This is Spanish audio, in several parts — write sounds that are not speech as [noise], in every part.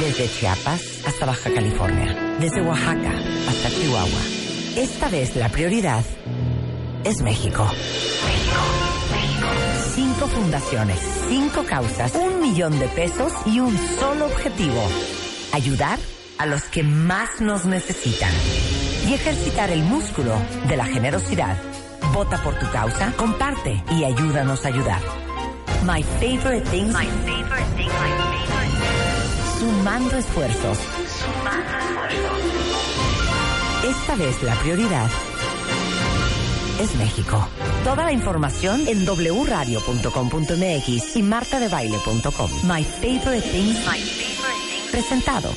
Desde Chiapas hasta Baja California. Desde Oaxaca hasta Chihuahua. Esta vez la prioridad es México. México, México. Cinco fundaciones, cinco causas, un millón de pesos y un solo objetivo. Ayudar a los que más nos necesitan. Y ejercitar el músculo de la generosidad. Vota por tu causa, comparte y ayúdanos a ayudar. My favorite things. My favorite thing. Sumando esfuerzos. Sumando esfuerzos. Esta vez la prioridad es México. Toda la información en wradio.com.mx y martadebaile.com. My favorite things. My favorite things. Presentado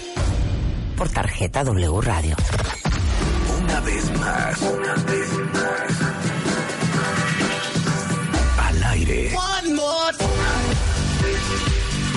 por tarjeta W Radio. Una vez más, una vez más. Al aire. One more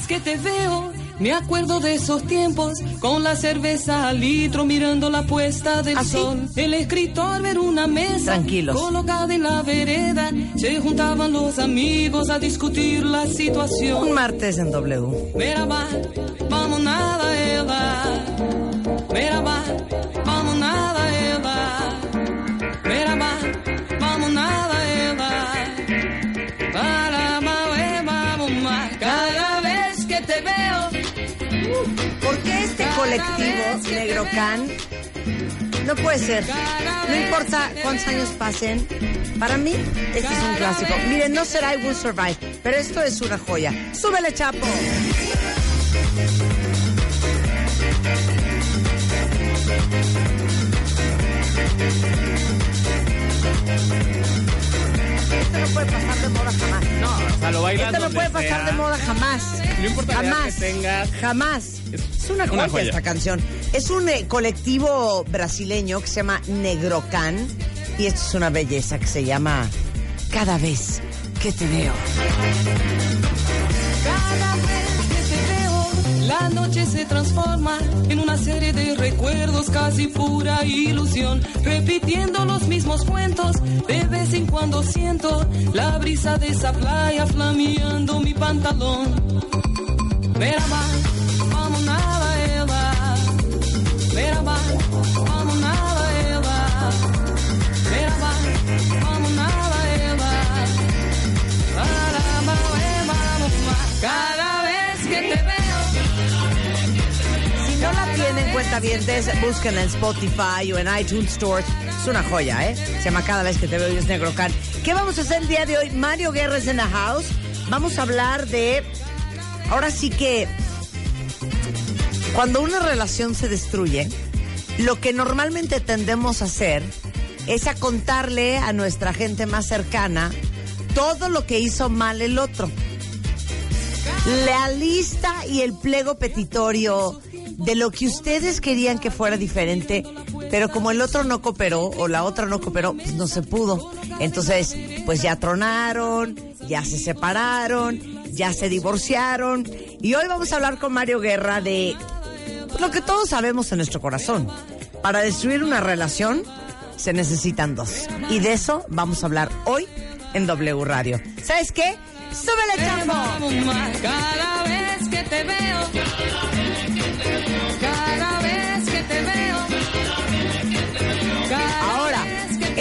Vez que te veo, me acuerdo de esos tiempos, con la cerveza al litro mirando la puesta del ¿Ah, sol. El escritor ver una mesa Tranquilos. colocada en la vereda, se juntaban los amigos a discutir la Un situación. martes en W. Merhaba, vamos nada, Eva. Merhaba, colectivo Negro Can no puede ser? No importa cuántos años pasen. Para mí, este es un clásico. Miren, no será I Will Survive, pero esto es una joya. ¡Súbele, Chapo! Esto no puede pasar de moda jamás. No, o sea, lo bailas Esto no puede pasar sea. de moda jamás. No importa jamás. que tengas. Jamás. Es una joya, una joya. esta canción. Es un eh, colectivo brasileño que se llama Negrocan y esto es una belleza que se llama Cada vez que te veo. cada vez que te veo, la noche se transforma en una serie de recuerdos, casi pura ilusión. Repitiendo los mismos cuentos, de vez en cuando siento la brisa de esa playa flameando mi pantalón. Vamos nada, vamos nada, vamos nada, vamos. La tienen cuenta bien, busquen en Spotify o en iTunes Stores. Es una joya, ¿eh? Se llama Cada vez que te veo y es Negrocan. ¿Qué vamos a hacer el día de hoy? Mario Guerres en la house. Vamos a hablar de. Ahora sí que. Cuando una relación se destruye, lo que normalmente tendemos a hacer es a contarle a nuestra gente más cercana todo lo que hizo mal el otro. La lista y el pliego petitorio de lo que ustedes querían que fuera diferente, pero como el otro no cooperó o la otra no cooperó, pues no se pudo. Entonces, pues ya tronaron, ya se separaron, ya se divorciaron. Y hoy vamos a hablar con Mario Guerra de pues, lo que todos sabemos en nuestro corazón. Para destruir una relación se necesitan dos. Y de eso vamos a hablar hoy en W Radio. ¿Sabes qué? ¡Súbele, chambo! Cada vez que te veo.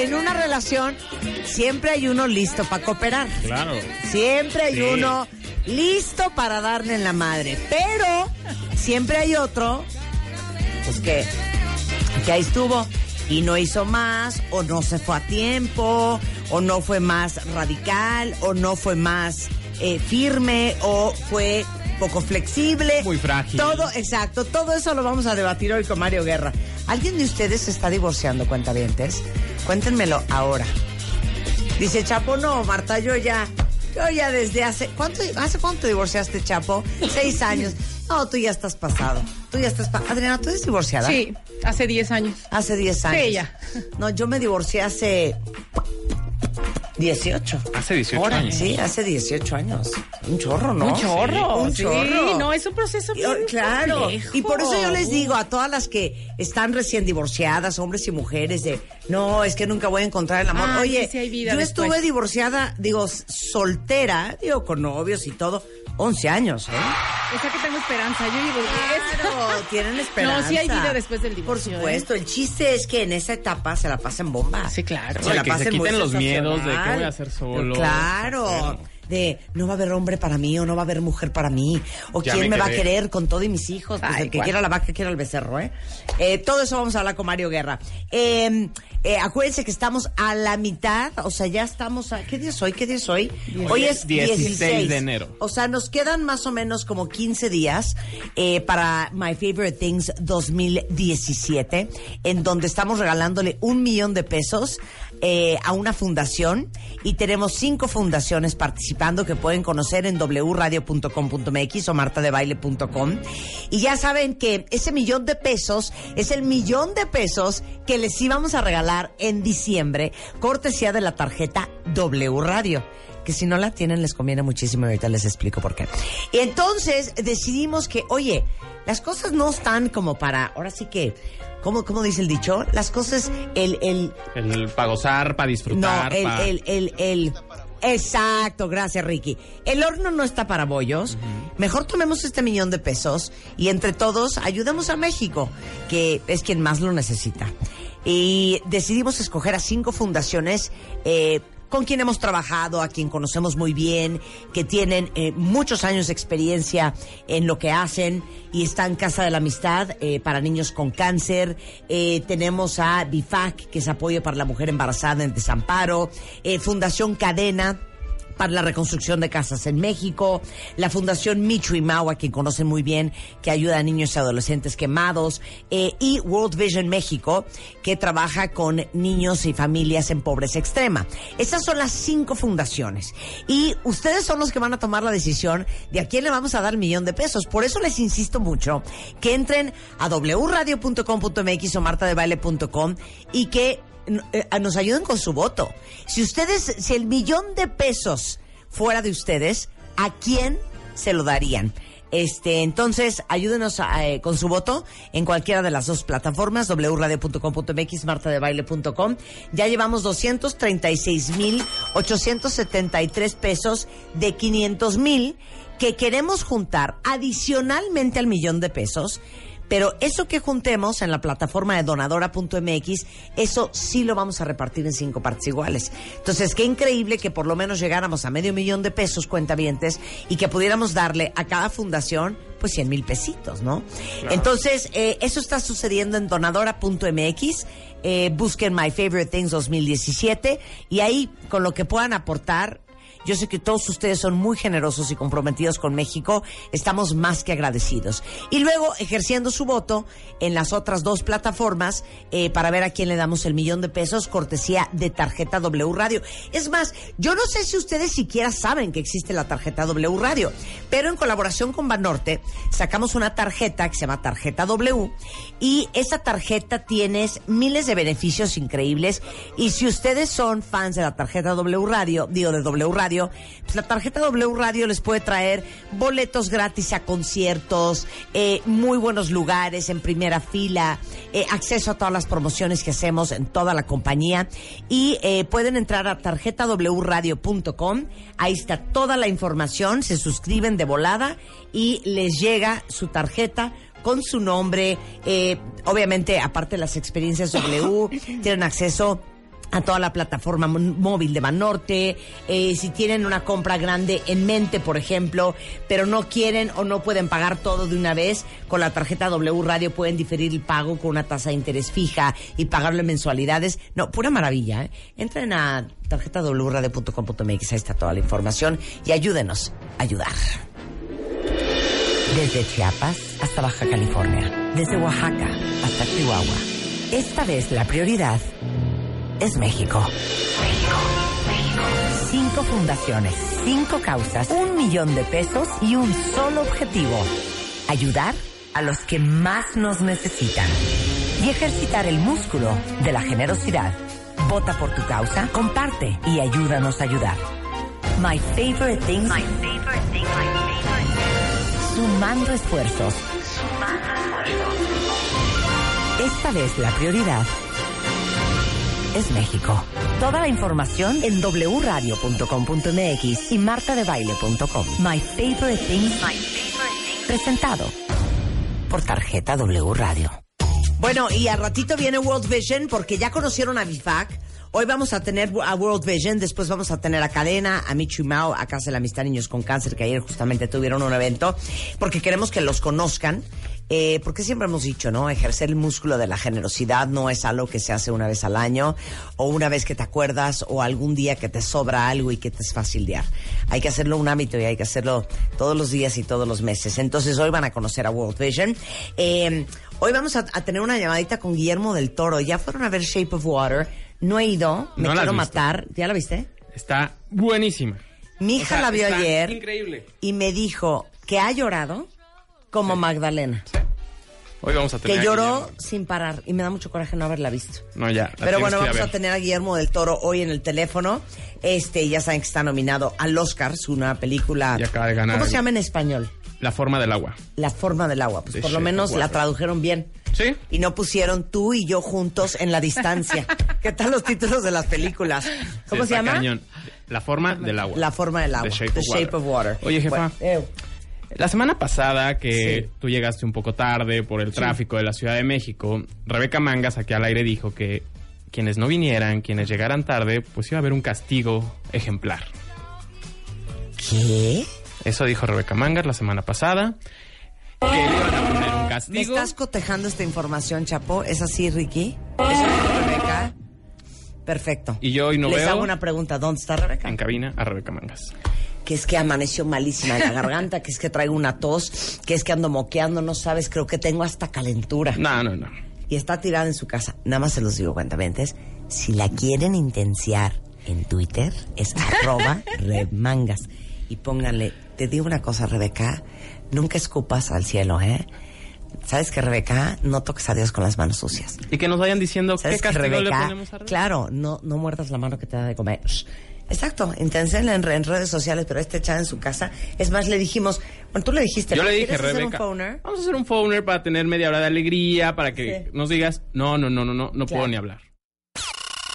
En una relación siempre hay uno listo para cooperar. Claro. Siempre hay Sí. uno listo para darle en la madre. Pero siempre hay otro, pues que, que ahí estuvo y no hizo más, o no se fue a tiempo, o no fue más radical, o no fue más eh, firme, o fue poco flexible. Muy frágil. Todo, exacto. Todo eso lo vamos a debatir hoy con Mario Guerra. ¿Alguien de ustedes se está divorciando, cuentavientes? Cuéntenmelo ahora. Dice Chapo, no, Marta, yo ya, yo ya desde hace, ¿cuánto, hace cuánto te divorciaste, Chapo? [laughs] Seis años. No, tú ya estás pasado. Tú ya estás pa- Adriana, ¿tú eres divorciada? Sí, hace 10 años. Hace 10 años. Sí, ya. No, yo me divorcié hace 18. Hace 18 Ahora, años. Sí, hace 18 años. Un chorro, ¿no? Un chorro. Un sí, chorro. no, es un proceso Y, bien oh, Claro, complejo. y por eso yo les digo a todas las que están recién divorciadas, hombres y mujeres, de no, es que nunca voy a encontrar el amor. Ah, Oye, sí, sí yo después. estuve divorciada, digo, soltera, digo, con novios y todo, 11 años, ¿eh? O sea que tengo esperanza. Yo digo, Claro, [laughs] tienen esperanza. No, sí hay vida después del Por divorcio, ¿eh? supuesto, el chiste es que en esa etapa se la pasen bomba. Sí, claro. Se la que se pasen muy quiten los miedos de. ¿qué voy a hacer solo? Claro. De no va a haber hombre para mí o no va a haber mujer para mí. O Ya quién me, me va a querer con todo y mis hijos. Pues Ay, el que ¿cuál? quiera la vaca, quiera el becerro, ¿eh? Eh, Todo eso vamos a hablar con Mario Guerra. Eh, eh, acuérdense que estamos a la mitad, o sea, ya estamos a... ¿Qué día es hoy? ¿Qué día es hoy? Hoy es 16 16 de enero. O sea, nos quedan más o menos como 15 días eh, para My Favorite Things 2017, en donde estamos regalándole un millón de pesos eh, a una fundación y tenemos cinco fundaciones participando que pueden conocer en wradio.com.mx o martadebaile.com. Y ya saben que ese millón de pesos es el millón de pesos que les íbamos a regalar en diciembre, cortesía de la tarjeta W Radio que si no la tienen les conviene muchísimo ahorita les explico por qué. Y entonces decidimos que, oye, las cosas no están como para, ahora sí que, ¿cómo, cómo dice el dicho? Las cosas, el, el, El para gozar, para no, disfrutar. el, pa- el, el, el- Exacto, gracias Ricky. El horno no está para bollos. Mejor tomemos este millón de pesos y entre todos ayudemos a México, que es quien más lo necesita. Y decidimos escoger a cinco fundaciones eh, con quien hemos trabajado, a quien conocemos muy bien, que tienen eh, muchos años de experiencia en lo que hacen y está en Casa de la Amistad eh, para niños con cáncer. Eh, tenemos a BIFAC, que es apoyo para la mujer embarazada en desamparo. Eh, Fundación Cadena para la reconstrucción de casas en México, la Fundación Michu y Mau, a quien conocen muy bien, que ayuda a niños y adolescentes quemados, eh, y World Vision México, que trabaja con niños y familias en pobreza extrema. Estas son las cinco fundaciones. Y ustedes son los que van a tomar la decisión de a quién le vamos a dar el millón de pesos. Por eso les insisto mucho que entren a wradio.com.mx o martadebaile.com y que nos ayuden con su voto. Si ustedes, si el millón de pesos fuera de ustedes, ¿a quién se lo darían? Este, entonces, ayúdenos a, eh, con su voto en cualquiera de las dos plataformas, wradio.com.mx, martadebaile.com. Ya llevamos 236,873 pesos de 500 mil que queremos juntar adicionalmente al millón de pesos. Pero eso que juntemos en la plataforma de donadora.mx, eso sí lo vamos a repartir en cinco partes iguales. Entonces, qué increíble que por lo menos llegáramos a medio millón de pesos cuentavientes y que pudiéramos darle a cada fundación pues 100 mil pesitos, ¿no? Entonces, eh, eso está sucediendo en donadora.mx. Eh, busquen My Favorite Things 2017 y ahí con lo que puedan aportar yo sé que todos ustedes son muy generosos y comprometidos con México. Estamos más que agradecidos. Y luego ejerciendo su voto en las otras dos plataformas eh, para ver a quién le damos el millón de pesos, cortesía de tarjeta W Radio. Es más, yo no sé si ustedes siquiera saben que existe la tarjeta W Radio, pero en colaboración con Banorte sacamos una tarjeta que se llama Tarjeta W y esa tarjeta tiene miles de beneficios increíbles. Y si ustedes son fans de la tarjeta W Radio, digo de W Radio, pues la tarjeta W Radio les puede traer boletos gratis a conciertos, eh, muy buenos lugares en primera fila, eh, acceso a todas las promociones que hacemos en toda la compañía. Y eh, pueden entrar a tarjetawradio.com, ahí está toda la información, se suscriben de volada y les llega su tarjeta con su nombre, eh, obviamente aparte de las experiencias W, [laughs] tienen acceso a toda la plataforma móvil de Banorte, eh, si tienen una compra grande en mente, por ejemplo, pero no quieren o no pueden pagar todo de una vez, con la tarjeta W Radio pueden diferir el pago con una tasa de interés fija y pagarlo en mensualidades. No, pura maravilla. ¿eh? Entren a tarjetawradio.com.mx, ahí está toda la información y ayúdenos a ayudar. Desde Chiapas hasta Baja California, desde Oaxaca hasta Chihuahua. Esta vez la prioridad es México. Cinco fundaciones, cinco causas, un millón de pesos y un solo objetivo. ayudar a los que más nos necesitan y ejercitar el músculo de la generosidad. Vota por tu causa, comparte y ayúdanos a ayudar. My favorite thing. My favorite thing. My favorite thing. Sumando esfuerzos. Esta vez la prioridad es México. Toda la información en wradio.com.mx y martadebaile.com. My favorite thing. My favorite thing. Presentado por tarjeta W Radio. Bueno, y al ratito viene World Vision porque ya conocieron a Bifac. Hoy vamos a tener a World Vision, después vamos a tener a Cadena, a Michu Mao, a Casa de la Amistad Niños con Cáncer, que ayer justamente tuvieron un evento, porque queremos que los conozcan. Eh, porque siempre hemos dicho, ¿no? Ejercer el músculo de la generosidad no es algo que se hace una vez al año, o una vez que te acuerdas, o algún día que te sobra algo y que te es fácil de Hay que hacerlo un hábito y hay que hacerlo todos los días y todos los meses. Entonces hoy van a conocer a World Vision. Eh, hoy vamos a, a tener una llamadita con Guillermo del Toro. Ya fueron a ver Shape of Water. No he ido, me No quiero matar. ¿Ya la viste? Está buenísima. Mi O hija sea, la vio ayer Increíble. y me dijo que ha llorado como Magdalena. Hoy vamos a tener. Que lloró sin parar y me da mucho coraje no haberla visto. No, ya. Pero bueno, vamos a tener a Guillermo del Toro hoy en el teléfono. Este, ya saben que está nominado al Oscar, su nueva película. Y acaba de ganar ¿Cómo se llama en español? La forma del agua. La forma del agua. Pues The por lo menos la tradujeron bien. Sí. Y no pusieron tú y yo juntos en la distancia. [laughs] ¿Qué tal los títulos de las películas? ¿Cómo Sí, se llama? cañón. La forma del agua. La forma del agua. The Shape, of, water. of Water. Oye, jefa. Bueno, La semana pasada que Sí. tú llegaste un poco tarde por el tráfico de la Ciudad de México, Rebeca Mangas aquí al aire dijo que quienes no vinieran, quienes llegaran tarde, pues iba a haber un castigo ejemplar. ¿Qué? Eso dijo Rebeca Mangas la semana pasada. Que le iban a poner un ¿Me castigo. estás cotejando esta información, Chapo? ¿Es así, Ricky? ¿Eso dijo Rebeca? Perfecto. Y yo hoy no Les veo hago una pregunta. ¿Dónde está Rebeca? en cabina a Rebeca Mangas. Que es que amaneció malísima de la garganta, que es que traigo una tos, que es que ando moqueando, no sabes, creo que tengo hasta calentura. No, no, no. Y está tirada en su casa. Nada más se los digo, cuentamente. Si la quieren intenciar en Twitter, es [laughs] arroba remangas. Y pónganle, te digo una cosa, Rebeca, nunca escupas al cielo, ¿eh? ¿Sabes que Rebeca? No toques a Dios con las manos sucias. Y que nos vayan diciendo qué ¿Sabes que castigo le Rebeca? ponemos a Rebeca. Claro, no, no muerdas la mano que te da de comer. Shh. Exacto, inténsenla en, en redes sociales, pero este echada en su casa. Es más, le dijimos, bueno, tú le dijiste, Yo le dije, vamos a hacer un phoner para tener media hora de alegría, para que Sí. nos digas, no, no, no, no, no, no puedo ni hablar.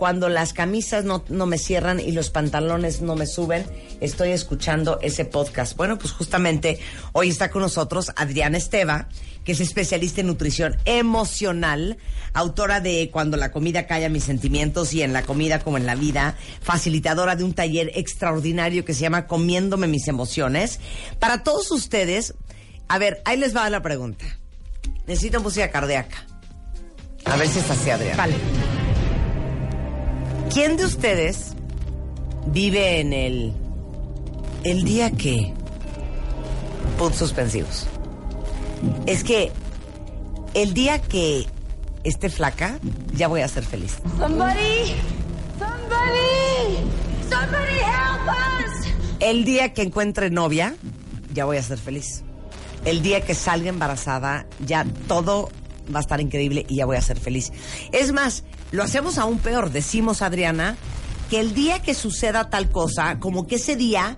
cuando las camisas no, no me cierran y los pantalones no me suben, estoy escuchando ese podcast. Bueno, pues justamente hoy está con nosotros Adriana Esteva, que es especialista en nutrición emocional, autora de Cuando la comida calla mis sentimientos y en la comida como en la vida, facilitadora de un taller extraordinario que se llama Comiéndome mis emociones. Para todos ustedes, a ver, ahí les va la pregunta. Necesito música cardíaca. A ver si está así, Adriana. Vale. ¿Quién de ustedes vive en el el día que puntos suspensivos? Es que el día que esté flaca ya voy a ser feliz. Somebody, somebody, somebody help us. El día que encuentre novia ya voy a ser feliz. El día que salga embarazada ya todo va a estar increíble y ya voy a ser feliz. Es más, lo hacemos aún peor. Decimos, Adriana, que el día que suceda tal cosa, como que ese día,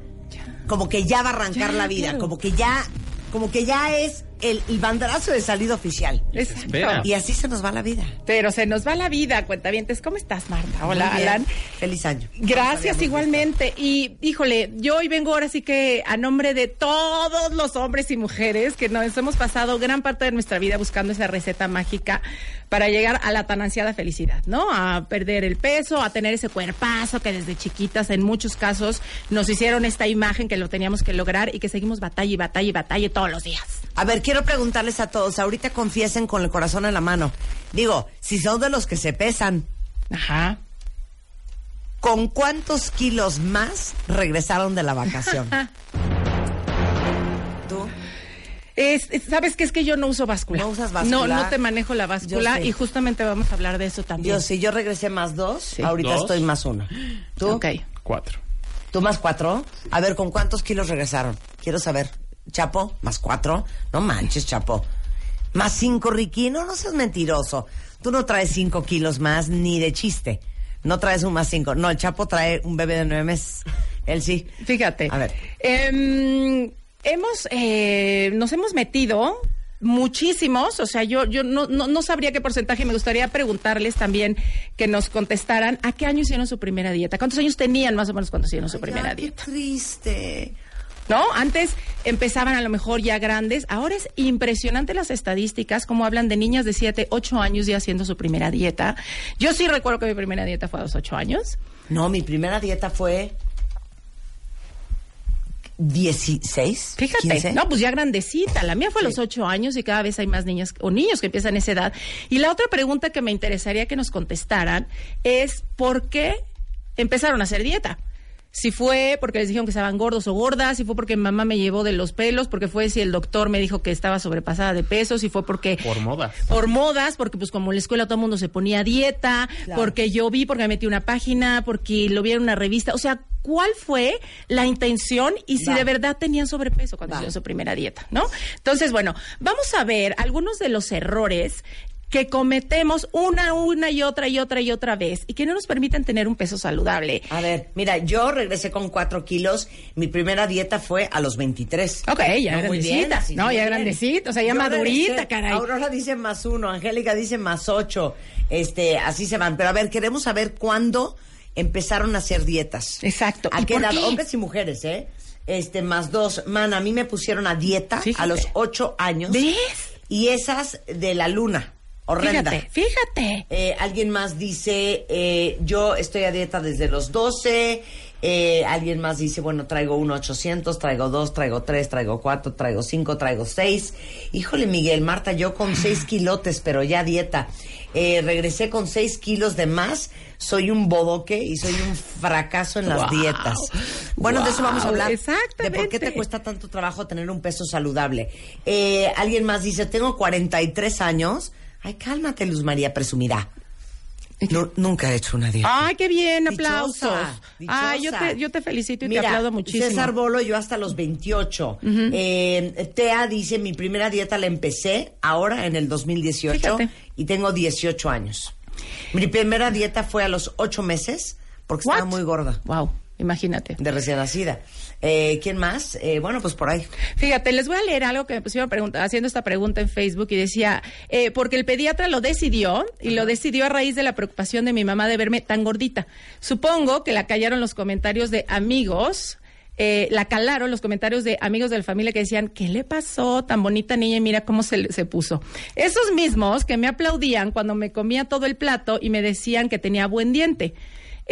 como que ya va a arrancar Ya, la vida, claro. como que ya, como que ya es el, el banderazo de salida oficial. Exacto. Y así se nos va la vida. Pero se nos va la vida, cuentavientes. ¿Cómo estás, Marta? Hola. Alan. Feliz año. Gracias igualmente. Y híjole, yo hoy vengo ahora sí que a nombre de todos los hombres y mujeres que nos hemos pasado gran parte de nuestra vida buscando esa receta mágica para llegar a la tan ansiada felicidad, ¿no? A perder el peso, a tener ese cuerpazo que desde chiquitas en muchos casos nos hicieron esta imagen que lo teníamos que lograr y que seguimos batalla y batalla y batalla todos los días. A ver, quiero preguntarles a todos, ahorita confiesen con el corazón en la mano. Digo, si son de los que se pesan, Ajá. ¿con cuántos kilos más regresaron de la vacación? [laughs] ¿Tú? Es, es- ¿Sabes qué? Es que yo no uso báscula. ¿No usas báscula? No, no te manejo la báscula y justamente vamos a hablar de eso también. Yo sí, yo regresé más dos, ahorita ¿Dos? estoy más uno. ¿Tú? Ok. Cuatro. ¿Tú más cuatro? A ver, ¿con cuántos kilos regresaron? Quiero saber. ¿Chapo? ¿Más cuatro? No manches, Chapo. ¿Más cinco, Ricky? No, no seas mentiroso. Tú no traes cinco kilos más ni de chiste. No traes un más cinco. No, el Chapo trae un bebé de nueve meses. Él sí. Fíjate. A ver. Em, hemos, eh, nos hemos metido muchísimos, o sea, yo, yo no, no, no sabría qué porcentaje, me gustaría preguntarles también que nos contestaran a qué año hicieron su primera dieta, cuántos años tenían más o menos cuando hicieron su primera qué dieta. triste. ¿No? Antes empezaban a lo mejor ya grandes. Ahora es impresionante las estadísticas, como hablan de niñas de 7, 8 años ya haciendo su primera dieta. Yo sí recuerdo que mi primera dieta fue a los 8 años. No, mi primera dieta fue 16. Fíjate, 15. no, pues ya grandecita. La mía fue a los 8 años y cada vez hay más niñas o niños que empiezan esa edad. Y la otra pregunta que me interesaría que nos contestaran es ¿por qué empezaron a hacer dieta? Si fue porque les dijeron que estaban gordos o gordas, si fue porque mi mamá me llevó de los pelos, porque fue si el doctor me dijo que estaba sobrepasada de peso, si fue porque Por modas. por modas, porque pues como en la escuela todo el mundo se ponía a dieta, Claro. porque yo vi, porque me metí una página, porque lo vi en una revista. O sea, ¿cuál fue la intención y si Va. de verdad tenían sobrepeso cuando Va. hicieron su primera dieta, ¿no? Entonces, bueno, vamos a ver algunos de los errores que cometemos una, una y otra y otra y otra vez y que no nos permiten tener un peso saludable. A ver, mira, yo regresé con 4 kilos. Mi primera dieta fue a los 23. Ok, ya No, muy grandecita. bien, no, ya grandecita, o sea, ya Yo madurita, regresé. caray. Aurora dice más uno, Angélica dice más ocho. Este, así se van. Pero a ver, queremos saber cuándo empezaron a hacer dietas. Exacto. ¿A ¿Y qué edad? qué? Hombres y mujeres, ¿eh? Este, más dos. Man, a mí me pusieron a dieta Fíjate. a los ocho años. ¿Ves? Y esas de la luna. Horrenda. Fíjate, fíjate. Eh, alguien más dice, eh, yo estoy a dieta desde los 12. Eh, alguien más dice, bueno, traigo uno 800, traigo dos, traigo tres, traigo cuatro, traigo cinco, traigo seis. Híjole, Miguel, Marta, yo con seis kilotes, pero ya dieta. Eh, regresé con seis kilos de más. Soy un bodoque y soy un fracaso en las dietas. Bueno, de eso vamos a hablar. De exactamente. por qué te cuesta tanto trabajo tener un peso saludable. Eh, alguien más dice, tengo 43 años. Ay, cálmate, Luz María, presumida. Nu- nunca he hecho una dieta. Ay, qué bien, Dichosa, aplausos. Ay, yo dichosa. te, yo te felicito y Mira, te aplaudo muchísimo. César Bolo, yo hasta los 28. Eh, Tea dice, mi primera dieta la empecé ahora en el 2018 Fíjate. y tengo 18 años. Mi primera dieta fue a los 8 meses porque estaba muy gorda, Wow, imagínate. de recién nacida. Eh, ¿Quién más? Eh, bueno, pues por ahí. Fíjate, les voy a leer algo que me pusieron pregunta- haciendo esta pregunta en Facebook y decía, eh, porque el pediatra lo decidió y lo decidió a raíz de la preocupación de mi mamá de verme tan gordita. Supongo que la callaron los comentarios de amigos. eh, la calaron los comentarios de amigos de la familia que decían, ¿qué le pasó? Tan bonita niña y mira cómo se, le- se puso. Esos mismos que me aplaudían cuando me comía todo el plato y me decían que tenía buen diente.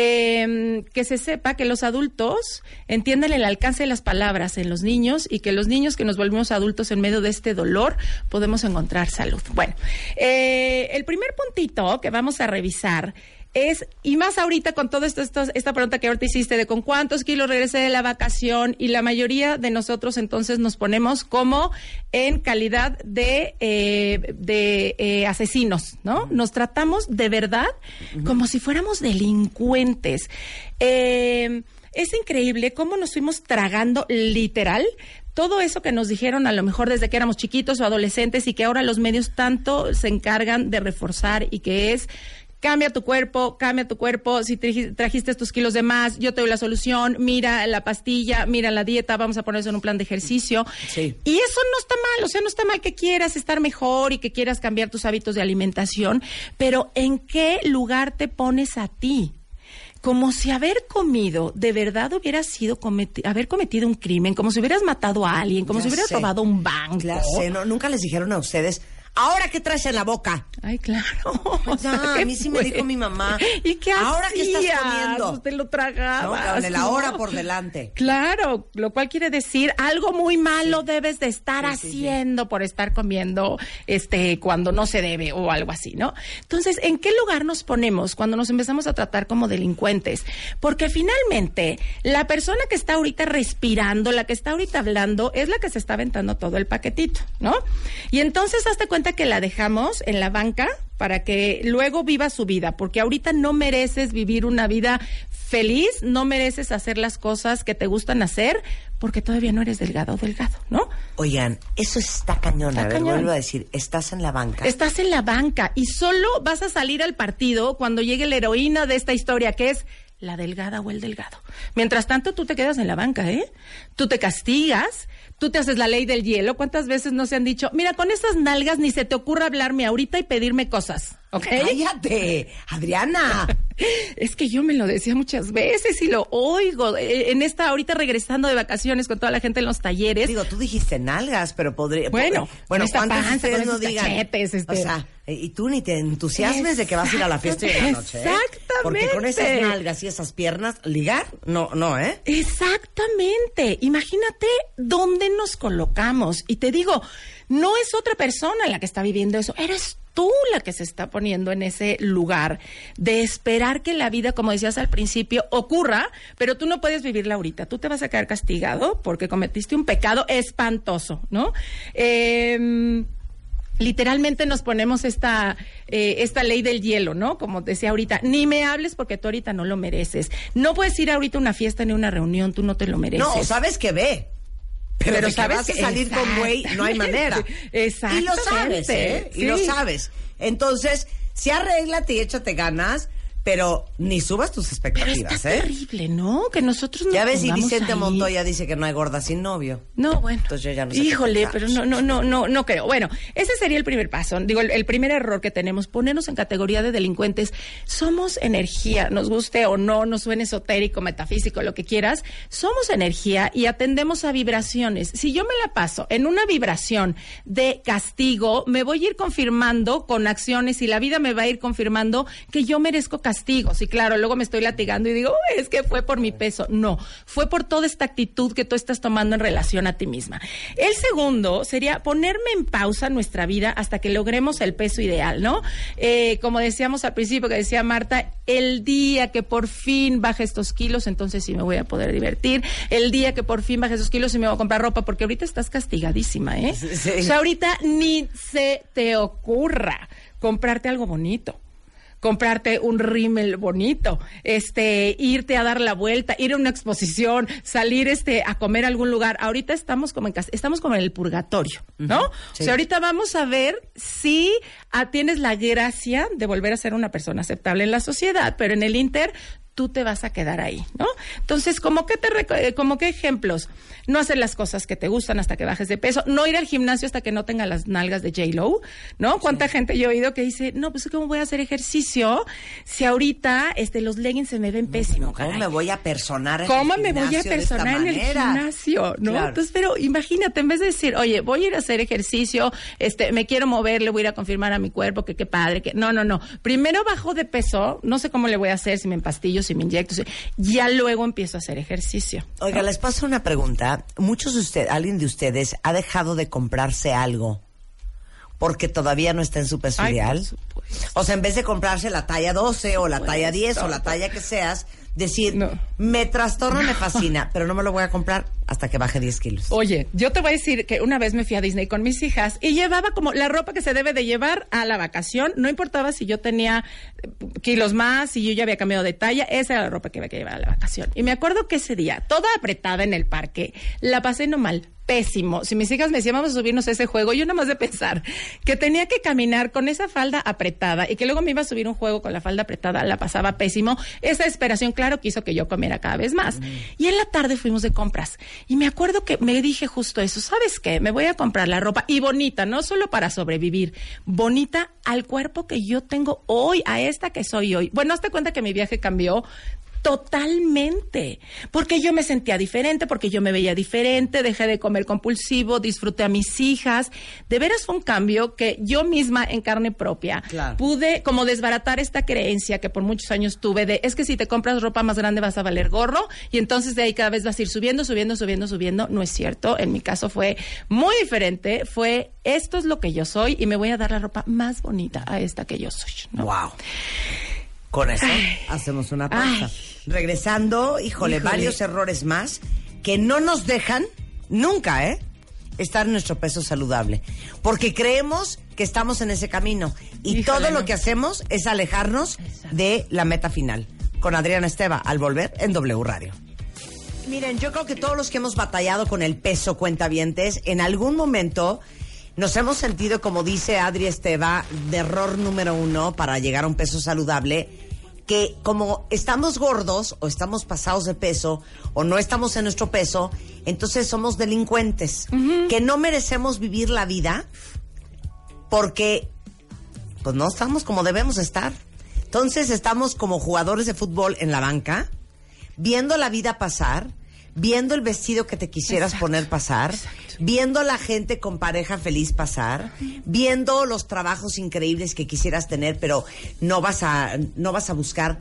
Eh, que se sepa que los adultos entiendan el alcance de las palabras en los niños y que los niños que nos volvemos adultos en medio de este dolor podemos encontrar salud. Bueno, eh, el primer puntito que vamos a revisar es, y más ahorita con todo esto, esto- esta pregunta que ahorita hiciste de con cuántos kilos regresé de la vacación y la mayoría de nosotros entonces nos ponemos como en calidad de, eh, de eh, asesinos, ¿no? Nos tratamos de verdad como si fuéramos delincuentes. Eh, es increíble cómo nos fuimos tragando literal todo eso que nos dijeron a lo mejor desde que éramos chiquitos o adolescentes y que ahora los medios tanto se encargan de reforzar y que es cambia tu cuerpo, cambia tu cuerpo, si traj- trajiste tus kilos de más, yo te doy la solución, mira la pastilla, mira la dieta, vamos a poner eso en un plan de ejercicio. Sí. Y eso no está mal, o sea, no está mal que quieras estar mejor y que quieras cambiar tus hábitos de alimentación, pero ¿en qué lugar te pones a ti? Como si haber comido de verdad hubiera sido cometi- haber cometido un crimen, como si hubieras matado a alguien, como Ya si hubieras sé. robado un banco. Sé, ¿no? nunca les dijeron a ustedes, ¿ahora qué traes en la boca? Ay, claro. [laughs] [laughs] Ya, a mí sí me dijo mi mamá. ¿Y qué ¿Ahora qué estás hacías? comiendo? Te lo tragabas. ¿no? ahora por delante. Claro, lo cual quiere decir algo muy malo debes de estar Sí, sí, sí. haciendo por estar comiendo este cuando no se debe o algo así, ¿no? Entonces, ¿en qué lugar nos ponemos cuando nos empezamos a tratar como delincuentes? Porque finalmente la persona que está ahorita respirando, la que está ahorita hablando, es la que se está aventando todo el paquetito, ¿no? Y entonces hazte cuenta que la dejamos en la banca para que luego viva su vida, porque ahorita no mereces vivir una vida feliz, no mereces hacer las cosas que te gustan hacer, porque todavía no eres delgado o delgado, ¿no? Oigan, eso está cañón. Está a ver, cañón. vuelvo a decir, estás en la banca. Estás en la banca y solo vas a salir al partido cuando llegue la heroína de esta historia, que es la delgada o el delgado. Mientras tanto, tú te quedas en la banca, ¿eh? Tú te castigas, tú te haces la ley del hielo. ¿Cuántas veces no se han dicho, mira, con esas nalgas ni se te ocurra hablarme ahorita y pedirme cosas, ¿ok? Cállate, Adriana. [laughs] Es que yo me lo decía muchas veces y lo oigo. Eh, En esta, ahorita regresando de vacaciones con toda la gente en los talleres. Digo, tú dijiste nalgas, pero podría. Bueno, bueno, con ¿cuántos panza, ustedes con no digan? cachetes, este. O sea, eh, y tú ni te entusiasmes de que vas a ir a la fiesta de la noche. ¿eh? Porque con esas Exactamente. nalgas y esas piernas, ligar, no, no, ¿eh? Exactamente. Imagínate dónde nos colocamos. Y te digo, no es otra persona la que está viviendo eso, eres tú la que se está poniendo en ese lugar de esperar que la vida, como decías al principio, ocurra, pero tú no puedes vivirla ahorita. Tú te vas a quedar castigado porque cometiste un pecado espantoso, ¿no? Eh, literalmente nos ponemos esta, eh, esta ley del hielo, ¿no? Como decía ahorita, ni me hables porque tú ahorita no lo mereces. No puedes ir ahorita a una fiesta ni a una reunión, tú no te lo mereces. No, sabes que ve. Pero, Pero de que sabes vas a que- salir con güey, no hay manera. [laughs] Exactamente. Y lo sabes, ¿eh? Y lo sabes. Entonces, sí arréglate y échate ganas, pero ni subas tus Pero expectativas, está ¿eh? terrible, ¿no? Que nosotros nos Ya ves, y Vicente ahí. Montoya dice que no hay gorda sin novio. No, bueno. Entonces yo ya no sé Híjole, pero no, no, no, no, no creo. Bueno, ese sería el primer paso. Digo, el, el primer error que tenemos, ponernos en categoría de delincuentes. Somos energía, nos guste o no, nos suene esotérico, metafísico, lo que quieras. Somos energía y atendemos a vibraciones. Si yo me la paso en una vibración de castigo, me voy a ir confirmando con acciones y la vida me va a ir confirmando que yo merezco castigos. Y claro, luego me estoy latigando y digo, "Uy, es que fue por mi peso. No, fue por toda esta actitud que tú estás tomando en relación a ti misma. El segundo sería ponerme en pausa nuestra vida hasta que logremos el peso ideal, ¿no? Eh, como decíamos al principio, que decía Marta, el día que por fin baje estos kilos, entonces sí me voy a poder divertir. El día que por fin baje esos kilos, sí me voy a comprar ropa, porque ahorita estás castigadísima, ¿eh? [laughs] Sí. O sea, ahorita ni se te ocurra comprarte algo bonito comprarte un rímel bonito, este, irte a dar la vuelta, ir a una exposición, salir este a comer a algún lugar. Ahorita estamos como en casa, estamos como en el purgatorio, ¿no? sí. O sea, ahorita vamos a ver si ah, tienes la gracia de volver a ser una persona aceptable en la sociedad, pero en el Inter tú te vas a quedar ahí, ¿no? Entonces, como que te eh, como que ejemplos, no hacer las cosas que te gustan hasta que bajes de peso, no ir al gimnasio hasta que no tenga las nalgas de J Lo, ¿no? Cuánta gente yo he oído que dice, "No, pues cómo voy a hacer ejercicio si ahorita este los leggings se me ven pésimos." ¿Cómo caray?" me voy a personar en ¿Cómo el me voy a personar en el gimnasio? ¿no? Claro. Entonces, pero imagínate, en vez de decir, oye, voy a ir a hacer ejercicio, este, me quiero mover, le voy a ir a confirmar a mi cuerpo que qué padre, que no, no, no. Primero bajo de peso, no sé cómo le voy a hacer, si me empastillo, si me inyecto, ya luego empiezo a hacer ejercicio. Oiga, les paso una pregunta. Muchos de ustedes, alguien de ustedes ha dejado de comprarse algo porque todavía no está en su peso Ay, ideal. O sea, en vez de comprarse la talla 12 o la talla 10 o la talla que seas, decir, No. me trastorna, me fascina, pero no me lo voy a comprar hasta que baje 10 kilos. Oye, yo te voy a decir que una vez me fui a Disney con mis hijas y llevaba como la ropa que se debe de llevar a la vacación. No importaba si yo tenía eh, kilos más, si yo ya había cambiado de talla, esa era la ropa que había que llevar a la vacación. Y me acuerdo que ese día, toda apretada en el parque, la pasé no mal. Pésimo. Si mis hijas me decían, vamos a subirnos a ese juego, yo nada más de pensar que tenía que caminar con esa falda apretada y que luego me iba a subir un juego con la falda apretada, la pasaba pésimo. Esa desesperación, claro, que hizo que yo comiera cada vez más. Y en la tarde fuimos de compras. Y me acuerdo que me dije justo eso, ¿sabes qué? Me voy a comprar la ropa y bonita, no solo para sobrevivir, bonita al cuerpo que yo tengo hoy, a esta que soy hoy. Bueno, hazte cuenta que mi viaje cambió Totalmente, porque yo me sentía diferente, porque yo me veía diferente, dejé de comer compulsivo, disfruté a mis hijas. De veras fue un cambio que yo misma en carne propia Claro. pude como desbaratar esta creencia que por muchos años tuve de es que si te compras ropa más grande vas a valer gorro y entonces de ahí cada vez vas a ir subiendo, subiendo, subiendo, subiendo. No es cierto, en mi caso fue muy diferente, fue esto es lo que yo soy y me voy a dar la ropa más bonita a esta que yo soy. ¿no? Wow. Con eso hacemos una pausa. Ay. Regresando, híjole, Híjole. varios errores más que no nos dejan nunca, ¿eh? Estar en nuestro peso saludable. Porque creemos que estamos en ese camino. Y Híjole, todo lo que hacemos es alejarnos Exacto. de la meta final. Con Adriana Esteva, al volver en W Radio. Miren, yo creo que todos los que hemos batallado con el peso cuentavientes, en algún momento nos hemos sentido, como dice Adri Esteva, de error número uno para llegar a un peso saludable, que como estamos gordos o estamos pasados de peso o no estamos en nuestro peso, entonces somos delincuentes, que no merecemos vivir la vida porque pues no estamos como debemos estar. Entonces estamos como jugadores de fútbol en la banca, viendo la vida pasar, viendo el vestido que te quisieras Exacto, poner pasar, exacto. viendo la gente con pareja feliz pasar, viendo los trabajos increíbles que quisieras tener, pero no vas a no vas a buscar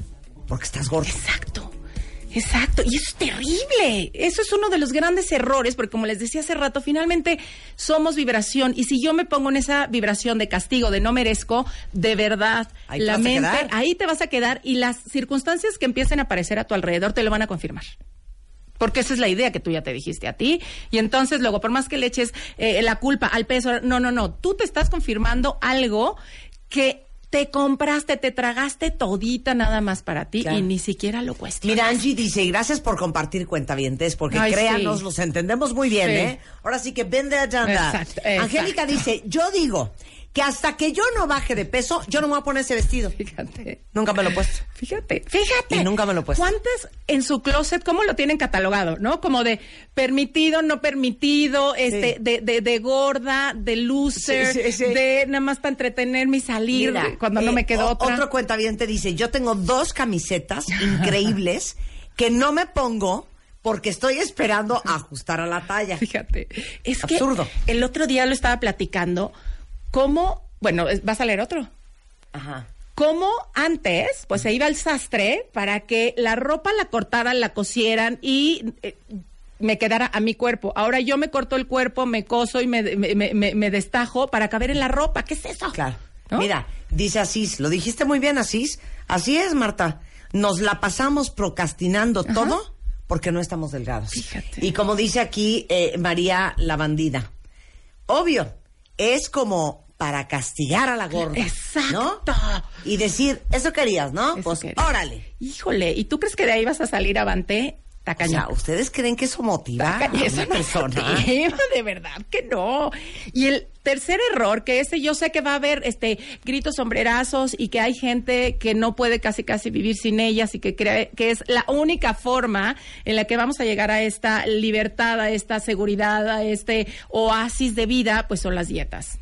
porque estás gordo. Exacto. Exacto, y eso es terrible. Eso es uno de los grandes errores, porque como les decía hace rato, finalmente somos vibración. Y si yo me pongo en esa vibración de castigo, de no merezco, de verdad, Ahí la mente, ahí te vas a quedar y las circunstancias que empiecen a aparecer a tu alrededor te lo van a confirmar. Porque esa es la idea que tú ya te dijiste a ti. Y entonces luego, por más que le eches eh, la culpa al peso, no, no, no, tú te estás confirmando algo que te compraste, te tragaste todita nada más para ti Claro. y ni siquiera lo cuestionas. Mira, Angie dice, y gracias por compartir cuentavientes, porque Ay, créanos, sí. los entendemos muy bien, Sí. ¿eh? Ahora sí que vende exacto. Angélica dice, yo digo que hasta que yo no baje de peso, yo no me voy a poner ese vestido. Fíjate. Nunca me lo he puesto. Fíjate, fíjate. Y nunca me lo he puesto. ¿Cuántas en su closet, cómo lo tienen catalogado, no? Como de permitido, no permitido, este, Sí. de, de, de gorda, de loser, Sí, sí, sí. de nada más para entretenerme y salir Mira, cuando no eh, me quedó o- otra. Otro cuentaviente dice, yo tengo dos camisetas increíbles [laughs] que no me pongo porque estoy esperando ajustar a la talla. Fíjate. Es Absurdo. que el otro día lo estaba platicando, cómo, bueno, vas a leer otro. Ajá. Como antes, pues se iba al sastre para que la ropa la cortaran, la cosieran y eh, me quedara a mi cuerpo. Ahora yo me corto el cuerpo, me coso y me, me, me- me- me destajo para caber en la ropa. ¿Qué es eso? Claro. ¿No? Mira, dice Asís, lo dijiste muy bien, Asís. Así es, Marta. Nos la pasamos procrastinando todo porque no estamos delgados. Fíjate. Y como dice aquí eh, María la bandida, obvio, es como para castigar a la gorda. Exacto. ¿no? Y decir, eso querías, ¿no? Eso pues quería. órale. Híjole, ¿y tú crees que de ahí vas a salir avante? O Tacaño. sea, ¿ustedes creen que eso motiva a una persona? motiva, de verdad que no. Y el tercer error, que ese yo sé que va a haber este gritos sombrerazos y que hay gente que no puede casi casi vivir sin ellas y que cree que es la única forma en la que vamos a llegar a esta libertad, a esta seguridad, a este oasis de vida, pues son las dietas.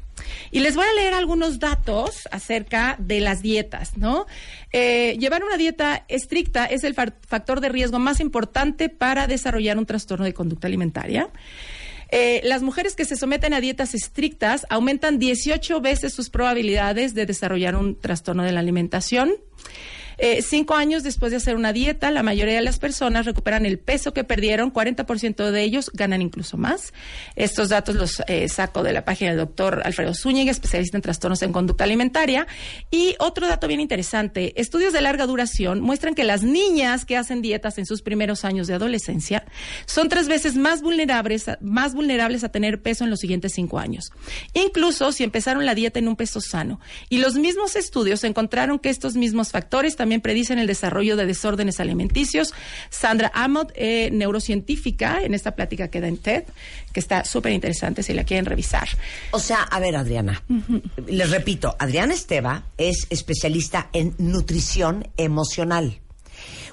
Y les voy a leer algunos datos acerca de las dietas, ¿no? Eh, llevar una dieta estricta es el fa- factor de riesgo más importante para desarrollar un trastorno de conducta alimentaria. Eh, las mujeres que se someten a dietas estrictas aumentan 18 veces sus probabilidades de desarrollar un trastorno de la alimentación. Eh, cinco años después de hacer una dieta, la mayoría de las personas recuperan el peso que perdieron, 40% de ellos ganan incluso más. Estos datos los eh, saco de la página del doctor Alfredo Zúñiga, especialista en trastornos en conducta alimentaria. Y otro dato bien interesante, estudios de larga duración muestran que las niñas que hacen dietas en sus primeros años de adolescencia son tres veces más vulnerables, más vulnerables a tener peso en los siguientes cinco años. Incluso si empezaron la dieta en un peso sano. Y los mismos estudios encontraron que estos mismos factores también también predicen el desarrollo de desórdenes alimenticios. Sandra Amott, eh, neurocientífica, en esta plática que da en TED, que está súper interesante si la quieren revisar. O sea, a ver, Adriana, les repito, Adriana Esteva es especialista en nutrición emocional.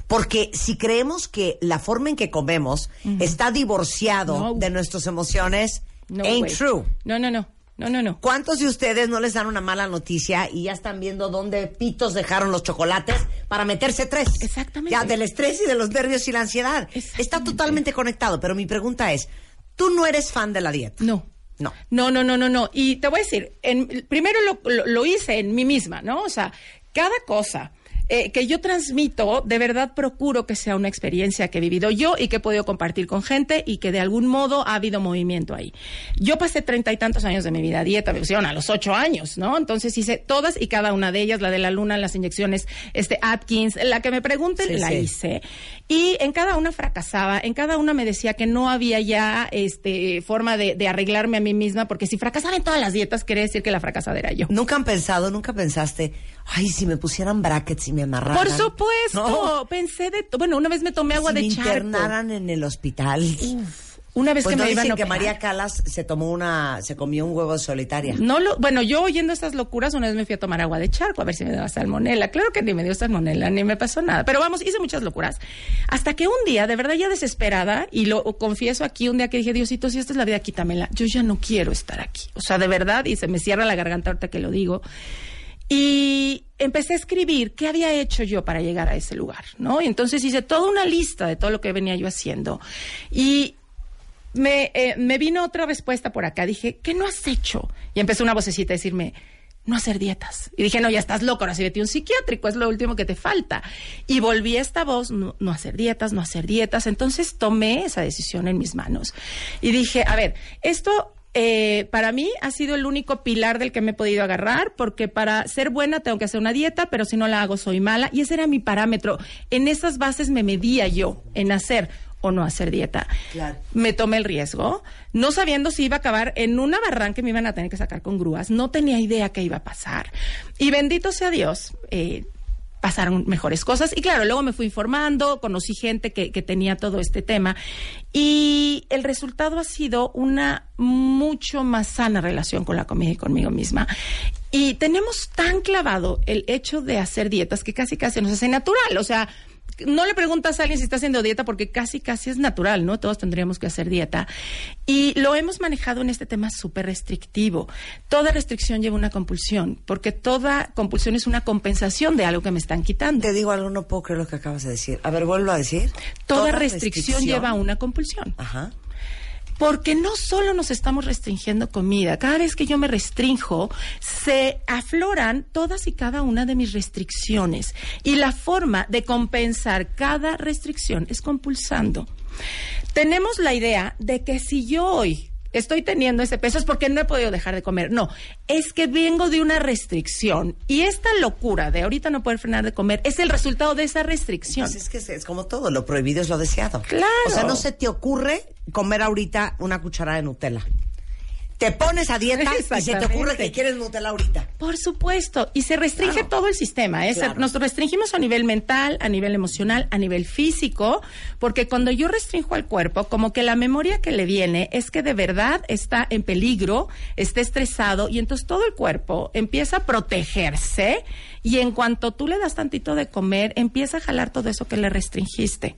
Porque si creemos que la forma en que comemos está divorciado No. de nuestras emociones, No, ain't true. No, no, no. No, no, no. ¿Cuántos de ustedes no les dan una mala noticia y ya están viendo dónde pitos dejaron los chocolates para meterse tres? Exactamente. Ya del estrés y de los nervios y la ansiedad. Está totalmente conectado, pero mi pregunta es, ¿tú no eres fan de la dieta? No. No. No, no, no, no, no. Y te voy a decir, en, primero lo, lo- lo hice en mí misma, ¿no? O sea, cada cosa eh, que yo transmito, de verdad procuro que sea una experiencia que he vivido yo y que he podido compartir con gente y que de algún modo ha habido movimiento ahí. Yo pasé treinta y tantos años de mi vida a dieta, me pusieron a los ocho años, ¿no? Entonces hice todas y cada una de ellas, la de la luna, las inyecciones, este Atkins, la que me pregunten, Sí, la sí. hice. Y en cada una fracasaba, en cada una me decía que no había ya este forma de, de arreglarme a mí misma, porque si fracasaba en todas las dietas, quiere decir que la fracasada era yo. Nunca han pensado, nunca pensaste, ay, si me pusieran brackets y me amarraran. Por supuesto, No. pensé de, bueno, una vez me tomé agua si de me charco. internaran en el hospital. Una vez Pues que no me iban dicen a que. María Calas se tomó una, se comió un huevo solitaria. No lo, bueno, yo oyendo estas locuras, una vez me fui a tomar agua de charco a ver si me daba salmonela. Claro que ni me dio salmonela, ni me pasó nada. Pero vamos, hice muchas locuras. Hasta que un día, de verdad ya desesperada, y lo confieso aquí, un día que dije, Diosito, si esta es la vida, quítamela. Yo ya no quiero estar aquí. O sea, de verdad, y se me cierra la garganta ahorita que lo digo. Y empecé a escribir qué había hecho yo para llegar a ese lugar, ¿no? Y entonces hice toda una lista de todo lo que venía yo haciendo. Y me, eh, vino otra respuesta por acá. Dije, ¿qué no has hecho? Y empezó una vocecita a decirme, no hacer dietas. Y dije, no, ya estás loco, ahora sí vete un psiquiátrico, es lo último que te falta. Y volví a esta voz, no hacer dietas, no hacer dietas. Entonces tomé esa decisión en mis manos. Y dije, a ver, esto eh, para mí ha sido el único pilar del que me he podido agarrar, porque para ser buena tengo que hacer una dieta, pero si no la hago soy mala. Y ese era mi parámetro. En esas bases me medía yo en hacer o no hacer dieta. Claro. Me tomé el riesgo, no sabiendo si iba a acabar en una barranca que me iban a tener que sacar con grúas. No tenía idea qué iba a pasar. Y bendito sea Dios. eh, pasaron mejores cosas. Y claro, luego me fui informando, conocí gente que, tenía todo este tema. Y el resultado ha sido una mucho más sana relación con la comida y conmigo misma. Y tenemos tan clavado el hecho de hacer dietas que casi casi nos hace natural. O sea, no le preguntas a alguien si está haciendo dieta porque casi casi es natural, ¿no? Todos tendríamos que hacer dieta. Y lo hemos manejado en este tema súper restrictivo. Toda restricción lleva una compulsión, porque toda compulsión es una compensación de algo que me están quitando. Te digo algo, no puedo creer lo que acabas de decir. A ver, vuelvo a decir. Toda, restricción, lleva a una compulsión. Ajá. Porque no solo nos estamos restringiendo comida, cada vez que yo me restrinjo, se afloran todas y cada una de mis restricciones. Y la forma de compensar cada restricción es compulsando. Tenemos la idea de que si yo hoy estoy teniendo ese peso es porque no he podido dejar de comer. No, es que vengo de una restricción. Y esta locura de ahorita no poder frenar de comer es el resultado de esa restricción. Pues es que es, es como todo, lo prohibido es lo deseado. Claro. O sea, no se te ocurre comer ahorita una cucharada de Nutella. Te pones a dieta y se te ocurre que quieres Nutella ahorita. Por supuesto, y se restringe Claro. todo el sistema. ¿eh? Claro. Nos restringimos a nivel mental, a nivel emocional, a nivel físico, porque cuando yo restringo al cuerpo, como que la memoria que le viene es que de verdad está en peligro, está estresado, y entonces todo el cuerpo empieza a protegerse, y en cuanto tú le das tantito de comer, empieza a jalar todo eso que le restringiste.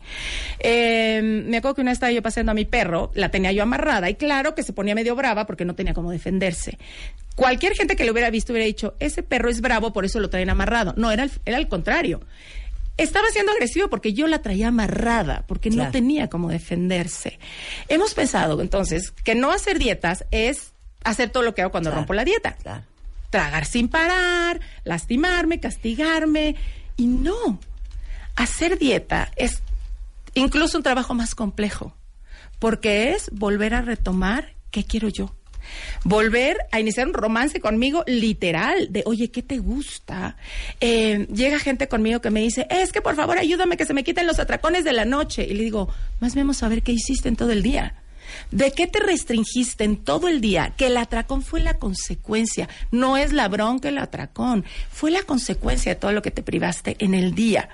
Eh, me acuerdo que una vez estaba yo paseando a mi perro, la tenía yo amarrada, y claro que se ponía medio brava porque no tenía cómo defenderse. Cualquier gente que lo hubiera visto hubiera dicho, ese perro es bravo, por eso lo traen amarrado. No, era, era al contrario. Estaba siendo agresivo porque yo la traía amarrada, porque Claro. no tenía cómo defenderse. Hemos pensado entonces que no hacer dietas es hacer todo lo que hago cuando Claro. rompo la dieta. Claro. Tragar sin parar, lastimarme, castigarme. Y no. Hacer dieta es incluso un trabajo más complejo, porque es volver a retomar qué quiero yo. Volver a iniciar un romance conmigo literal, de oye, ¿qué te gusta? Eh, llega gente conmigo que me dice, es que por favor ayúdame que se me quiten los atracones de la noche. Y le digo, más vamos a ver qué hiciste en todo el día. ¿De qué te restringiste en todo el día? Que el atracón fue la consecuencia, no es la bronca el atracón, fue la consecuencia de todo lo que te privaste en el día.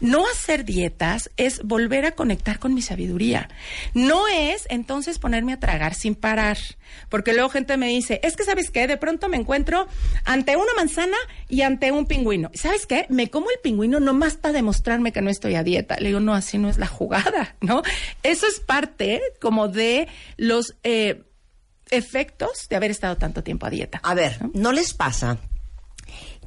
No hacer dietas es volver a conectar con mi sabiduría. No es entonces ponerme a tragar sin parar, porque luego gente me dice, es que sabes qué, de pronto me encuentro ante una manzana y ante un pingüino. ¿Sabes qué? Me como el pingüino nomás para demostrarme que no estoy a dieta. Le digo, no, así no es la jugada, [laughs] ¿no? Eso es parte como de los eh, efectos de haber estado tanto tiempo a dieta. A ver, ¿no les pasa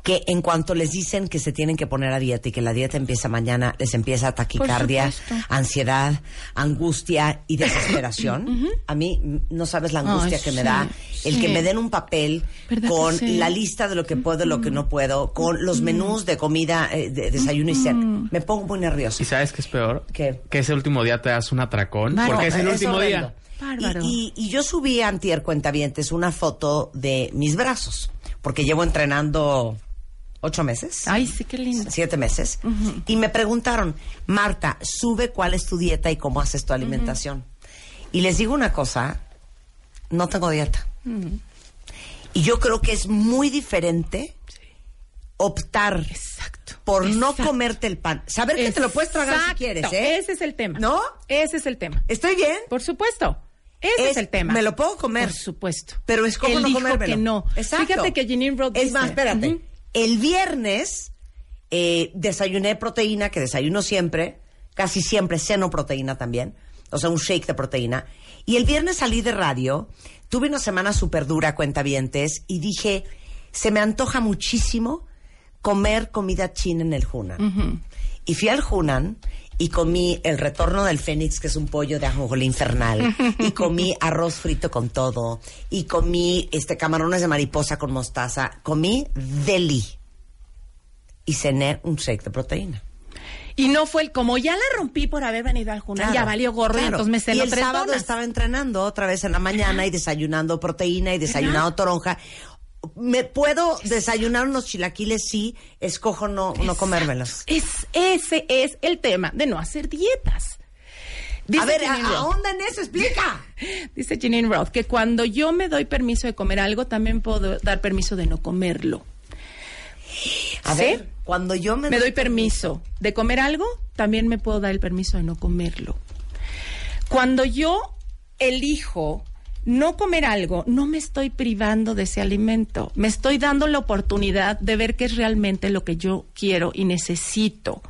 que en cuanto les dicen que se tienen que poner a dieta y que la dieta empieza mañana, les empieza taquicardia, ansiedad, angustia y desesperación? [coughs] A mí no sabes la angustia que me sí, da el sí. que me den un papel ¿Verdad que con sí? la lista de lo que puedo y lo que no puedo, con los menús de comida, eh, de desayuno y cena. Me pongo muy nerviosa. ¿Y sabes qué es peor? ¿Qué? Que ese último día te das un atracón. Porque es el último horrendo. día. Y, y- y yo subí a Antier Cuentavientes una foto de mis brazos, porque llevo entrenando ocho meses. Ay, sí, qué lindo. Siete meses. Y me preguntaron, Marta, sube cuál es tu dieta y cómo haces tu alimentación. Y les digo una cosa, no tengo dieta. Y yo creo que es muy diferente optar Exacto. por no comerte el pan. Saber que te lo puedes tragar si quieres, ¿eh? Ese es el tema. ¿No? Ese es el tema. ¿Estoy bien? Por supuesto. Ese es, Es- el tema. me lo puedo comer. Por supuesto. Pero es como Él no dijo comérmelo. que no. Exacto. Fíjate que Janine Roth Es dice- más, espérate. El viernes eh, desayuné proteína, que desayuno siempre. Casi siempre ceno proteína también. O sea, un shake de proteína. Y el viernes salí de radio. Tuve una semana súper dura, cuentavientes. Y dije, se me antoja muchísimo comer comida china en el Hunan. Y fui al Hunan y comí el retorno del Fénix, que es un pollo de ajonjolí infernal. y comí arroz frito con todo. Y comí este camarones de mariposa con mostaza. Comí deli. Y cené un shake de proteína. Y no fue el, como ya la rompí por haber venido al Junal, ya Claro, valió gorro y entonces me Y cenó el tres sábado donas. estaba entrenando otra vez en la mañana y desayunando proteína y desayunando toronja. ¿Me puedo desayunar unos chilaquiles? Sí, escojo no, no comérmelos. Es, ese es el tema de no hacer dietas. Dice a ver, ahonda en eso, explica. [laughs] Dice Janine Roth que cuando yo me doy permiso de comer algo, también puedo dar permiso de no comerlo. A ¿Sí? ver, cuando yo me, Me doy permiso de comer algo, también me puedo dar el permiso de no comerlo. Cuando yo elijo no comer algo, no me estoy privando de ese alimento. Me estoy dando la oportunidad de ver qué es realmente lo que yo quiero y necesito.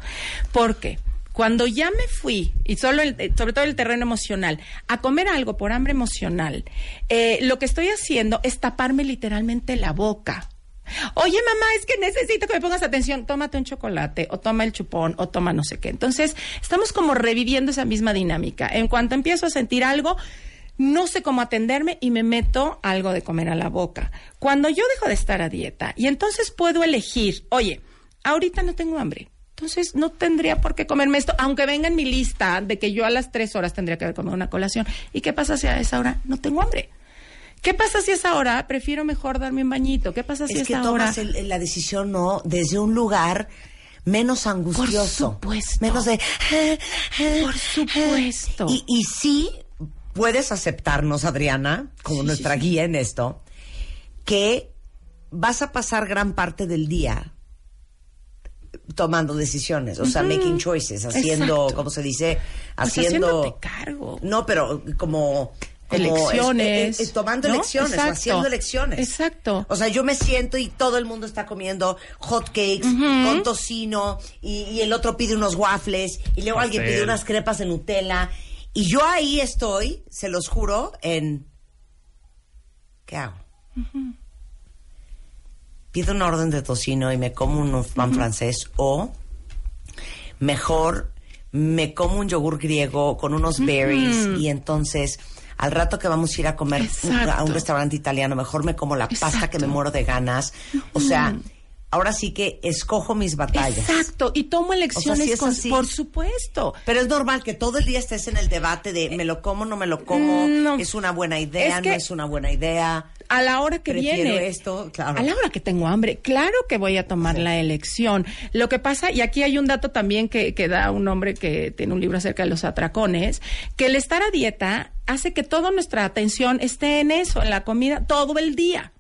Porque cuando ya me fui, y solo el- eh, sobre todo el terreno emocional, a comer algo por hambre emocional, eh, lo que estoy haciendo es taparme literalmente la boca. Oye, mamá, es que necesito que me pongas atención. Tómate un chocolate, o toma el chupón, o toma no sé qué. Entonces, estamos como reviviendo esa misma dinámica. En cuanto empiezo a sentir algo, no sé cómo atenderme y me meto algo de comer a la boca. Cuando yo dejo de estar a dieta y entonces puedo elegir, oye, ahorita no tengo hambre. Entonces no tendría por qué comerme esto, aunque venga en mi lista de que yo a las tres horas tendría que haber comido una colación. ¿Y qué pasa si a esa hora no tengo hambre? ¿Qué pasa si a esa hora prefiero mejor darme un bañito? ¿Qué pasa si a es que esa hora tomas el- la decisión no desde un lugar menos angustioso. supuesto. Menos de... Por supuesto. Y, y sí puedes aceptarnos, Adriana, como Sí, nuestra sí, guía en esto, que vas a pasar gran parte del día tomando decisiones, o sea, making choices, haciendo, Exacto. ¿cómo se dice? Haciendo... cargo. No, pero como... como Elecciones, es- eh, eh, tomando ¿no? elecciones o haciendo elecciones. Exacto. O sea, yo me siento y todo el mundo está comiendo hot cakes con tocino y, y el otro pide unos waffles y luego alguien pide unas crepas de Nutella. Y yo ahí estoy, se los juro, en... ¿Qué hago? Pido una orden de tocino y me como un pan francés o mejor me como un yogur griego con unos berries y entonces al rato que vamos a ir a comer un- a un restaurante italiano, mejor me como la pasta que me muero de ganas. O sea, ahora sí que escojo mis batallas. Exacto, y tomo elecciones sí es con- así. por supuesto. Pero es normal que todo el día estés en el debate de me lo como, no me lo como, No. es una buena idea, Es que- no es una buena idea. A la hora que Prefiero viene. esto, claro. A la hora que tengo hambre, claro que voy a tomar la elección. Lo que pasa, y aquí hay un dato también que, que da un hombre que tiene un libro acerca de los atracones, que el estar a dieta hace que toda nuestra atención esté en eso, en la comida, todo el día.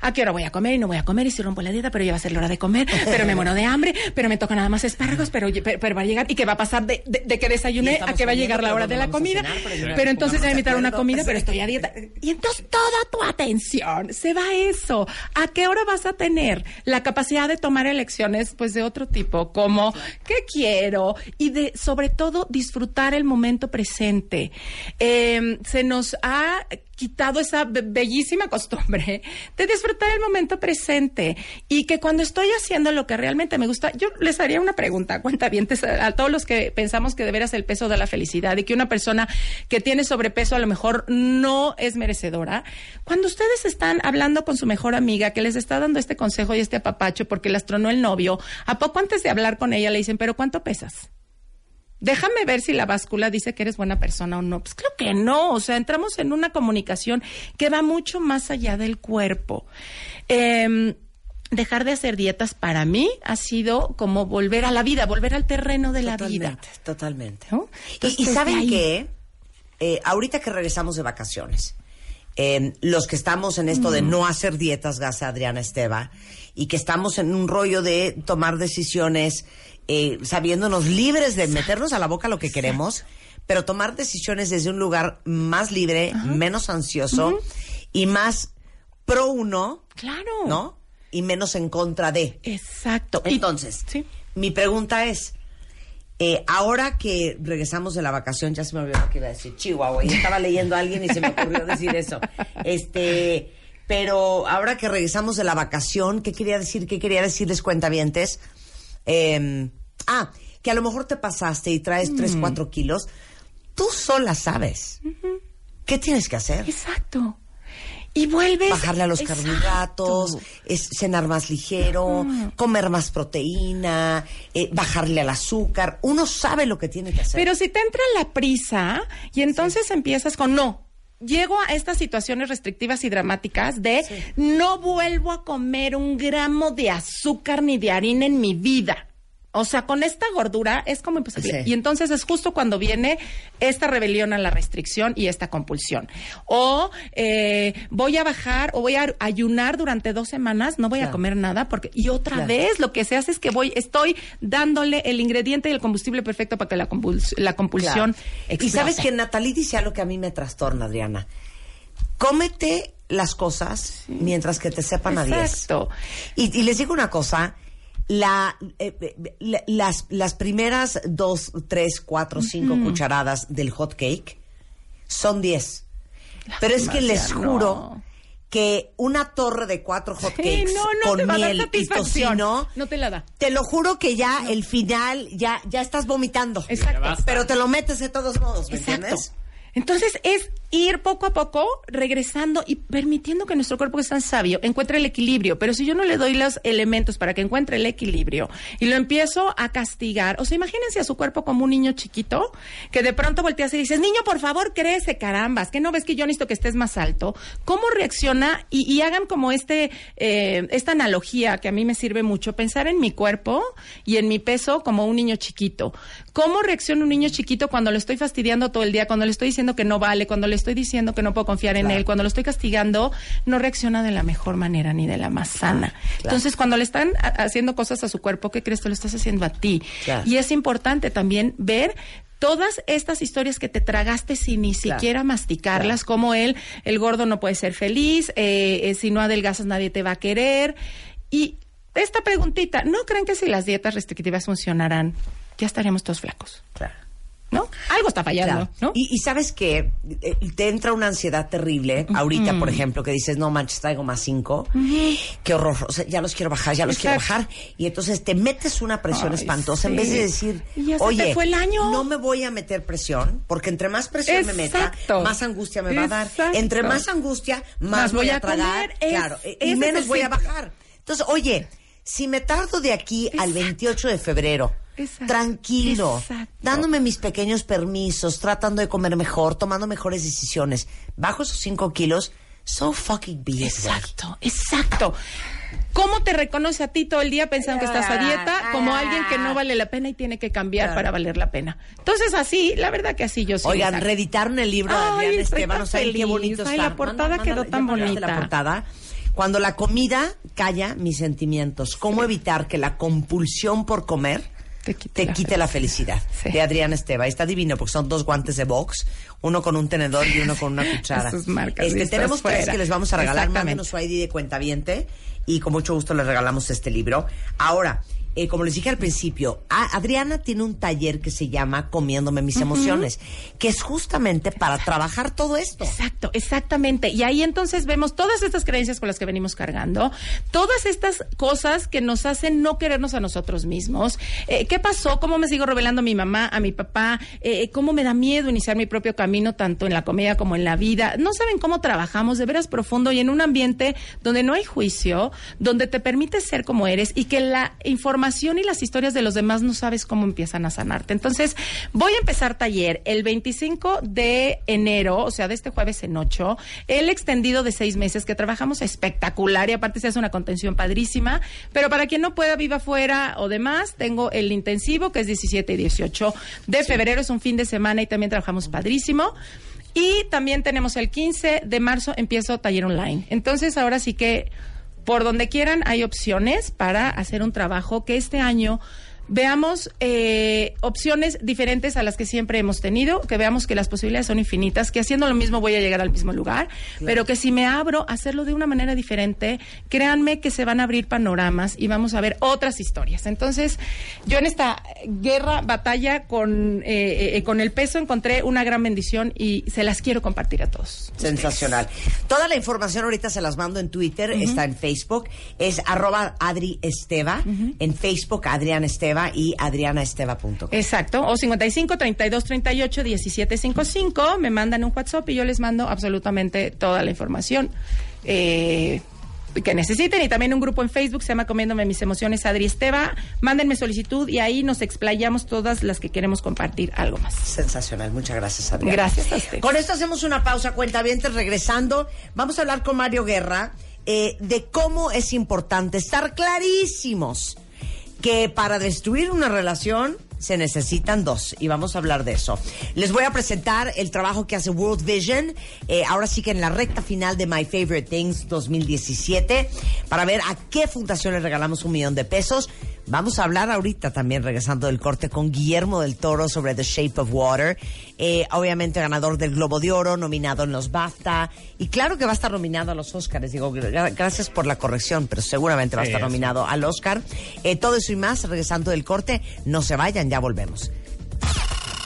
¿A qué hora voy a comer y no voy a comer? Y si rompo la dieta, pero ya va a ser la hora de comer, pero me muero de hambre, pero me toca nada más espárragos, pero, pero, pero va a llegar. ¿Y qué va a pasar de, de- de que desayuné a que va a llegar la hora de la comida? cenar, pero Pero entonces invitaron a una acuerdo. comida, pero estoy a dieta. Y entonces toda tu atención se va a eso. ¿A qué hora vas a tener la capacidad de tomar elecciones, pues de otro tipo, como qué quiero y de, sobre todo, disfrutar el momento presente? Eh, se nos ha quitado esa be- bellísima costumbre de disfrutar el momento presente y que cuando estoy haciendo lo que realmente me gusta, yo les haría una pregunta, cuenta bien, a todos los que pensamos que de veras el peso de la felicidad y que una persona que tiene sobrepeso a lo mejor no es merecedora. Cuando ustedes están hablando con su mejor amiga que les está dando este consejo y este apapacho porque las tronó el novio, ¿a poco antes de hablar con ella le dicen, pero ¿cuánto pesas? Déjame ver si la báscula dice que eres buena persona o no. Pues creo que no. O sea, entramos en una comunicación que va mucho más allá del cuerpo. Em, dejar de hacer dietas para mí ha sido como volver a la vida, volver al terreno de la vida. Totalmente, totalmente. ¿No? Y- Entonces, y, desde saben ahí- qué, Eh, ahorita que regresamos de vacaciones, eh, los que estamos en esto de Mm. no hacer dietas, gracias a Adriana Esteva, y que estamos en un rollo de tomar decisiones eh, sabiéndonos libres de meternos a la boca lo que queremos, pero tomar decisiones desde un lugar más libre, menos ansioso y más pro uno, Claro. ¿no? Y menos en contra de. Exacto. Y- Entonces, sí. mi pregunta es, eh, ahora que regresamos de la vacación, ya se me olvidó que iba a decir, Chihuahua, y estaba leyendo a alguien y se me ocurrió decir eso. Este, pero ahora que regresamos de la vacación, ¿qué quería decir? ¿Qué quería decirles cuentavientes? Eh, ah, que a lo mejor te pasaste y traes 3, 4 kilos. Tú sola sabes. ¿Qué tienes que hacer? Exacto. Y vuelves. bajarle a los Exacto. carbohidratos, es cenar más ligero, comer más proteína, eh, bajarle al azúcar. Uno sabe lo que tiene que hacer. Pero si te entra la prisa y entonces empiezas con no. Llego a estas situaciones restrictivas y dramáticas de no vuelvo a comer un gramo de azúcar ni de harina en mi vida. O sea, con esta gordura es como imposible. Sí. Y entonces es justo cuando viene esta rebelión a la restricción y esta compulsión. O eh, voy a bajar o voy a ayunar durante dos semanas, no voy a comer nada porque y otra Claro. vez lo que se hace es que voy estoy dándole el ingrediente y el combustible perfecto para que la, compuls- la compulsión Claro. Y sabes que Natalie dice algo que a mí me trastorna, Adriana. Cómete las cosas mientras que te sepan a 10. Exacto. Y, y les digo una cosa, la, eh, eh, la- las, las primeras dos, tres, cuatro, cinco cucharadas del hot cake son 10. Pero es que les juro no. que una torre de cuatro hot Sí, cakes no, no con te va a dar miel y tocino, No te la da. te lo juro que ya el final, ya, ya estás vomitando. Exacto. Pero te lo metes de todos modos, ¿me Exacto. entiendes? Entonces es ir poco a poco regresando y permitiendo que nuestro cuerpo que es tan sabio encuentre el equilibrio. Pero si yo no le doy los elementos para que encuentre el equilibrio y lo empiezo a castigar, o sea, imagínense a su cuerpo como un niño chiquito que de pronto volteas y dices, niño, por favor, crece, carambas, que no ves que yo necesito que estés más alto. ¿Cómo reacciona? Y, y hagan como este, eh, esta analogía que a mí me sirve mucho, pensar en mi cuerpo y en mi peso como un niño chiquito. ¿Cómo reacciona un niño chiquito cuando le estoy fastidiando todo el día, cuando le estoy diciendo que no vale, cuando le estoy diciendo que no puedo confiar en él, cuando lo estoy castigando? No reacciona de la mejor manera ni de la más sana. Entonces, cuando le están ha- haciendo cosas a su cuerpo, ¿qué crees? Tú lo estás haciendo a ti. Claro. Y es importante también ver todas estas historias que te tragaste sin ni Claro. siquiera masticarlas, como el, el gordo no puede ser feliz, eh, eh, si no adelgazas nadie te va a querer. Y esta preguntita, ¿no creen que si las dietas restrictivas funcionaran, ya estaríamos todos flacos? Claro. ¿No? Algo está fallando, Claro. ¿no? Y, y sabes que te entra una ansiedad terrible ahorita, por ejemplo, que dices, no manches, traigo más cinco. Qué horror. O sea, ya los quiero bajar, ya los quiero bajar. Y entonces te metes una presión Ay, espantosa en vez de decir, oye, fue el año". no me voy a meter presión, porque entre más presión me meta, más angustia me va a dar. Exacto. Entre más angustia, más, Más voy voy a tragar. Es- claro, y menos voy a bajar. Entonces, oye, si me tardo de aquí al 28 de febrero, Exacto. tranquilo, Exacto. dándome mis pequeños permisos, tratando de comer mejor, tomando mejores decisiones, bajo esos 5 kilos, so fucking be. Exacto, exacto. ¿Cómo te reconoce a ti todo el día pensando que estás a dieta como alguien que no vale la pena y tiene que cambiar para valer la pena? Entonces así, la verdad que así yo sí. Oigan, exacto. reeditaron el libro de estoy Esteban, o sea, qué bonito Ay, está. la portada quedó tan bonita. La portada. Cuando la comida calla mis sentimientos, ¿cómo evitar que la compulsión por comer Te quite la quite la felicidad? [laughs] Sí. De Adriana Esteban. Está divino porque son dos guantes de box, uno con un tenedor y uno con una [laughs] cuchara. Marcas Este, tenemos tres fuera. que les vamos a regalar. Mándenos su ID de cuentaviente y con mucho gusto les regalamos este libro. Ahora, eh, como les dije al principio, a- Adriana tiene un taller que se llama Comiéndome mis emociones, que es justamente para trabajar todo esto. Exacto, exactamente. Y ahí entonces vemos todas estas creencias con las que venimos cargando, todas estas cosas que nos hacen no querernos a nosotros mismos. Eh, ¿Qué pasó? ¿Cómo me sigo revelando a mi mamá, a mi papá? Eh, ¿Cómo me da miedo iniciar mi propio camino, tanto en la comedia como en la vida? No saben cómo trabajamos de veras profundo y en un ambiente donde no hay juicio, donde te permite ser como eres y que la información y las historias de los demás no sabes cómo empiezan a sanarte. Entonces, voy a empezar taller el 25 de enero, o sea, de este jueves en 8, el extendido de seis meses que trabajamos espectacular y aparte se hace una contención padrísima. Pero para quien no pueda, viva fuera o demás, tengo el intensivo que es 17 y 18 de febrero, es un fin de semana y también trabajamos padrísimo. Y también tenemos el 15 de marzo, empiezo taller online. Entonces, ahora sí que por donde quieran hay opciones para hacer un trabajo que este año veamos eh, opciones diferentes a las que siempre hemos tenido, que veamos que las posibilidades son infinitas, que haciendo lo mismo voy a llegar al mismo lugar, pero que si me abro a hacerlo de una manera diferente, créanme que se van a abrir panoramas y vamos a ver otras historias. Entonces, yo en esta guerra, batalla con, eh, eh, con el peso encontré una gran bendición y se las quiero compartir a todos. Sensacional. Toda la información ahorita se las mando en Twitter, está en Facebook, es arroba Adri Esteva, en Facebook Adriana Esteva y adrianaesteva.com. Exacto, o 55 32 38 17 55, me mandan un WhatsApp y yo les mando absolutamente toda la información eh, que necesiten y también un grupo en Facebook se llama Comiéndome mis emociones Adri Esteva, mándenme solicitud y ahí nos explayamos todas las que queremos compartir algo más. Sensacional, muchas gracias Adriana. Gracias a usted. Con esto hacemos una pausa, cuenta regresando. Vamos a hablar con Mario Guerra eh, de cómo es importante estar clarísimos que para destruir una relación se necesitan dos y vamos a hablar de eso. Les voy a presentar el trabajo que hace World Vision, eh, ahora sí que en la recta final de My Favorite Things 2017, para ver a qué fundación le regalamos un millón de pesos. Vamos a hablar ahorita también, regresando del corte, con Guillermo del Toro sobre The Shape of Water. Eh, obviamente ganador del Globo de Oro, nominado en los BAFTA. Y claro que va a estar nominado a los Oscars. Digo, gra- gracias por la corrección, pero seguramente va a estar nominado al Oscar. Eh, todo eso y más, regresando del corte. No se vayan, ya volvemos.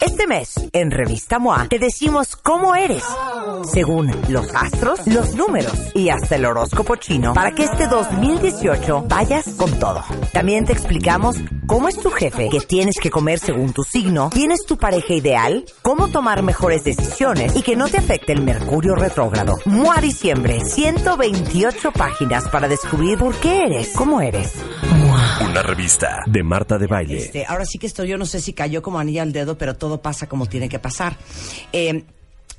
Este mes, en Revista MOA, te decimos cómo eres, según los astros, los números y hasta el horóscopo chino, para que este 2018 vayas con todo. También te explicamos cómo es tu jefe, qué tienes que comer según tu signo, quién es tu pareja ideal, cómo tomar mejores decisiones y que no te afecte el mercurio retrógrado. MOA Diciembre, 128 páginas para descubrir por qué eres, cómo eres. Una revista de Marta de Baile. Este, ahora sí que esto yo no sé si cayó como anilla al dedo, pero todo pasa como tiene que pasar. Eh,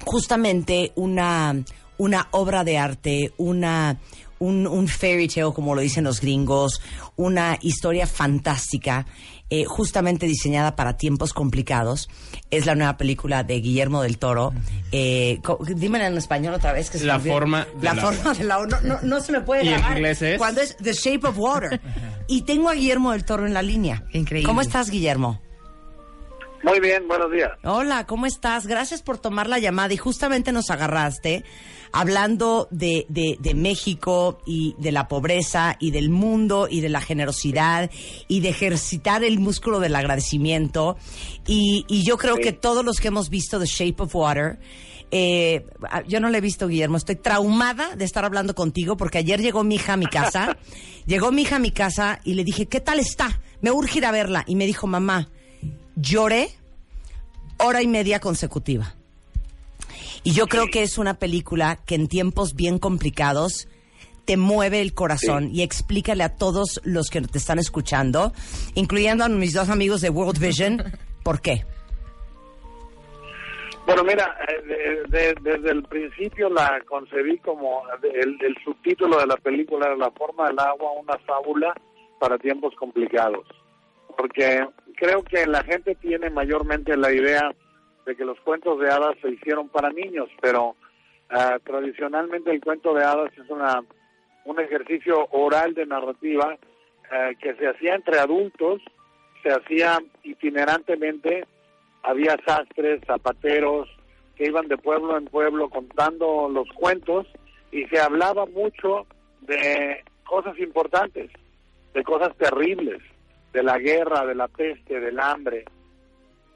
justamente una, una obra de arte, una, un, un fairy tale, como lo dicen los gringos, una historia fantástica, eh, justamente diseñada para tiempos complicados. Es la nueva película de Guillermo del Toro. Eh, en español otra vez. Que La forma de la la- forma de la no, no, no se me puede ¿Y en inglés es? Cuando es The Shape of Water. y tengo a Guillermo del Toro en la línea. Increíble. ¿Cómo estás, Guillermo? Muy bien, buenos días. Hola, ¿cómo estás? Gracias por tomar la llamada y justamente nos agarraste hablando de, de, de México y de la pobreza y del mundo y de la generosidad y de ejercitar el músculo del agradecimiento. Y, y yo creo Sí. que todos los que hemos visto The Shape of Water, eh, yo no la he visto, Guillermo. Estoy traumada de estar hablando contigo porque ayer llegó mi hija a mi casa. [laughs] llegó mi hija a mi casa y le dije, ¿qué tal está? Me urge ir a verla. Y me dijo, mamá, lloré hora y media consecutiva. Y yo creo que es una película que en tiempos bien complicados te mueve el corazón y explícale a todos los que te están escuchando, incluyendo a mis dos amigos de World Vision, por qué. Bueno, mira, eh, de- de- desde el principio la concebí como el, el subtítulo de la película era La forma del agua, una fábula para tiempos complicados. Porque creo que la gente tiene mayormente la idea de que los cuentos de hadas se hicieron para niños, pero ah, tradicionalmente el cuento de hadas es una un ejercicio oral de narrativa ah, que se hacía entre adultos, se hacía itinerantemente había sastres, zapateros que iban de pueblo en pueblo contando los cuentos y se hablaba mucho de cosas importantes, de cosas terribles, de la guerra, de la peste, del hambre.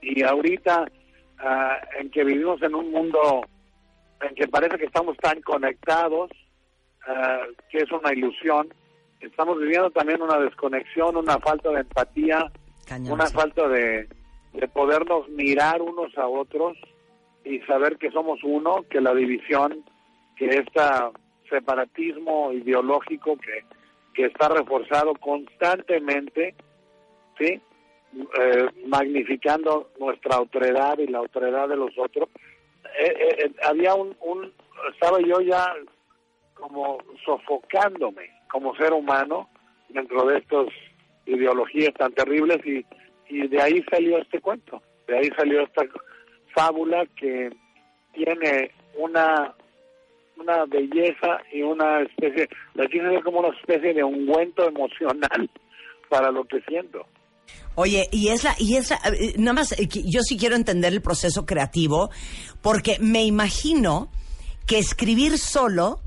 Y ahorita ah, en que vivimos en un mundo en que parece que estamos tan conectados, ah, que es una ilusión, estamos viviendo también una desconexión, una falta de empatía, una falta de, de podernos mirar unos a otros y saber que somos uno, que la división, que este separatismo ideológico que, que está reforzado constantemente, ¿sí? Eh, magnificando nuestra otredad y la otredad de los otros. Eh, eh, eh, había un, un, estaba yo ya como sofocándome como ser humano dentro de estas ideologías tan terribles y, y de ahí salió este cuento, de ahí salió esta fábula que tiene una una belleza y una especie, la quise como una especie de ungüento emocional [laughs] para lo que siento. Oye, y es la, y es la- eh, nada más, eh, yo sí quiero entender el proceso creativo, porque me imagino que escribir solo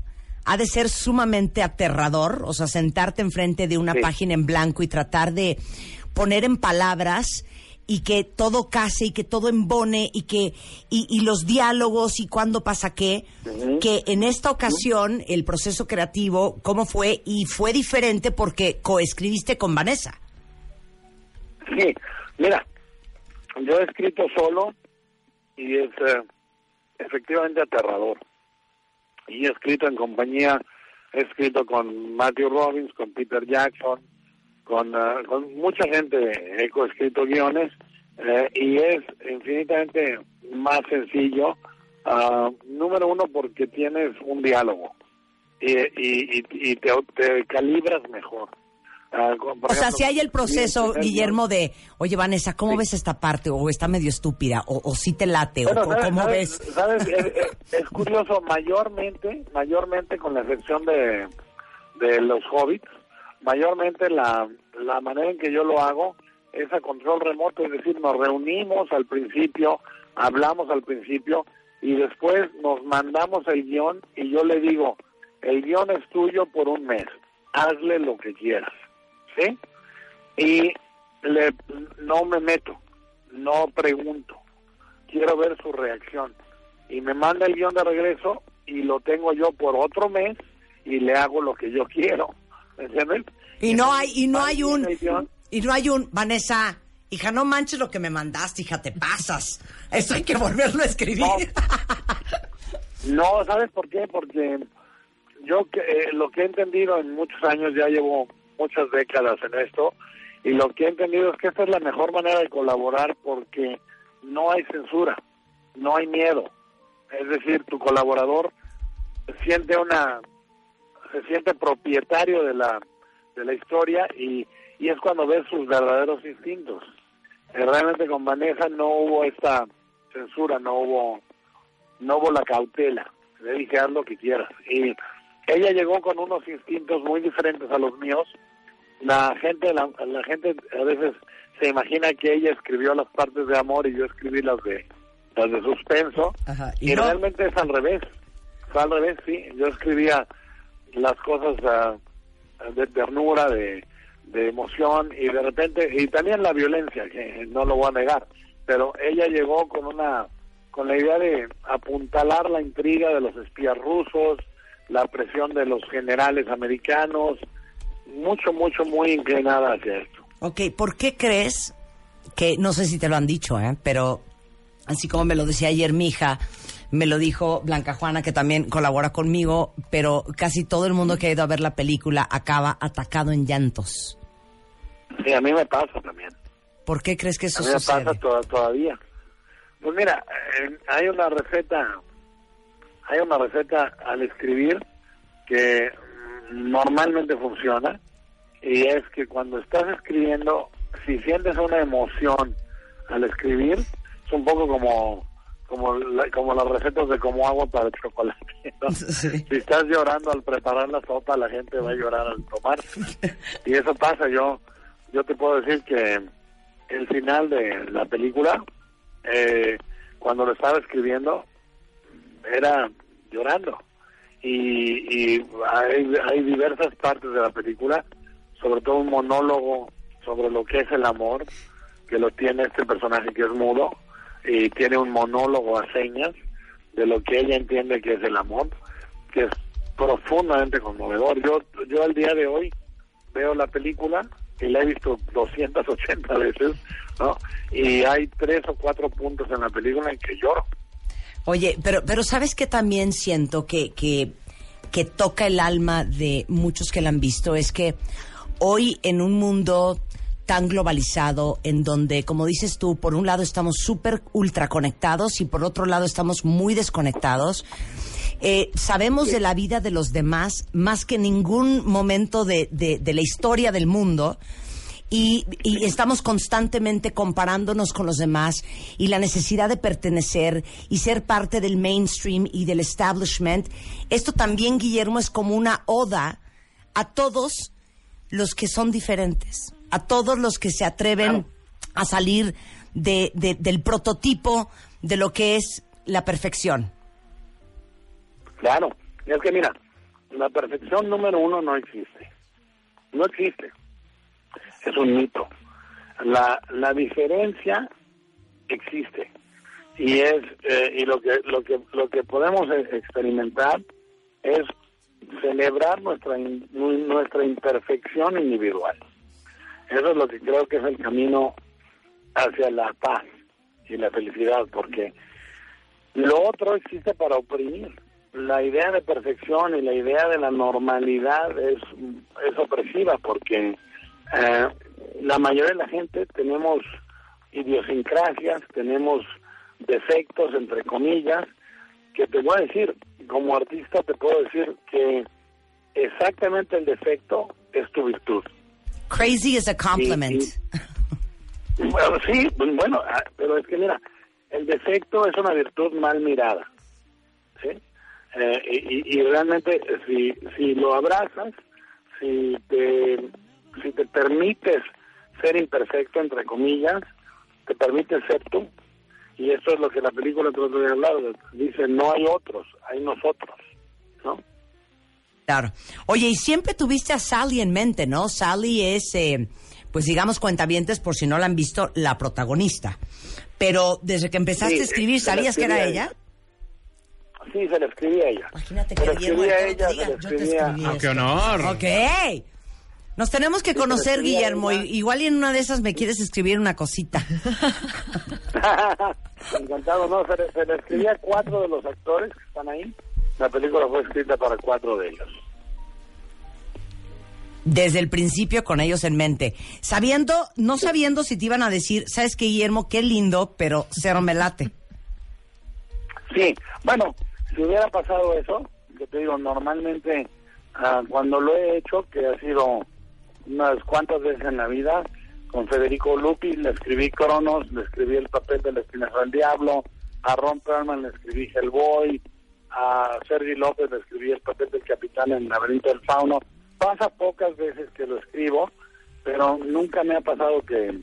ha de ser sumamente aterrador, o sea, sentarte enfrente de una Sí. página en blanco y tratar de poner en palabras y que todo case y que todo embone y que y, y los diálogos y cuándo pasa qué que en esta ocasión el proceso creativo cómo fue y fue diferente porque coescribiste con Vanessa Sí, mira, yo he escrito solo y es eh, efectivamente aterrador. Y he escrito en compañía, he escrito con Matthew Robbins, con Peter Jackson, con, eh, mucha gente, he coescrito guiones eh, y es infinitamente más sencillo. ah, número uno, porque tienes un diálogo y, y, y- y te, te calibras mejor. Con- O sea, ejemplo, si hay el proceso, Guillermo, de, oye, Vanessa, ¿cómo ves esta parte? O está medio estúpida, o, o sí te late, Bueno, o, o ¿sabes- cómo sabes- ves. sabes? Es, [laughs] es- es curioso, mayormente, mayormente con la excepción de, de los hobbits, mayormente la, la manera en que yo lo hago es a control remoto, es decir, nos reunimos al principio, hablamos al principio y después nos mandamos el guion y yo le digo, el guion es tuyo por un mes, hazle lo que quieras, ¿sí? Y le, no me meto, no pregunto, quiero ver su reacción. Y me manda el guion de regreso y lo tengo yo por otro mes y le hago lo que yo quiero. ¿Me entiendes? Y no hay, y no hay un, y no hay un, Vanessa, hija, no manches lo que me mandaste, hija, te pasas. Eso hay que volverlo a escribir. No, ¿sabes por qué? Porque yo eh, lo que he entendido en muchos años, ya llevo muchas décadas en esto, y lo que he entendido es que esta es la mejor manera de colaborar porque no hay censura, no hay miedo. Es decir, tu colaborador siente una se siente propietario de la de la historia y, y es cuando ves sus verdaderos instintos. Eh, Realmente con Vanessa no hubo esta censura, no hubo no hubo la cautela. Le dije, haz lo que quieras. Y ella llegó con unos instintos muy diferentes a los míos. La gente, la, la gente a veces se imagina que ella escribió las partes de amor y yo escribí las de las de suspenso. Ajá, Y, y no. realmente es al revés. fue al revés, sí. Yo escribía las cosas ah, de ternura, de, de emoción y de repente, y también la violencia, que no lo voy a negar, pero ella llegó con una, con la idea de apuntalar la intriga de los espías rusos, la presión de los generales americanos, mucho, mucho, muy inclinada hacia esto. Ok, ¿por qué crees que, no sé si te lo han dicho, ¿eh? pero así como me lo decía ayer mi hija, me lo dijo Blanca Juana, que también colabora conmigo, pero casi todo el mundo que ha ido a ver la película acaba atacado en llantos. Sí, a mí me pasa también. ¿Por qué crees que eso a mí me sucede? pasa to- todavía. Pues mira, eh, hay una receta, hay una receta al escribir que normalmente funciona y es que cuando estás escribiendo, si sientes una emoción al escribir, es un poco como como la- como las recetas de cómo hago para el chocolate. [laughs] ¿no? [laughs] Si estás llorando al preparar la sopa, la gente va a llorar al tomar. Y eso pasa. Yo yo te puedo decir que el final de la película, eh, cuando lo estaba escribiendo, era llorando. Y, y hay, hay diversas partes de la película, sobre todo un monólogo sobre lo que es el amor, que lo tiene este personaje que es mudo, y tiene un monólogo a señas de lo que ella entiende que es el amor, que es profundamente conmovedor. Yo, yo al día de hoy veo la película y la he visto 280 veces, ¿no? Y hay tres o cuatro puntos en la película en que lloro. Oye, pero, pero ¿sabes que también siento que, que, que toca el alma de muchos que la han visto? Es que hoy en un mundo tan globalizado, en donde, como dices tú, por un lado estamos súper ultra conectados y por otro lado estamos muy desconectados, eh, sabemos de la vida de los demás más que ningún momento de, de- de la historia del mundo. Y, y estamos constantemente comparándonos con los demás y la necesidad de pertenecer y ser parte del mainstream y del establishment. Esto también, Guillermo, es como una oda a todos los que son diferentes, a todos los que se atreven a salir de- de- del prototipo de lo que es la perfección. Claro, es que mira, la perfección número uno no existe. No existe. Es un mito. La, la diferencia existe. Y es eh, y lo que lo que lo que podemos e- experimentar es celebrar nuestra nuestra imperfección individual. Eso es lo que creo que es el camino hacia la paz y la felicidad, porque lo otro existe para oprimir. La idea de perfección y la idea de la normalidad es, es opresiva porque eh, la mayoría de la gente tenemos idiosincrasias, tenemos defectos, entre comillas, que te voy a decir, como artista te puedo decir que exactamente el defecto es tu virtud. Crazy is a compliment. Bueno, sí, bueno, ah, pero es que mira, el defecto es una virtud mal mirada, ¿sí? Eh, y, y- y realmente si, si lo abrazas, si te, si te permites ser imperfecto, entre comillas, te permites ser tú. Y eso es lo que la película otro día hablado, dice, no hay otros, hay nosotros, ¿no? Claro. Oye, y siempre tuviste a Sally en mente, ¿no? Sally es, eh, pues digamos, cuentavientes, por si no la han visto, la protagonista. Pero desde que empezaste Sí, a escribir, la ¿sabías que era escribí a ella? Sí, se le escribía a ella. Imagínate que le a te ella, yo te escribí Ah, qué esto. honor. Ok. Nos tenemos que conocer, Guillermo. y- Igual y en una de esas me quieres escribir una cosita. [laughs] Encantado, no, se le, se le escribía a cuatro de los actores que están ahí. La película fue escrita para cuatro de ellos. Desde el principio con ellos en mente. Sabiendo, no sabiendo si te iban a decir, ¿sabes qué, Guillermo? Qué lindo, pero cero me late. Sí, bueno, si hubiera pasado eso, que te digo, normalmente ah, cuando lo he hecho, que ha sido unas cuantas veces en la vida, con Federico Lupi le escribí Cronos, le escribí el papel del Espinazo del Diablo, a Ron Perlman le escribí Hellboy, a Sergi López le escribí el papel del capitán en Laberinto del Fauno. Pasa pocas veces que lo escribo, pero nunca me ha pasado que...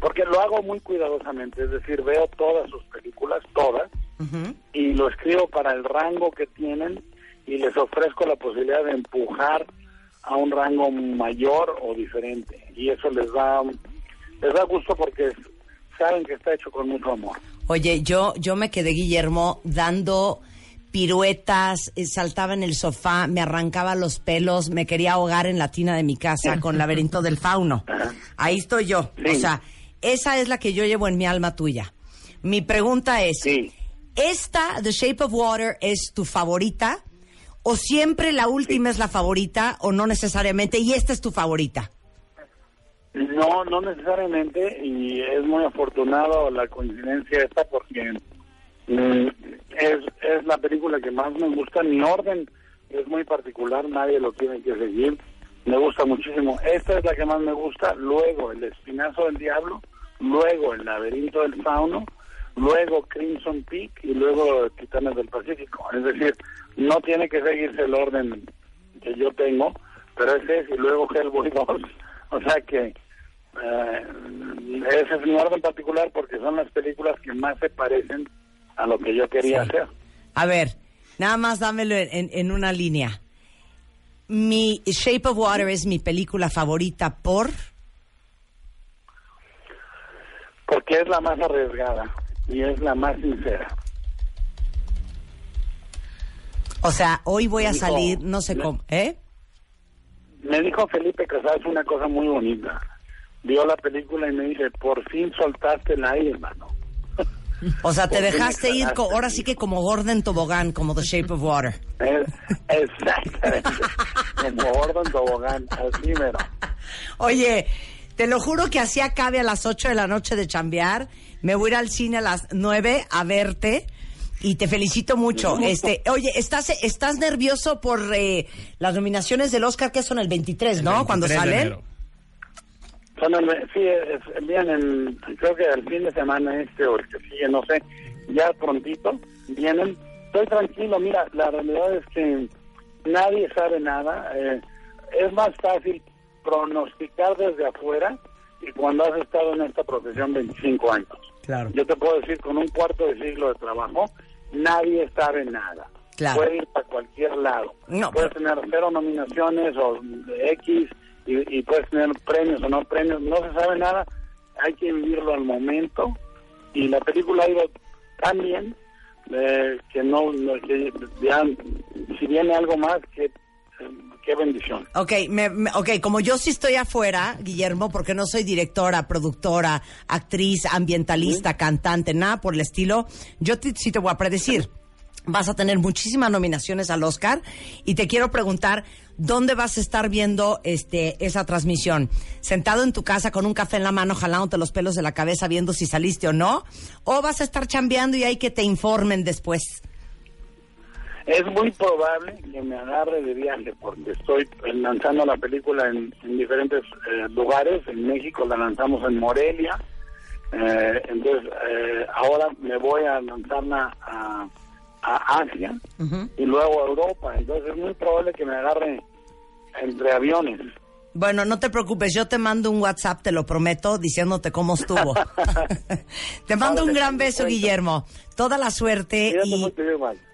Porque lo hago muy cuidadosamente, es decir, veo todas sus películas, todas, y lo escribo para el rango que tienen y les ofrezco la posibilidad de empujar a un rango mayor o diferente y eso les da les da gusto porque saben que está hecho con mucho amor. Oye, yo, yo me quedé, Guillermo, dando piruetas, eh, saltaba en el sofá, me arrancaba los pelos, me quería ahogar en la tina de mi casa con [laughs] laberinto del fauno. Ahí estoy yo. O sea, esa es la que yo llevo en mi alma tuya. Mi pregunta es, ¿esta, The Shape of Water, es tu favorita? ¿O siempre la última es la favorita o no necesariamente? Y esta es tu favorita. No, no necesariamente, y es muy afortunado la coincidencia esta porque mm, es, es la película que más me gusta. Mi orden es muy particular, nadie lo tiene que seguir. Me gusta muchísimo. Esta es la que más me gusta. Luego, El Espinazo del Diablo. Luego, El Laberinto del Fauno. Luego, Crimson Peak. Y luego, Titanes del Pacífico. Es decir, no tiene que seguirse el orden que yo tengo, pero ese es. Y luego, Hellboy [laughs] 2. O sea que eh, ese es mi orden particular porque son las películas que más se parecen a lo que yo quería hacer. A ver, nada más dámelo en, en una línea. Mi Shape of Water es mi película favorita por... Porque es la más arriesgada y es la más sincera. O sea, hoy voy a Dijo- salir, no sé cómo, ¿eh? Me dijo Felipe Casals una cosa muy bonita. Vio la película y me dice, por fin soltaste el aire, hermano. O sea, te ¿Por qué me dejaste ir, co- ahora sí que como Gordon Tobogán, como The Shape of Water. Exactamente. Como Gordon Tobogán, así mero. [laughs] Oye, te lo juro que así acabe a las 8 de la noche de chambear. Me voy a ir al cine a las 9 a verte. Y te felicito mucho. [laughs] Este, oye, ¿estás, estás nervioso por eh, las nominaciones del Oscar que son el 23, ¿no? Cuando 23 de salen. el- sí, vienen, creo que el fin de semana este o el que sigue, no sé, ya prontito vienen. Estoy tranquilo, mira, la realidad es que nadie sabe nada. eh, es más fácil pronosticar desde afuera y cuando has estado en esta profesión 25 años. Claro. Yo te puedo decir, con un cuarto de siglo de trabajo, nadie sabe nada. Claro. Puede ir para cualquier lado. No, Puedes tener cero nominaciones o X y, y puedes tener premios o no premios. No se sabe nada. Hay que vivirlo al momento. Y la película ha ido tan bien eh, que no, no- que ya, si viene algo más, que qué bendición. Ok, me- me- ok, como yo sí estoy afuera, Guillermo, porque no soy directora, productora, actriz, ambientalista, cantante, nada por el estilo, yo te- sí te voy a predecir. Vas a tener muchísimas nominaciones al Oscar y te quiero preguntar dónde vas a estar viendo este esa transmisión. Sentado en tu casa con un café en la mano, jalándote los pelos de la cabeza, viendo si saliste o no, o vas a estar chambeando y hay que te informen después. Es muy probable que me agarre de viaje porque estoy eh, lanzando la película en, en diferentes eh, lugares. En México la lanzamos en Morelia. Eh, entonces, eh, ahora me voy a lanzarla a, a Asia y luego a Europa. Entonces, es muy probable que me agarre entre aviones. Bueno, no te preocupes, yo te mando un WhatsApp, te lo prometo, diciéndote cómo estuvo. [laughs] te mando un gran beso, Guillermo. Toda la suerte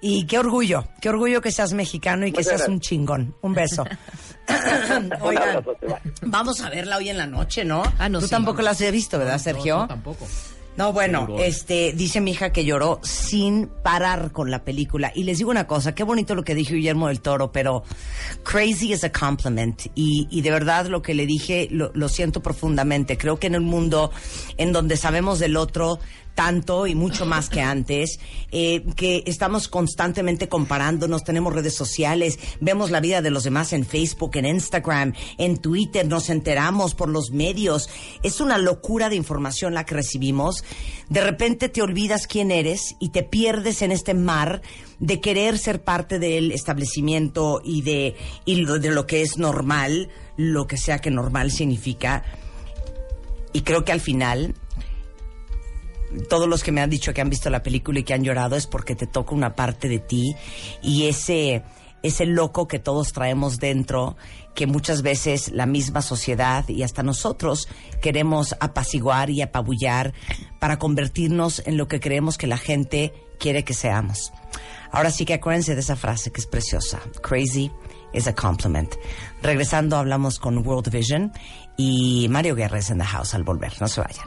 y, qué orgullo, qué orgullo que seas mexicano y que seas gracias. un chingón. Un beso. [laughs] [laughs] Oigan, vamos a verla hoy en la noche, ¿no? Ah, no, Tú sí, tampoco vamos. la has visto, ¿verdad, Sergio? No, tampoco. No, bueno, Seguro. este, dice mi hija que lloró sin parar con la película. Y les digo una cosa, qué bonito lo que dijo Guillermo del Toro, pero crazy is a compliment. Y, y de verdad lo que le dije lo, lo siento profundamente. Creo que en un mundo en donde sabemos del otro tanto y mucho más que antes, eh, que estamos constantemente comparándonos, tenemos redes sociales, vemos la vida de los demás en Facebook, en Instagram, en Twitter, nos enteramos por los medios. Es una locura de información la que recibimos. De repente te olvidas quién eres y te pierdes en este mar de querer ser parte del establecimiento y de, y de lo que es normal, lo que sea que normal significa. Y creo que al final todos los que me han dicho que han visto la película y que han llorado es porque te toca una parte de ti y ese ese loco que todos traemos dentro que muchas veces la misma sociedad y hasta nosotros queremos apaciguar y apabullar para convertirnos en lo que creemos que la gente quiere que seamos. Ahora sí que acuérdense de esa frase que es preciosa. Crazy is a compliment. Regresando hablamos con World Vision y Mario Guerres en the house al volver. No se vayan.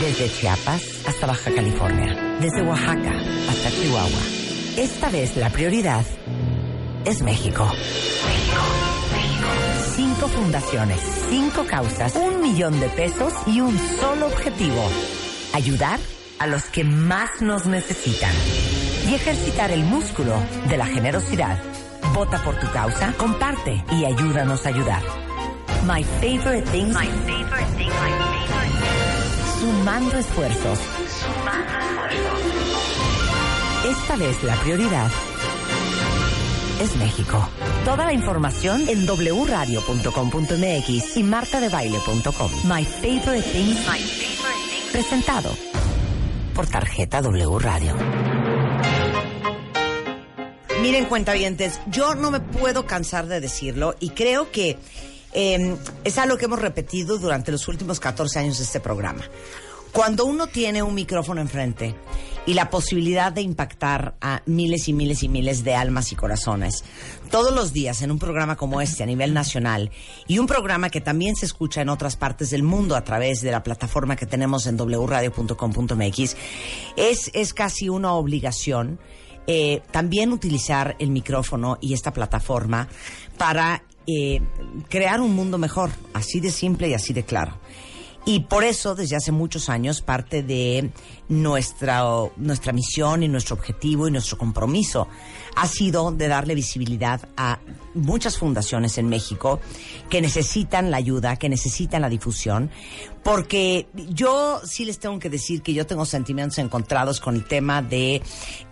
Desde Chiapas hasta Baja California, desde Oaxaca hasta Chihuahua. Esta vez la prioridad es México. Cinco fundaciones, cinco causas, un millón de pesos y un solo objetivo. Ayudar a los que más nos necesitan. Y ejercitar el músculo de la generosidad. Vota por tu causa, comparte y ayúdanos a ayudar. My favorite thing. My favorite thing. My favorite. Sumando esfuerzos. Esta vez la prioridad es México. Toda la información en wradio.com.mx y martadebaile.com. My favorite thing. My favorite thing. Presentado por tarjeta W Radio. Miren, cuentavientes, yo no me puedo cansar de decirlo y creo que eh, es algo que hemos repetido durante los últimos 14 años de este programa. Cuando uno tiene un micrófono enfrente y la posibilidad de impactar a miles y miles y miles de almas y corazones todos los días en un programa como este a nivel nacional y un programa que también se escucha en otras partes del mundo a través de la plataforma que tenemos en wradio.com.mx, es, es casi una obligación eh, también utilizar el micrófono y esta plataforma para eh, crear un mundo mejor, así de simple y así de claro. Y por eso, desde hace muchos años, parte de nuestra, nuestra misión y nuestro objetivo y nuestro compromiso ha sido de darle visibilidad a muchas fundaciones en México que necesitan la ayuda, que necesitan la difusión, porque yo sí les tengo que decir que yo tengo sentimientos encontrados con el tema de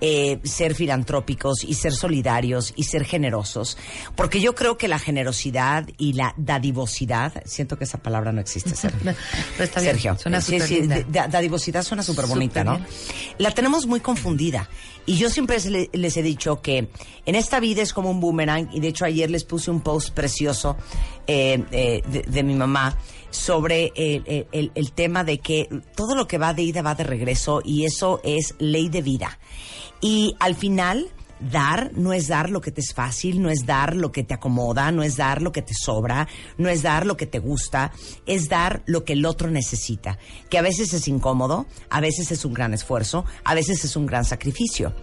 eh, ser filantrópicos y ser solidarios y ser generosos, porque yo creo que la generosidad y la dadivosidad, siento que esa palabra no existe, Sergio. [laughs] Pero está bien, Sergio, suena sí, dadivosidad suena súper La tenemos muy confundida. Y yo siempre le- les he dicho que en esta vida es como un boomerang, y de hecho ayer les puse un post precioso eh, eh, de, de mi mamá sobre el- el- el tema de que todo lo que va de ida va de regreso y eso es ley de vida. Y al final, dar no es dar lo que te es fácil, no es dar lo que te acomoda, no es dar lo que te sobra, no es dar lo que te gusta, es dar lo que el otro necesita, que a veces es incómodo, a veces es un gran esfuerzo, a veces es un gran sacrificio.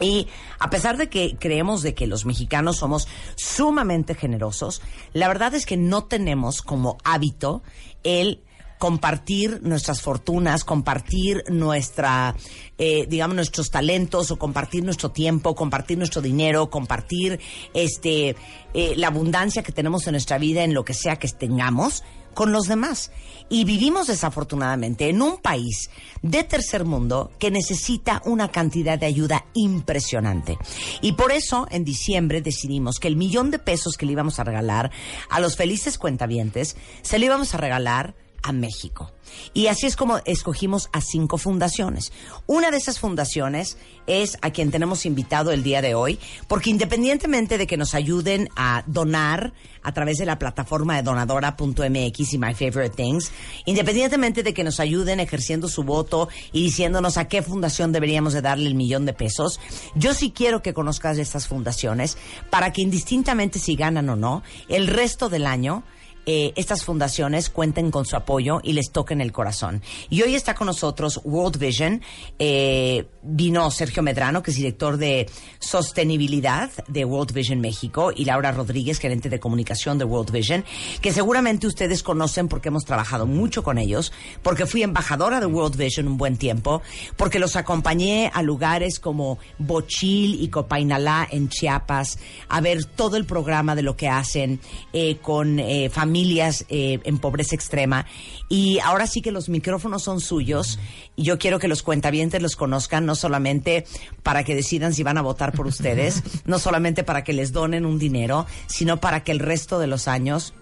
Y a pesar de que creemos de que los mexicanos somos sumamente generosos, la verdad es que no tenemos como hábito el compartir nuestras fortunas, compartir nuestra, eh, digamos, nuestros talentos o compartir nuestro tiempo, compartir nuestro dinero, compartir este, eh, la abundancia que tenemos en nuestra vida en lo que sea que tengamos con los demás. Y vivimos desafortunadamente en un país de tercer mundo que necesita una cantidad de ayuda impresionante. Y por eso en diciembre decidimos que el millón de pesos que le íbamos a regalar a los felices cuentavientes se lo íbamos a regalar a México. Y así es como escogimos a cinco fundaciones. Una de esas fundaciones es a quien tenemos invitado el día de hoy, porque independientemente de que nos ayuden a donar a través de la plataforma de donadora.mx y My Favorite Things, independientemente de que nos ayuden ejerciendo su voto y diciéndonos a qué fundación deberíamos de darle el millón de pesos, yo sí quiero que conozcas estas fundaciones para que indistintamente si ganan o no, el resto del año eh, estas fundaciones cuenten con su apoyo y les toquen el corazón. Y hoy está con nosotros World Vision. eh, vino Sergio Medrano, que es director de sostenibilidad de World Vision México, y Laura Rodríguez, gerente de comunicación de World Vision, que seguramente ustedes conocen porque hemos trabajado mucho con ellos, porque fui embajadora de World Vision un buen tiempo, porque los acompañé a lugares como Bochil y Copainalá en Chiapas, a ver todo el programa de lo que hacen eh, con eh, familias familias eh, en pobreza extrema. Y ahora sí que los micrófonos son suyos y yo quiero que los cuentavientes los conozcan, no solamente para que decidan si van a votar por ustedes, [laughs] no solamente para que les donen un dinero, sino para que el resto de los años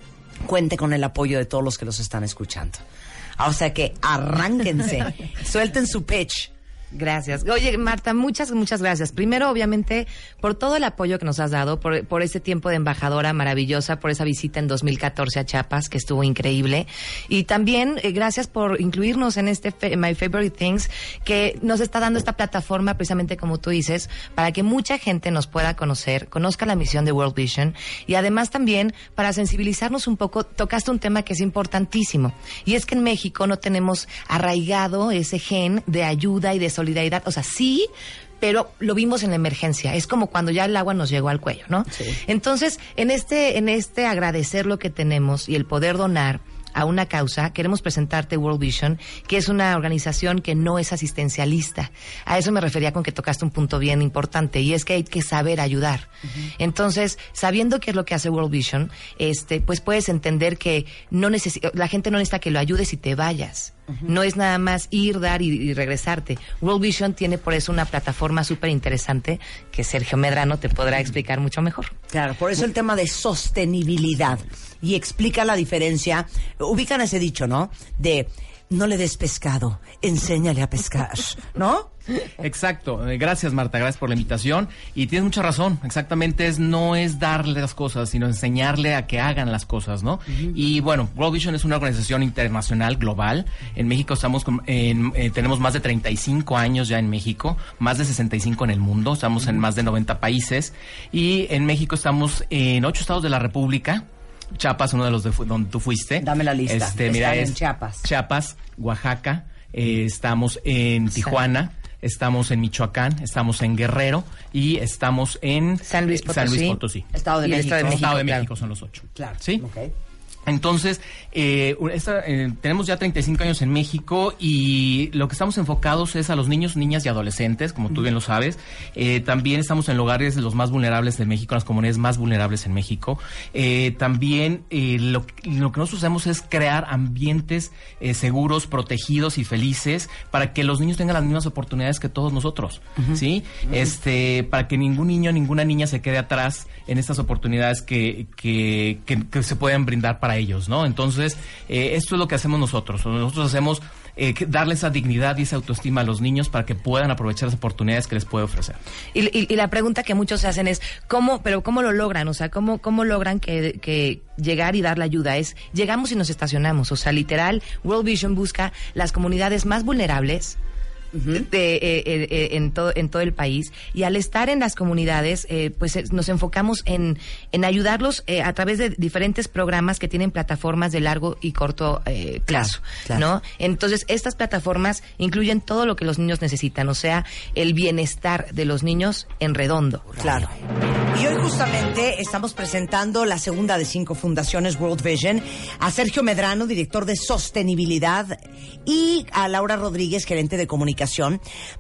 cuente con el apoyo de todos los que los están escuchando. O sea que arránquense, [laughs] suelten su pitch. Gracias. Oye, Marta, muchas, muchas gracias. Primero, obviamente, por todo el apoyo que nos has dado, por, por ese tiempo de embajadora maravillosa, por esa visita en 2014 a Chiapas, que estuvo increíble. Y también, eh, gracias por incluirnos en este My Favorite Things, que nos está dando esta plataforma, precisamente como tú dices, para que mucha gente nos pueda conocer, conozca la misión de World Vision y además también para sensibilizarnos un poco, tocaste un tema que es importantísimo. Y es que en México no tenemos arraigado ese gen de ayuda y de solidaridad. O sea, sí, pero lo vimos en la emergencia. Es como cuando ya el agua nos llegó al cuello, ¿no? Entonces, en este, en este agradecer lo que tenemos y el poder donar a una causa, queremos presentarte World Vision, que es una organización que no es asistencialista. A eso me refería con que tocaste un punto bien importante y es que hay que saber ayudar. Entonces, sabiendo qué es lo que hace World Vision, este, pues puedes entender que no la gente no necesita que lo ayudes y te vayas. No es nada más ir, dar y, y regresarte. World Vision tiene por eso una plataforma súper interesante que Sergio Medrano te podrá explicar mucho mejor. Claro, por eso el tema de sostenibilidad. Y explica la diferencia. Ubican ese dicho, ¿no? De no le des pescado, enséñale a pescar, ¿no? Exacto, Eh, gracias Marta, gracias por la invitación. Y tienes mucha razón, exactamente es no es darle las cosas, sino enseñarle a que hagan las cosas, ¿no? Y bueno, World Vision es una organización internacional, global, en México estamos con- en- eh, tenemos más de 35 años ya en México, más de 65 en el mundo, estamos en más de 90 países. Y en México estamos en ocho estados de la República, Chiapas, uno de los de fu- donde tú fuiste. Dame la lista. Este, mira, Están en es Chiapas. Chiapas, Oaxaca, eh, estamos en Tijuana, estamos en Michoacán, estamos en Guerrero y estamos en San Luis eh, San Luis Potosí. Potosí. Estado de Y México. Estado de México, Estado de claro. México son los ocho. Claro. ¿Sí? Ok. Entonces, eh, esta, eh, tenemos ya 35 años en México y lo que estamos enfocados es a los niños, niñas y adolescentes, como tú bien lo sabes. Eh, también estamos en lugares de los más vulnerables de México, en las comunidades más vulnerables en México. Eh, también eh, lo, lo que nosotros hacemos es crear ambientes eh, seguros, protegidos y felices para que los niños tengan las mismas oportunidades que todos nosotros, ¿sí? Este, para que ningún niño, ninguna niña se quede atrás en estas oportunidades que, que, que- que se pueden brindar para ellos, ¿no? Entonces, eh, esto es lo que hacemos nosotros. Nosotros hacemos eh, darle esa dignidad y esa autoestima a los niños para que puedan aprovechar las oportunidades que les puede ofrecer. Y la pregunta que muchos se hacen es, ¿cómo, pero cómo lo logran? O sea, ¿cómo, cómo logran que, que llegar y dar la ayuda? Es, llegamos y nos estacionamos. O sea, literal, World Vision busca las comunidades más vulnerables, de, eh, eh, eh, en, todo, en todo el país y al estar en las comunidades pues nos enfocamos en, en ayudarlos a través de diferentes programas que tienen plataformas de largo y corto plazo claro. ¿no? Entonces, estas plataformas incluyen todo lo que los niños necesitan, o sea, el bienestar de los niños en redondo. Claro. Y hoy justamente estamos presentando la segunda de cinco fundaciones World Vision a Sergio Medrano, director de sostenibilidad, y a Laura Rodríguez, gerente de comunicación,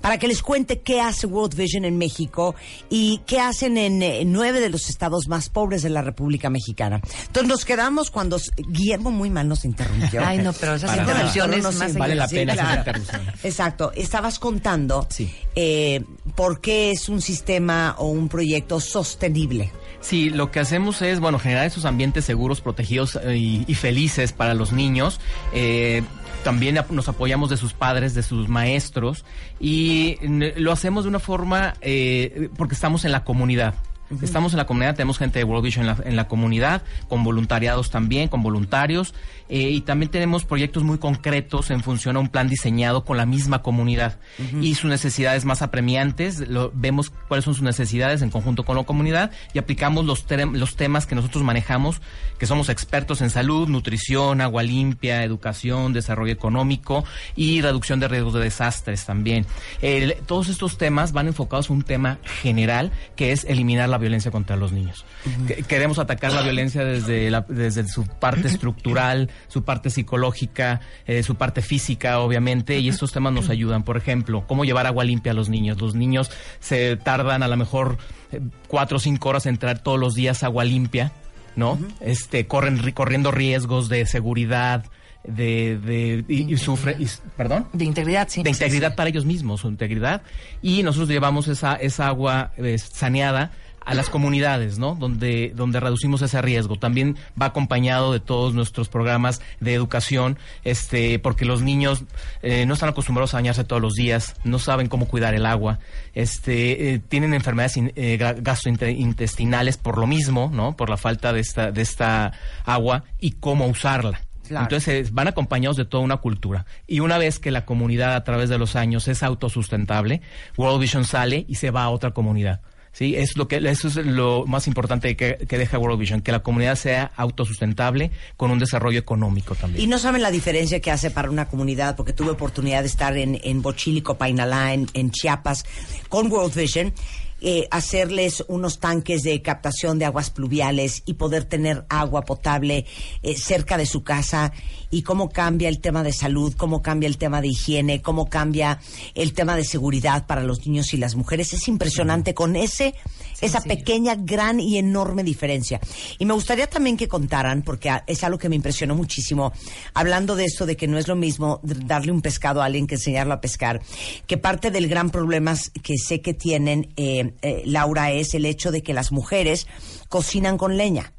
para que les cuente qué hace World Vision en México y qué hacen en, nueve de los estados más pobres de la República Mexicana. Entonces nos quedamos cuando Guillermo muy mal nos interrumpió. Ay, no, pero esas interrupciones No, no, más Vale la pena interrupción. [laughs] Exacto. Estabas contando Sí. eh, por qué es un sistema o un proyecto sostenible. Sí, lo que hacemos es, bueno, generar esos ambientes seguros, protegidos eh, y, y felices para los niños. Eh, también nos apoyamos de sus padres, de sus maestros y lo hacemos de una forma eh, porque estamos en la comunidad. Estamos en la comunidad, tenemos gente de World Vision en la, en la comunidad, con voluntariados también, con voluntarios, eh, y también tenemos proyectos muy concretos en función a un plan diseñado con la misma comunidad. Y sus necesidades más apremiantes, lo- vemos cuáles son sus necesidades en conjunto con la comunidad y aplicamos los, los temas que nosotros manejamos, que somos expertos en salud, nutrición, agua limpia, educación, desarrollo económico y reducción de riesgos de desastres también. El- todos estos temas van enfocados a un tema general que es eliminar la violencia contra los niños. Que- Queremos atacar la violencia desde, la- desde su parte estructural, su parte psicológica, eh, su parte física, obviamente, y estos temas nos ayudan. Por ejemplo, cómo llevar agua limpia a los niños. Los niños se tardan a lo mejor eh, cuatro o cinco horas en traer todos los días agua limpia ¿no? Este, corren, ri- corriendo riesgos de seguridad, de, de y, y sufre, y- perdón. De integridad, sí. De integridad para ellos mismos, su integridad. Y nosotros llevamos esa, esa agua eh, saneada a las comunidades, ¿no? Donde, donde reducimos ese riesgo. También va acompañado de todos nuestros programas de educación, este, porque los niños eh, no están acostumbrados a bañarse todos los días, no saben cómo cuidar el agua, este, eh, tienen enfermedades in- eh, ga- gastrointestinales por lo mismo, ¿no? Por la falta de esta, de esta agua y cómo usarla. Claro. Entonces van acompañados de toda una cultura. Y una vez que la comunidad a través de los años es autosustentable, World Vision sale y se va a otra comunidad. Sí, es lo que eso es lo más importante que, que deja World Vision, que la comunidad sea autosustentable con un desarrollo económico también. Y no saben la diferencia que hace para una comunidad, porque tuve oportunidad de estar en, en Bochílico, Painalá, en, en Chiapas, con World Vision, eh, hacerles unos tanques de captación de aguas pluviales y poder tener agua potable eh, cerca de su casa y cómo cambia el tema de salud, cómo cambia el tema de higiene, cómo cambia el tema de seguridad para los niños y las mujeres. Es impresionante con ese esa pequeña, gran y enorme diferencia. Y me gustaría también que contaran, porque es algo que me impresionó muchísimo, hablando de esto de que no es lo mismo darle un pescado a alguien que enseñarlo a pescar, que parte del gran problema que sé que tienen, eh, eh, Laura, es el hecho de que las mujeres cocinan con leña.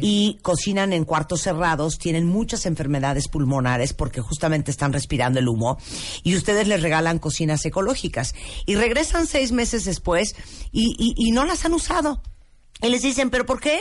Y cocinan en cuartos cerrados, tienen muchas enfermedades pulmonares porque justamente están respirando el humo y ustedes les regalan cocinas ecológicas y regresan seis meses después y, y- y no las han usado. Y les dicen, ¿pero por qué?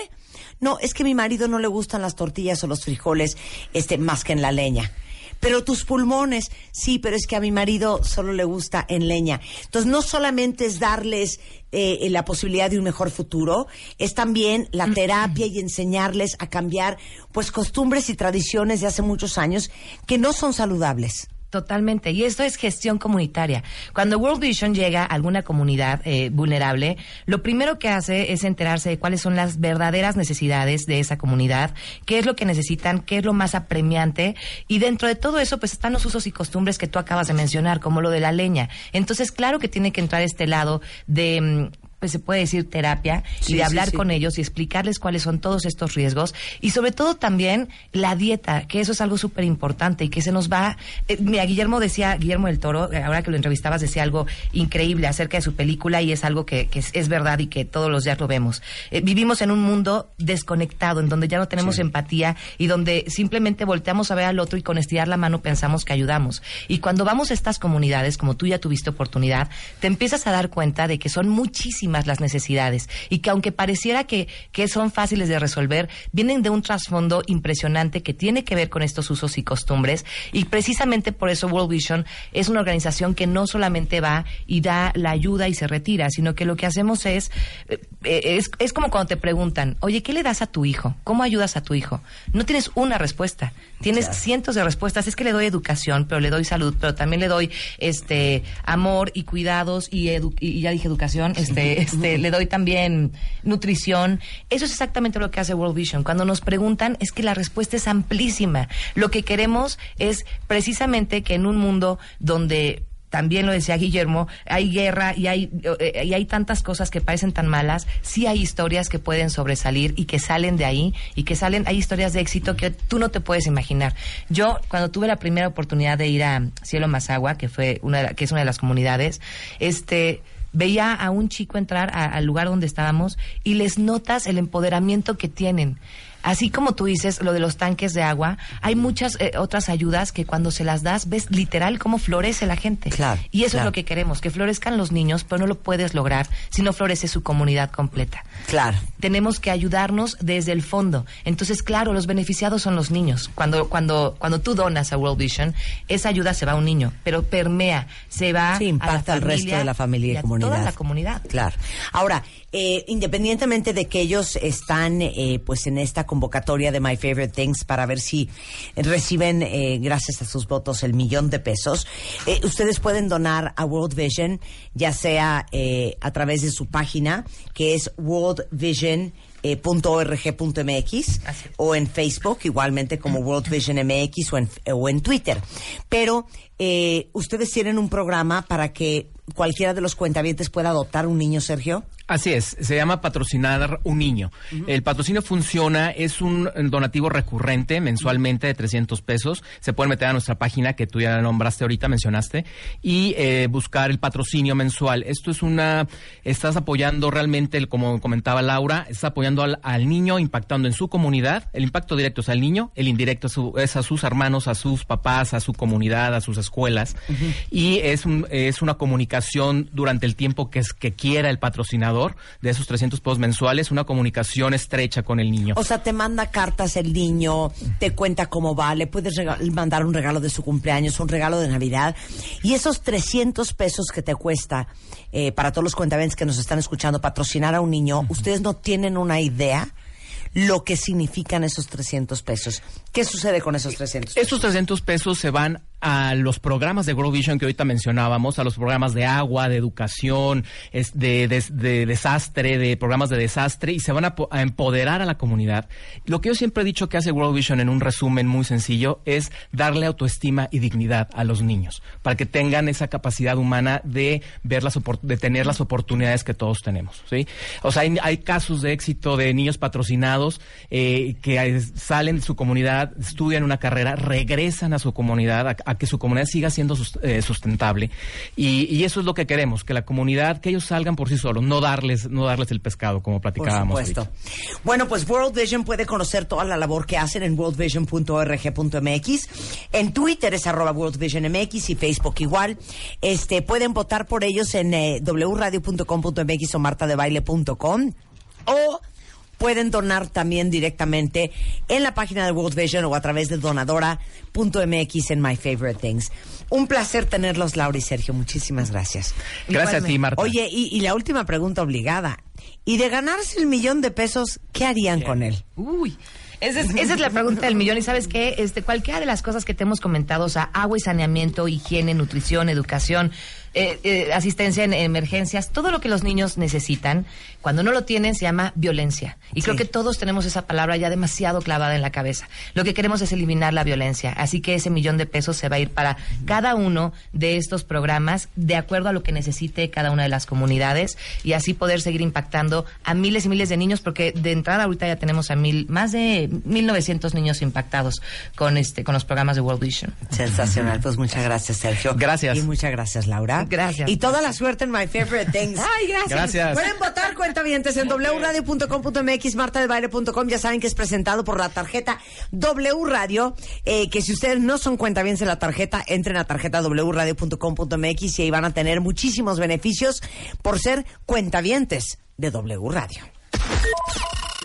No, es que a mi marido no le gustan las tortillas o los frijoles este, más que en la leña. Pero tus pulmones, sí, pero es que a mi marido solo le gusta en leña. Entonces, no solamente es darles eh, la posibilidad de un mejor futuro, es también la terapia y enseñarles a cambiar, pues, costumbres y tradiciones de hace muchos años que no son saludables. Totalmente. Y esto es gestión comunitaria. Cuando World Vision llega a alguna comunidad eh, vulnerable, lo primero que hace es enterarse de cuáles son las verdaderas necesidades de esa comunidad, qué es lo que necesitan, qué es lo más apremiante. Y dentro de todo eso, pues están los usos y costumbres que tú acabas de mencionar, como lo de la leña. Entonces, claro que tiene que entrar este lado de... pues se puede decir terapia Sí, y de hablar sí. con ellos y explicarles cuáles son todos estos riesgos y sobre todo también la dieta, que eso es algo súper importante y que se nos va. eh, mira, Guillermo decía, Guillermo del Toro, eh, ahora que lo entrevistabas, decía algo increíble acerca de su película y es algo que, que es, es verdad y que todos los días lo vemos. Eh, vivimos en un mundo desconectado, en donde ya no tenemos empatía y donde simplemente volteamos a ver al otro y con estirar la mano pensamos que ayudamos. Y cuando vamos a estas comunidades, como tú ya tuviste oportunidad, te empiezas a dar cuenta de que son muchísimas las necesidades y que aunque pareciera que, que son fáciles de resolver, vienen de un trasfondo impresionante que tiene que ver con estos usos y costumbres y precisamente por eso World Vision es una organización que no solamente va y da la ayuda y se retira, sino que lo que hacemos es, eh, eh, es, es como cuando te preguntan, oye, ¿qué le das a tu hijo? ¿Cómo ayudas a tu hijo? No tienes una respuesta, tienes cientos de respuestas. Es que le doy educación, pero le doy salud, pero también le doy este amor y cuidados y, edu- y ya dije educación, este, este, le doy también nutrición. Eso es exactamente lo que hace World Vision. Cuando nos preguntan es que la respuesta es amplísima. Lo que queremos es precisamente que en un mundo donde también lo decía Guillermo, hay guerra y hay, eh, y hay tantas cosas que parecen tan malas, sí hay historias que pueden sobresalir y que salen de ahí y que salen, hay historias de éxito que tú no te puedes imaginar. Yo, cuando tuve la primera oportunidad de ir a Cielo Mazagua, que fue una de que es una de las comunidades, este veía a un chico entrar al lugar donde estábamos y les notas el empoderamiento que tienen. Así como tú dices, lo de los tanques de agua, hay muchas eh, otras ayudas que cuando se las das, ves literal cómo florece la gente. Claro, y eso claro. es lo que queremos, que florezcan los niños, pero no lo puedes lograr si no florece su comunidad completa. Claro. Tenemos que ayudarnos desde el fondo. Entonces, claro, los beneficiados son los niños. Cuando, cuando, cuando tú donas a World Vision, esa ayuda se va a un niño, pero permea, se va Sí, a la impacta al resto de la familia y, a comunidad. toda la comunidad. Claro. Ahora, eh, independientemente de que ellos están eh, pues en esta convocatoria de My Favorite Things para ver si reciben, eh, gracias a sus votos, el millón de pesos, eh, ustedes pueden donar a World Vision, ya sea eh, a través de su página, que es World Vision eh, punto punto o en Facebook igualmente como World Vision MX o en, o en Twitter. Pero eh, ustedes tienen un programa para que cualquiera de los cuentavientes pueda adoptar un niño, Sergio? Así es, se llama patrocinar un niño. El patrocinio funciona, es un donativo recurrente mensualmente de 300 pesos. Se pueden meter a nuestra página que tú ya nombraste ahorita, mencionaste, y eh, buscar el patrocinio mensual. Esto es una, estás apoyando realmente, el- como comentaba Laura, estás apoyando al, al niño, impactando en su comunidad. El impacto directo es al niño, el indirecto es, a sus hermanos, a sus papás, a su comunidad, a sus escuelas. Y es, un- es una comunicación durante el tiempo que, es, que quiera el patrocinador de esos 300 pesos mensuales, una comunicación estrecha con el niño. O sea, te manda cartas el niño, te cuenta cómo va, le puedes mandar un regalo de su cumpleaños, un regalo de Navidad. Y esos 300 pesos que te cuesta eh, para todos los cuentavientes que nos están escuchando patrocinar a un niño, ustedes no tienen una idea lo que significan esos 300 pesos. ¿Qué sucede con esos 300 pesos? Estos 300 pesos se van a los programas de World Vision que ahorita mencionábamos, a los programas de agua, de educación, de, de- de desastre, de programas de desastre, y se van a, po- a empoderar a la comunidad. Lo que yo siempre he dicho que hace World Vision en un resumen muy sencillo es darle autoestima y dignidad a los niños, para que tengan esa capacidad humana de ver las de tener las oportunidades que todos tenemos. ¿sí? O sea, hay, casos de éxito de niños patrocinados eh, que salen de su comunidad, estudian una carrera, regresan a su comunidad, a que su comunidad siga siendo eh, sustentable. Y, y eso es lo que queremos, que la comunidad, que ellos salgan por sí solos, no darles, no darles el pescado, como Por platicábamos. supuesto. ahorita. Bueno, pues World Vision puede conocer toda la labor que hacen en worldvision.org.mx. En Twitter es arroba worldvisionmx y Facebook igual. Este, pueden votar por ellos en eh, wradio.com.mx o martadebaile.com o pueden donar también directamente en la página de World Vision o a través de donadora.mx en My Favorite Things. Un placer tenerlos, Laura y Sergio. Muchísimas gracias. Gracias a ti, Marta. Oye, y, y la última pregunta obligada. Y de ganarse el millón de pesos, ¿qué harían con él? Uy. Esa es, esa es la pregunta del millón. Y sabes qué, este, cualquiera de las cosas que te hemos comentado, o sea, agua y saneamiento, higiene, nutrición, educación, eh, eh, asistencia en emergencias, todo lo que los niños necesitan, cuando no lo tienen se llama violencia. Y creo que todos tenemos esa palabra ya demasiado clavada en la cabeza. Lo que queremos es eliminar la violencia. Así que ese millón de pesos se va a ir para cada uno de estos programas de acuerdo a lo que necesite cada una de las comunidades y así poder seguir impactando a miles y miles de niños porque de entrada ahorita ya tenemos a mil, más de 1900 niños impactados con este con los programas de World Vision. Sensacional. Pues muchas gracias, Sergio. Gracias. Y muchas gracias, Laura. Gracias. Y toda la suerte en My Favorite Things. Ay, gracias. Gracias. Pueden votar cuentavientes en wradio.com.mx, martadebaile.com. Ya saben que es presentado por la tarjeta W Radio. eh, que si ustedes no son cuentavientes de la tarjeta, entren a tarjeta wradio.com.mx y ahí van a tener muchísimos beneficios por ser cuentavientes de W Radio.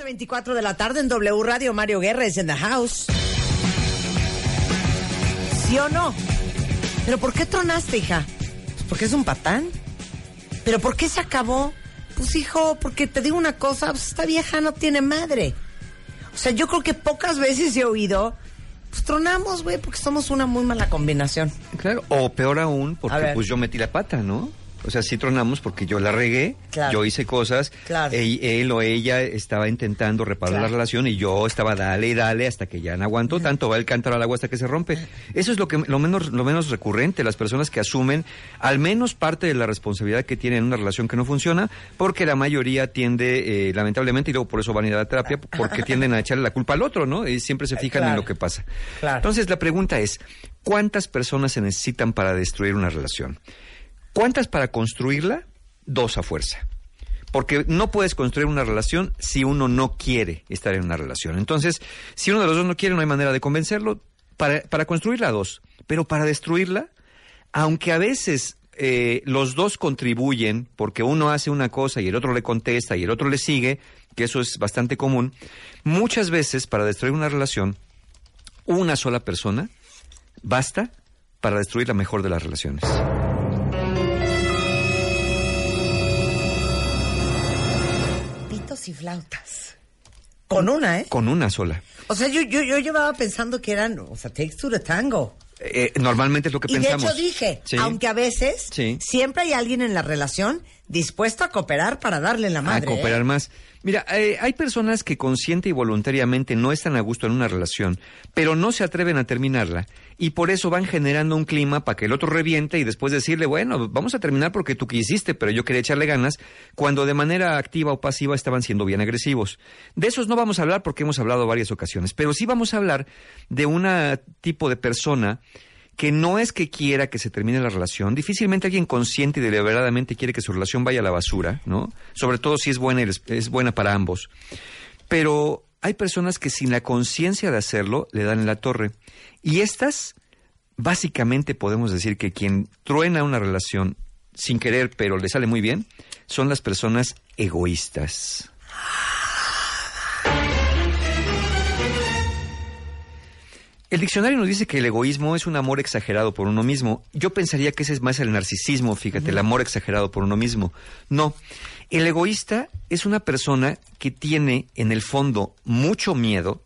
12.24 de la tarde en W Radio. Mario Guerra es en the house. ¿Sí o no? ¿Pero por qué tronaste, hija? Pues porque es un patán. ¿Pero por qué se acabó? Pues, hijo, porque te digo una cosa, pues esta vieja no tiene madre. O sea, yo creo que pocas veces he oído, pues tronamos, güey, porque somos una muy mala combinación. Claro, o peor aún, porque pues yo metí la pata, ¿no? O sea, sí tronamos porque yo la regué, Claro. yo hice cosas, Claro. él, él o ella estaba intentando reparar Claro. la relación y yo estaba dale y dale hasta que ya no aguantó tanto, va el cántaro al agua hasta que se rompe. Eso es lo que lo menos lo menos recurrente, las personas que asumen al menos parte de la responsabilidad que tienen en una relación que no funciona, porque la mayoría tiende eh, lamentablemente y luego por eso van a ir a la terapia [laughs] porque tienden a echarle la culpa al otro, ¿no? Y siempre se fijan en lo que pasa. Entonces la pregunta es, ¿cuántas personas se necesitan para destruir una relación? ¿Cuántas para construirla? Dos a fuerza. Porque no puedes construir una relación si uno no quiere estar en una relación. Entonces, si uno de los dos no quiere, no hay manera de convencerlo para, para construirla dos. Pero para destruirla, aunque a veces eh, los dos contribuyen porque uno hace una cosa y el otro le contesta y el otro le sigue, que eso es bastante común, muchas veces para destruir una relación, una sola persona basta para destruir la mejor de las relaciones. Pitos y flautas. Con una, ¿eh? Con una sola. O sea, yo, yo, yo llevaba pensando que eran, o sea, takes to the tango. Eh, normalmente es lo que y pensamos. de hecho dije, Sí. aunque a veces Sí. siempre hay alguien en la relación dispuesto a cooperar para darle la madre. a cooperar ¿eh? más. Mira, eh, hay personas que consciente y voluntariamente no están a gusto en una relación, pero no se atreven a terminarla y por eso van generando un clima para que el otro reviente y después decirle, bueno, vamos a terminar porque tú quisiste, pero yo quería echarle ganas, cuando de manera activa o pasiva estaban siendo bien agresivos. De esos no vamos a hablar porque hemos hablado varias ocasiones, pero sí vamos a hablar de un tipo de persona que no es que quiera que se termine la relación, difícilmente alguien consciente y deliberadamente quiere que su relación vaya a la basura, ¿no? Sobre todo si es buena, es buena para ambos. Pero hay personas que sin la conciencia de hacerlo le dan en la torre. Y estas, básicamente podemos decir que quien truena una relación sin querer, pero le sale muy bien, son las personas egoístas. El diccionario nos dice que el egoísmo es un amor exagerado por uno mismo. Yo pensaría que ese es más el narcisismo, fíjate, el amor exagerado por uno mismo. No, el egoísta es una persona que tiene en el fondo mucho miedo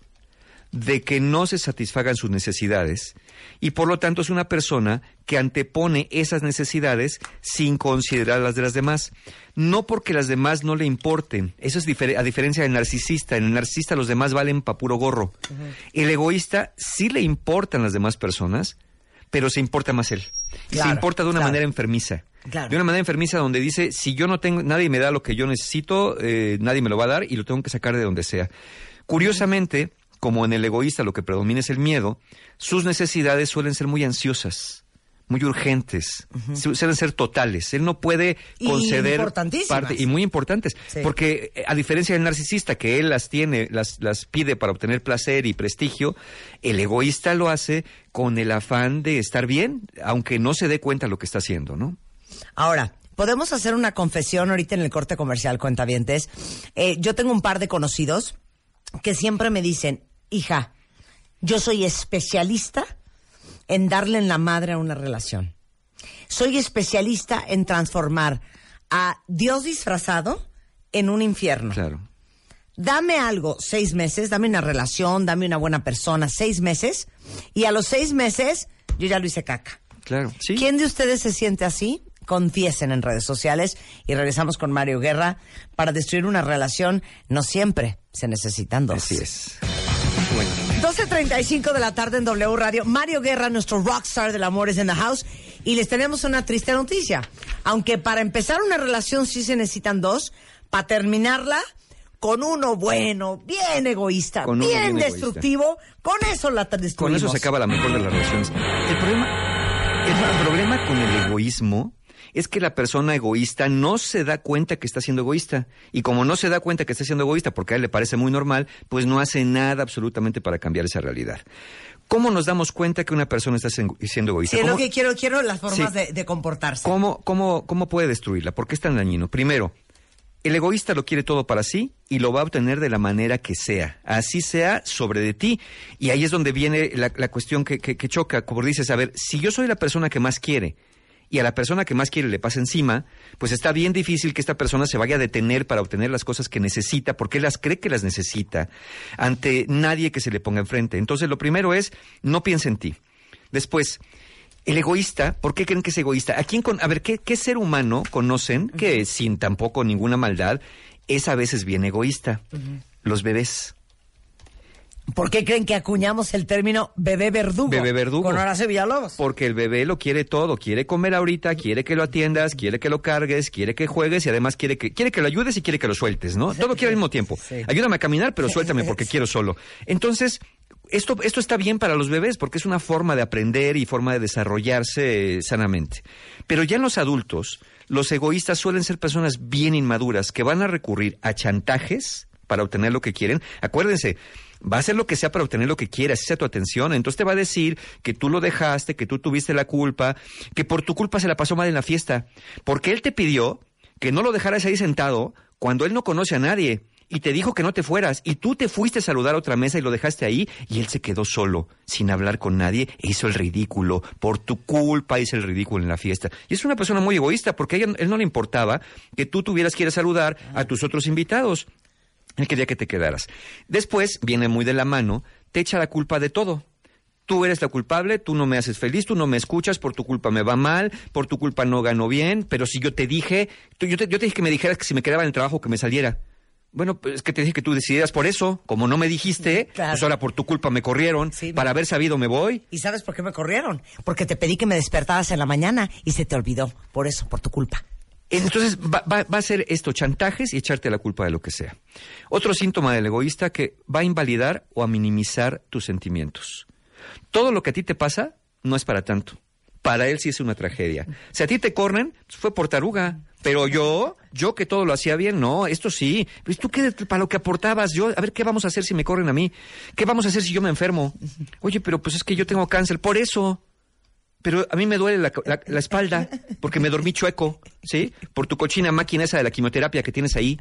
de que no se satisfagan sus necesidades y por lo tanto es una persona que antepone esas necesidades sin considerar las de las demás. No porque las demás no le importen, eso es difer- a diferencia del narcisista. En el narcisista los demás valen pa' puro gorro. El egoísta sí le importan las demás personas, pero se importa más él. Y se importa de una claro. manera enfermiza. Claro. De una manera enfermiza donde dice, si yo no tengo, nadie me da lo que yo necesito, eh, nadie me lo va a dar y lo tengo que sacar de donde sea. Curiosamente, como en el egoísta lo que predomina es el miedo, sus necesidades suelen ser muy ansiosas, muy urgentes, su- suelen ser totales. Él no puede Y conceder parte y muy importantes, Sí. porque eh, a diferencia del narcisista que él las tiene, las las pide para obtener placer y prestigio, el egoísta lo hace con el afán de estar bien, aunque no se dé cuenta lo que está haciendo, ¿no? Ahora, podemos hacer una confesión ahorita en el corte comercial, cuentavientes. Eh, yo tengo un par de conocidos que siempre me dicen, hija, yo soy especialista en darle en la madre a una relación. Soy especialista en transformar a Dios disfrazado en un infierno. Claro. Dame algo, seis meses, dame una relación, dame una buena persona, seis meses, y a los seis meses yo ya lo hice caca. Claro, sí. ¿Quién de ustedes se siente así? Confiesen en redes sociales y regresamos con Mario Guerra. Para destruir una relación no siempre se necesitan dos. Así es. Bueno. 12.35 de la tarde en W Radio. Mario Guerra, nuestro rockstar del amor, es en the house. Y les tenemos una triste noticia. Aunque para empezar una relación sí se necesitan dos, para terminarla con uno bueno, bien egoísta, Con bien, egoísta. destructivo, con eso la Con destruimos. eso se acaba la mejor de las relaciones. El problema, el problema con el egoísmo es que la persona egoísta no se da cuenta que está siendo egoísta. Y como no se da cuenta que está siendo egoísta porque a él le parece muy normal, pues no hace nada absolutamente para cambiar esa realidad. ¿Cómo nos damos cuenta que una persona está siendo egoísta? Sí, es lo ¿Cómo- que quiero, quiero las formas Sí. de, de comportarse. ¿Cómo, cómo, ¿Cómo puede destruirla? ¿Por qué es tan dañino? Primero, el egoísta lo quiere todo para sí y lo va a obtener de la manera que sea. Así sea sobre de ti. Y ahí es donde viene la, la cuestión que, que- que choca. Como dices, a ver, si yo soy la persona que más quiere y a la persona que más quiere le pasa encima, pues está bien difícil que esta persona se vaya a detener para obtener las cosas que necesita, porque él las cree que las necesita, ante nadie que se le ponga enfrente. Entonces, lo primero es, no piense en ti. Después, el egoísta, ¿por qué creen que es egoísta? ¿A quién con, a ver, ¿qué, qué ser humano conocen que sin tampoco ninguna maldad es a veces bien egoísta? Los bebés. ¿Por qué creen que acuñamos el término bebé verdugo? Bebé verdugo. Con Horacio Villalobos. Porque el bebé lo quiere todo, quiere comer ahorita, quiere que lo atiendas, quiere que lo cargues, quiere que juegues y además quiere que quiere que lo ayudes y quiere que lo sueltes, ¿no? Todo quiere al mismo tiempo. Ayúdame a caminar, pero suéltame porque quiero solo. Entonces, esto, esto está bien para los bebés porque es una forma de aprender y forma de desarrollarse eh, sanamente. Pero ya en los adultos, los egoístas suelen ser personas bien inmaduras que van a recurrir a chantajes para obtener lo que quieren. Acuérdense, va a hacer lo que sea para obtener lo que quiera, sea tu atención. Entonces te va a decir que tú lo dejaste, que tú tuviste la culpa, que por tu culpa se la pasó mal en la fiesta. Porque él te pidió que no lo dejaras ahí sentado cuando él no conoce a nadie. Y te dijo que no te fueras. Y tú te fuiste a saludar a otra mesa y lo dejaste ahí. Y él se quedó solo, sin hablar con nadie. E hizo el ridículo. Por tu culpa hizo el ridículo en la fiesta. Y es una persona muy egoísta porque a él no le importaba que tú tuvieras que ir a saludar a tus otros invitados. Él quería que te quedaras. Después, viene muy de la mano, te echa la culpa de todo. Tú eres la culpable, tú no me haces feliz, tú no me escuchas, por tu culpa me va mal, por tu culpa no gano bien, pero si yo te dije, tú- yo, te, yo te dije que me dijeras que si me quedaba en el trabajo que me saliera. Bueno, pues es que te dije que tú decidieras por eso. Como no me dijiste, Claro. pues ahora por tu culpa me corrieron. Para haber sabido me voy. ¿Y sabes por qué me corrieron? Porque te pedí que me despertaras en la mañana y se te olvidó. Por eso, por tu culpa. Entonces va, va- va a ser esto, chantajes y echarte la culpa de lo que sea. Otro síntoma del egoísta que va a invalidar o a minimizar tus sentimientos. Todo lo que a ti te pasa no es para tanto. Para él sí es una tragedia. Si a ti te corren, pues fue por taruga. Pero yo, yo que todo lo hacía bien, no, esto sí. Pues tú qué, para lo que aportabas, yo, a ver, ¿qué vamos a hacer si me corren a mí? ¿Qué vamos a hacer si yo me enfermo? Oye, pero pues es que yo tengo cáncer, por eso. Pero a mí me duele la, la- la espalda porque me dormí chueco, ¿sí? Por tu cochina máquina esa de la quimioterapia que tienes ahí.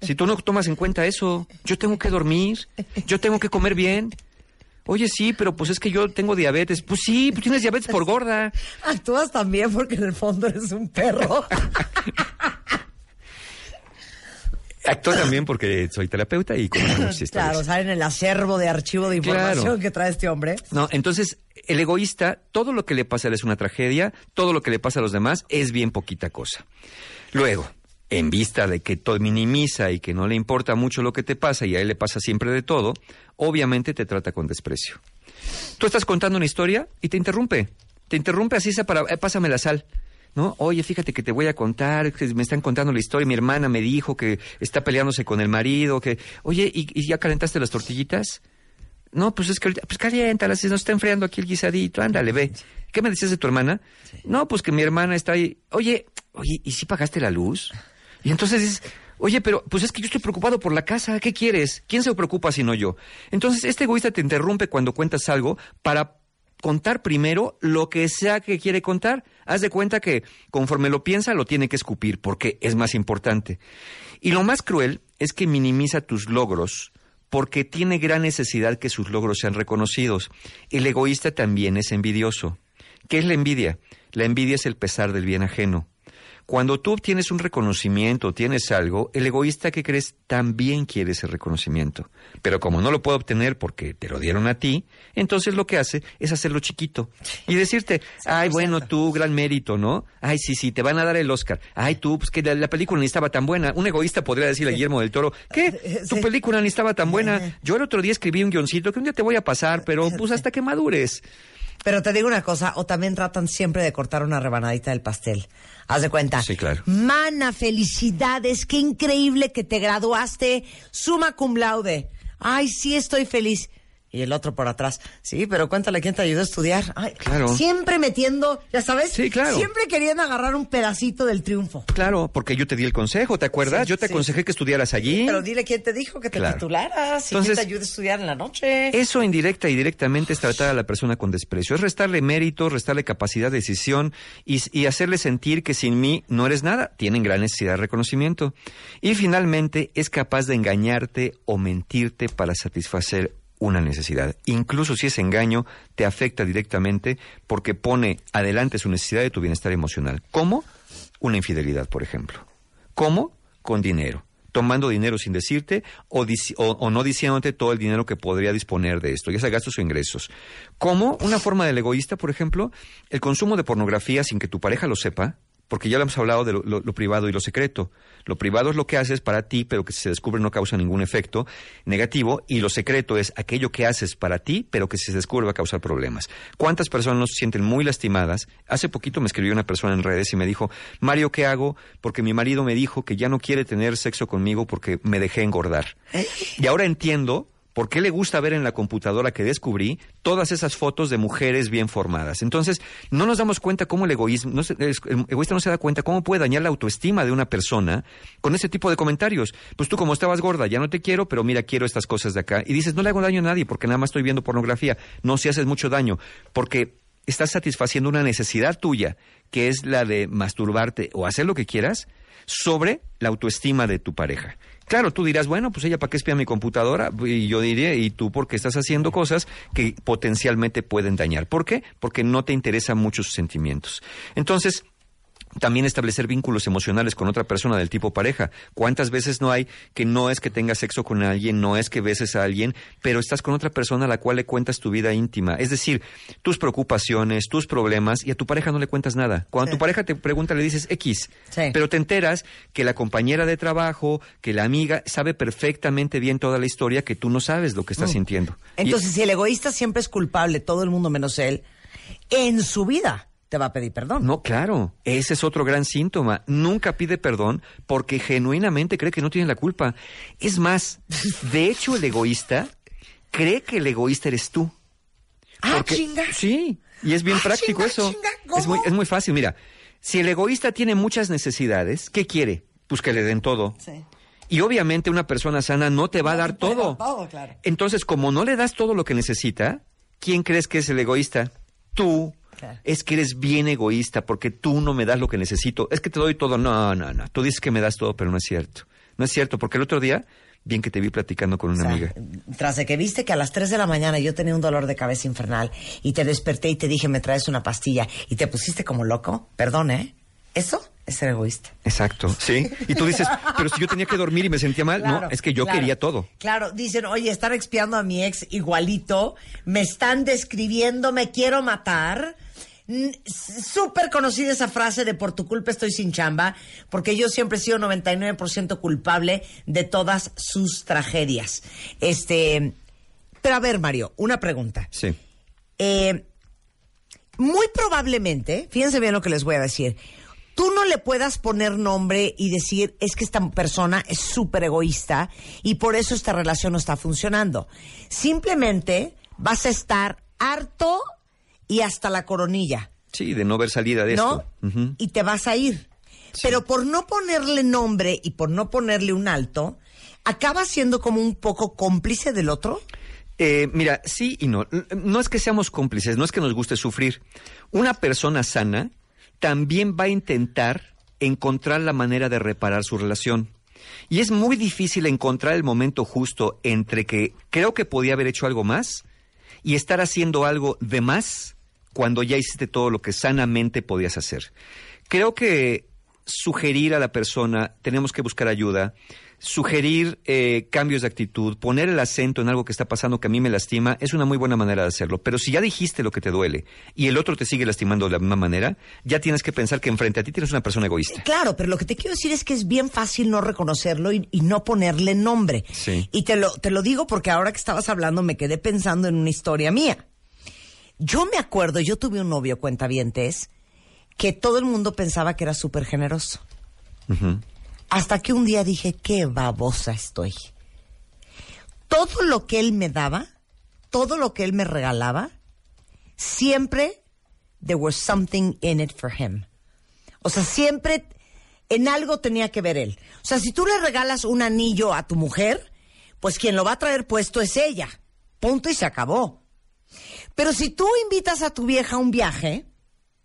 Si tú no tomas en cuenta eso, yo tengo que dormir, yo tengo que comer bien. Oye, sí, pero pues es que yo tengo diabetes. Pues sí, pues tienes diabetes por gorda. Actúas también porque en el fondo eres un perro. [laughs] Actúo también porque soy terapeuta y conozco muchas historias. claro, sale en el acervo de archivo de información Claro. que trae este hombre. No, entonces el egoísta, todo lo que le pasa a él es una tragedia, todo lo que le pasa a los demás es bien poquita cosa. Luego, en vista de que todo minimiza y que no le importa mucho lo que te pasa y a él le pasa siempre de todo, obviamente te trata con desprecio. Tú estás contando una historia y te interrumpe. Te interrumpe así para, eh, pásame la sal. ¿No? Oye, fíjate que te voy a contar, que me están contando la historia, mi hermana me dijo que está peleándose con el marido, que, oye, ¿y, y ya calentaste las tortillitas? No, pues es que ahorita, pues caliéntalas, si nos está enfriando aquí el guisadito, ándale, ve. ¿Qué me decías de tu hermana? No, pues que mi hermana está ahí. Oye, oye, ¿y si pagaste la luz? Y entonces dices, oye, pero pues es que yo estoy preocupado por la casa, ¿qué quieres? ¿Quién se preocupa si no yo? Entonces, este egoísta te interrumpe cuando cuentas algo para contar primero lo que sea que quiere contar. Haz de cuenta que conforme lo piensa lo tiene que escupir porque es más importante. Y lo más cruel es que minimiza tus logros porque tiene gran necesidad que sus logros sean reconocidos. El egoísta también es envidioso. ¿Qué es la envidia? La envidia es el pesar del bien ajeno. Cuando tú obtienes un reconocimiento, tienes algo, el egoísta que crees también quiere ese reconocimiento. Pero como no lo puede obtener porque te lo dieron a ti, entonces lo que hace es hacerlo chiquito y decirte, ay, bueno, tú, gran mérito, ¿no? Ay, sí, sí, te van a dar el Oscar. Ay, tú, pues que la, la película ni estaba tan buena. Un egoísta podría decirle a Guillermo del Toro, ¿qué? Tu película ni estaba tan buena. Yo el otro día escribí un guioncito que un día te voy a pasar, pero pues hasta que madures. Pero te digo una cosa, o también tratan siempre de cortar una rebanadita del pastel. Haz de cuenta. Sí, claro. Mana, felicidades, qué increíble que te graduaste, suma cum laude. Ay, sí, estoy feliz. Y el otro por atrás, sí, pero cuéntale quién te ayudó a estudiar. Ay, Claro. Siempre metiendo, ya sabes, Sí, claro. siempre queriendo agarrar un pedacito del triunfo. Claro, porque yo te di el consejo, ¿te acuerdas? Sí, yo te sí. aconsejé que estudiaras allí. Pero dile quién te dijo que te Claro. titularas y Entonces- quién te ayude a estudiar en la noche. Eso indirecta y directamente es tratar a la persona con desprecio. Es restarle mérito, restarle capacidad de decisión y, y hacerle sentir que sin mí no eres nada. Tienen gran necesidad de reconocimiento. Y finalmente es capaz de engañarte o mentirte para satisfacer una necesidad. Incluso si ese engaño te afecta directamente porque pone adelante su necesidad de tu bienestar emocional. ¿Cómo? Una infidelidad, por ejemplo. ¿Cómo? Con dinero. Tomando dinero sin decirte o, o- no diciéndote todo el dinero que podría disponer de esto, ya sea gastos o ingresos. ¿Cómo? Una forma del egoísta, por ejemplo, el consumo de pornografía sin que tu pareja lo sepa, porque ya lo hemos hablado de lo privado y lo secreto. Lo privado es lo que haces para ti, pero que si se descubre no causa ningún efecto negativo, y lo secreto es aquello que haces para ti, pero que si se descubre va a causar problemas. ¿Cuántas personas se sienten muy lastimadas? Hace poquito me escribió una persona en redes y me dijo, Mario, ¿qué hago? Porque mi marido me dijo que ya no quiere tener sexo conmigo porque me dejé engordar. Y ahora entiendo ¿Por qué le gusta ver en la computadora que descubrí todas esas fotos de mujeres bien formadas? Entonces, no nos damos cuenta cómo el egoísmo, no se- el egoísta no se da cuenta cómo puede dañar la autoestima de una persona con ese tipo de comentarios. Pues tú como estabas gorda, ya no te quiero, pero mira, quiero estas cosas de acá. Y dices, no le hago daño a nadie porque nada más estoy viendo pornografía. No, si haces mucho daño, porque estás satisfaciendo una necesidad tuya, que es la de masturbarte o hacer lo que quieras, sobre la autoestima de tu pareja. Claro, tú dirás, bueno, pues ella para qué espía mi computadora, y yo diría, y tú porque estás haciendo cosas que potencialmente pueden dañar. ¿Por qué? Porque no te interesan mucho sus sentimientos. Entonces, también establecer vínculos emocionales con otra persona del tipo pareja. ¿Cuántas veces no hay que no es que tengas sexo con alguien, no es que beses a alguien, pero estás con otra persona a la cual le cuentas tu vida íntima? Es decir, tus preocupaciones, tus problemas, y a tu pareja no le cuentas nada. Cuando Sí. tu pareja te pregunta, le dices X, Sí. pero te enteras que la compañera de trabajo, que la amiga, sabe perfectamente bien toda la historia que tú no sabes lo que estás Mm. sintiendo. Y- Entonces, si el egoísta siempre es culpable, todo el mundo menos él, en su vida te va a pedir perdón. No, claro, ese es otro gran síntoma. Nunca pide perdón porque genuinamente cree que no tiene la culpa. Es más, [laughs] de hecho el egoísta cree que el egoísta eres tú. Ah, chinga. Sí, y es bien Ah, práctico chinga, eso. chinga, es, muy, es muy fácil, mira. Si el egoísta tiene muchas necesidades, ¿qué quiere? Pues que le den todo. Sí. Y obviamente una persona sana no te va a dar todo. Todo, claro. Entonces, como no le das todo lo que necesita, ¿quién crees que es el egoísta? Tú. Claro. Es que eres bien egoísta porque tú no me das lo que necesito. Es que te doy todo. No, no, no. Tú dices que me das todo, pero no es cierto. No es cierto, porque el otro día, bien que te vi platicando con una O sea, amiga. Tras de que viste que a las 3 de la mañana yo tenía un dolor de cabeza infernal y te desperté y te dije, me traes una pastilla y te pusiste como loco, perdón, ¿eh? Eso es ser egoísta. Exacto, sí. Y tú dices, pero si yo tenía que dormir y me sentía mal, Claro, no, es que yo claro. quería todo. Claro, dicen, oye, están expiando a mi ex igualito, me están describiendo, me quiero matar. Súper conocida esa frase de por tu culpa estoy sin chamba, porque yo siempre he sido 99% culpable de todas sus tragedias. Este, pero a ver, Mario, una pregunta. Sí. Eh, muy probablemente, fíjense bien lo que les voy a decir, tú no le puedas poner nombre y decir, es que esta persona es súper egoísta y por eso esta relación no está funcionando. Simplemente vas a estar harto y hasta la coronilla, Sí, de no ver salida de ¿no? esto. Ujú. Y te vas a ir. Pero por no ponerle nombre y por no ponerle un alto, acabas siendo como un poco cómplice del otro. Eh, mira, sí y no. No es que seamos cómplices, no es que nos guste sufrir. Una persona sana también va a intentar encontrar la manera de reparar su relación. Y es muy difícil encontrar el momento justo entre que creo que podía haber hecho algo más y estar haciendo algo de más cuando ya hiciste todo lo que sanamente podías hacer. Creo que sugerir a la persona, tenemos que buscar ayuda, sugerir eh, cambios de actitud, poner el acento en algo que está pasando que a mí me lastima, es una muy buena manera de hacerlo. Pero si ya dijiste lo que te duele y el otro te sigue lastimando de la misma manera, ya tienes que pensar que enfrente a ti tienes una persona egoísta. Claro, pero lo que te quiero decir es que es bien fácil no reconocerlo y, y no ponerle nombre. Sí. Y te lo, te lo digo porque ahora que estabas hablando me quedé pensando en una historia mía. Yo me acuerdo, yo tuve un novio cuentavientes que todo el mundo pensaba que era súper generoso. Hasta que un día dije, qué babosa estoy. Todo lo que él me daba, todo lo que él me regalaba, siempre there was something in it for him. O sea, siempre en algo tenía que ver él. O sea, si tú le regalas un anillo a tu mujer, pues quien lo va a traer puesto es ella. Punto y se acabó. Pero si tú invitas a tu vieja a un viaje,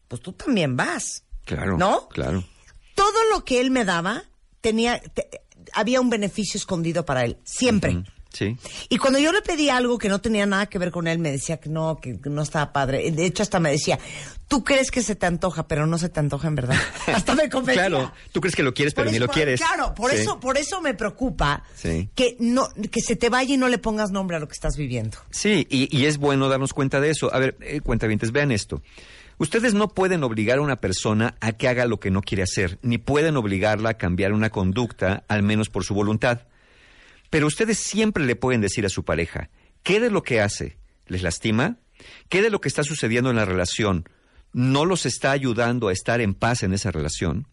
pues tú también vas. Claro. ¿No? Claro. Todo lo que él me daba tenía te- había un beneficio escondido para él, siempre. Sí. Y cuando yo le pedí algo que no tenía nada que ver con él, me decía que no, que no estaba padre. De hecho, hasta me decía, tú crees que se te antoja, pero no se te antoja en verdad. [laughs] hasta me convencía. Claro. Tú crees que lo quieres, pero ni lo quieres. Claro, por Sí. eso, por eso me preocupa Sí. que no, que se te vaya y no le pongas nombre a lo que estás viviendo. Sí, y, y es bueno darnos cuenta de eso. A ver, eh, cuentavientes, vean esto. Ustedes no pueden obligar a una persona a que haga lo que no quiere hacer, ni pueden obligarla a cambiar una conducta, al menos por su voluntad. Pero ustedes siempre le pueden decir a su pareja, ¿qué de lo que hace les lastima? ¿Qué de lo que está sucediendo en la relación no los está ayudando a estar en paz en esa relación?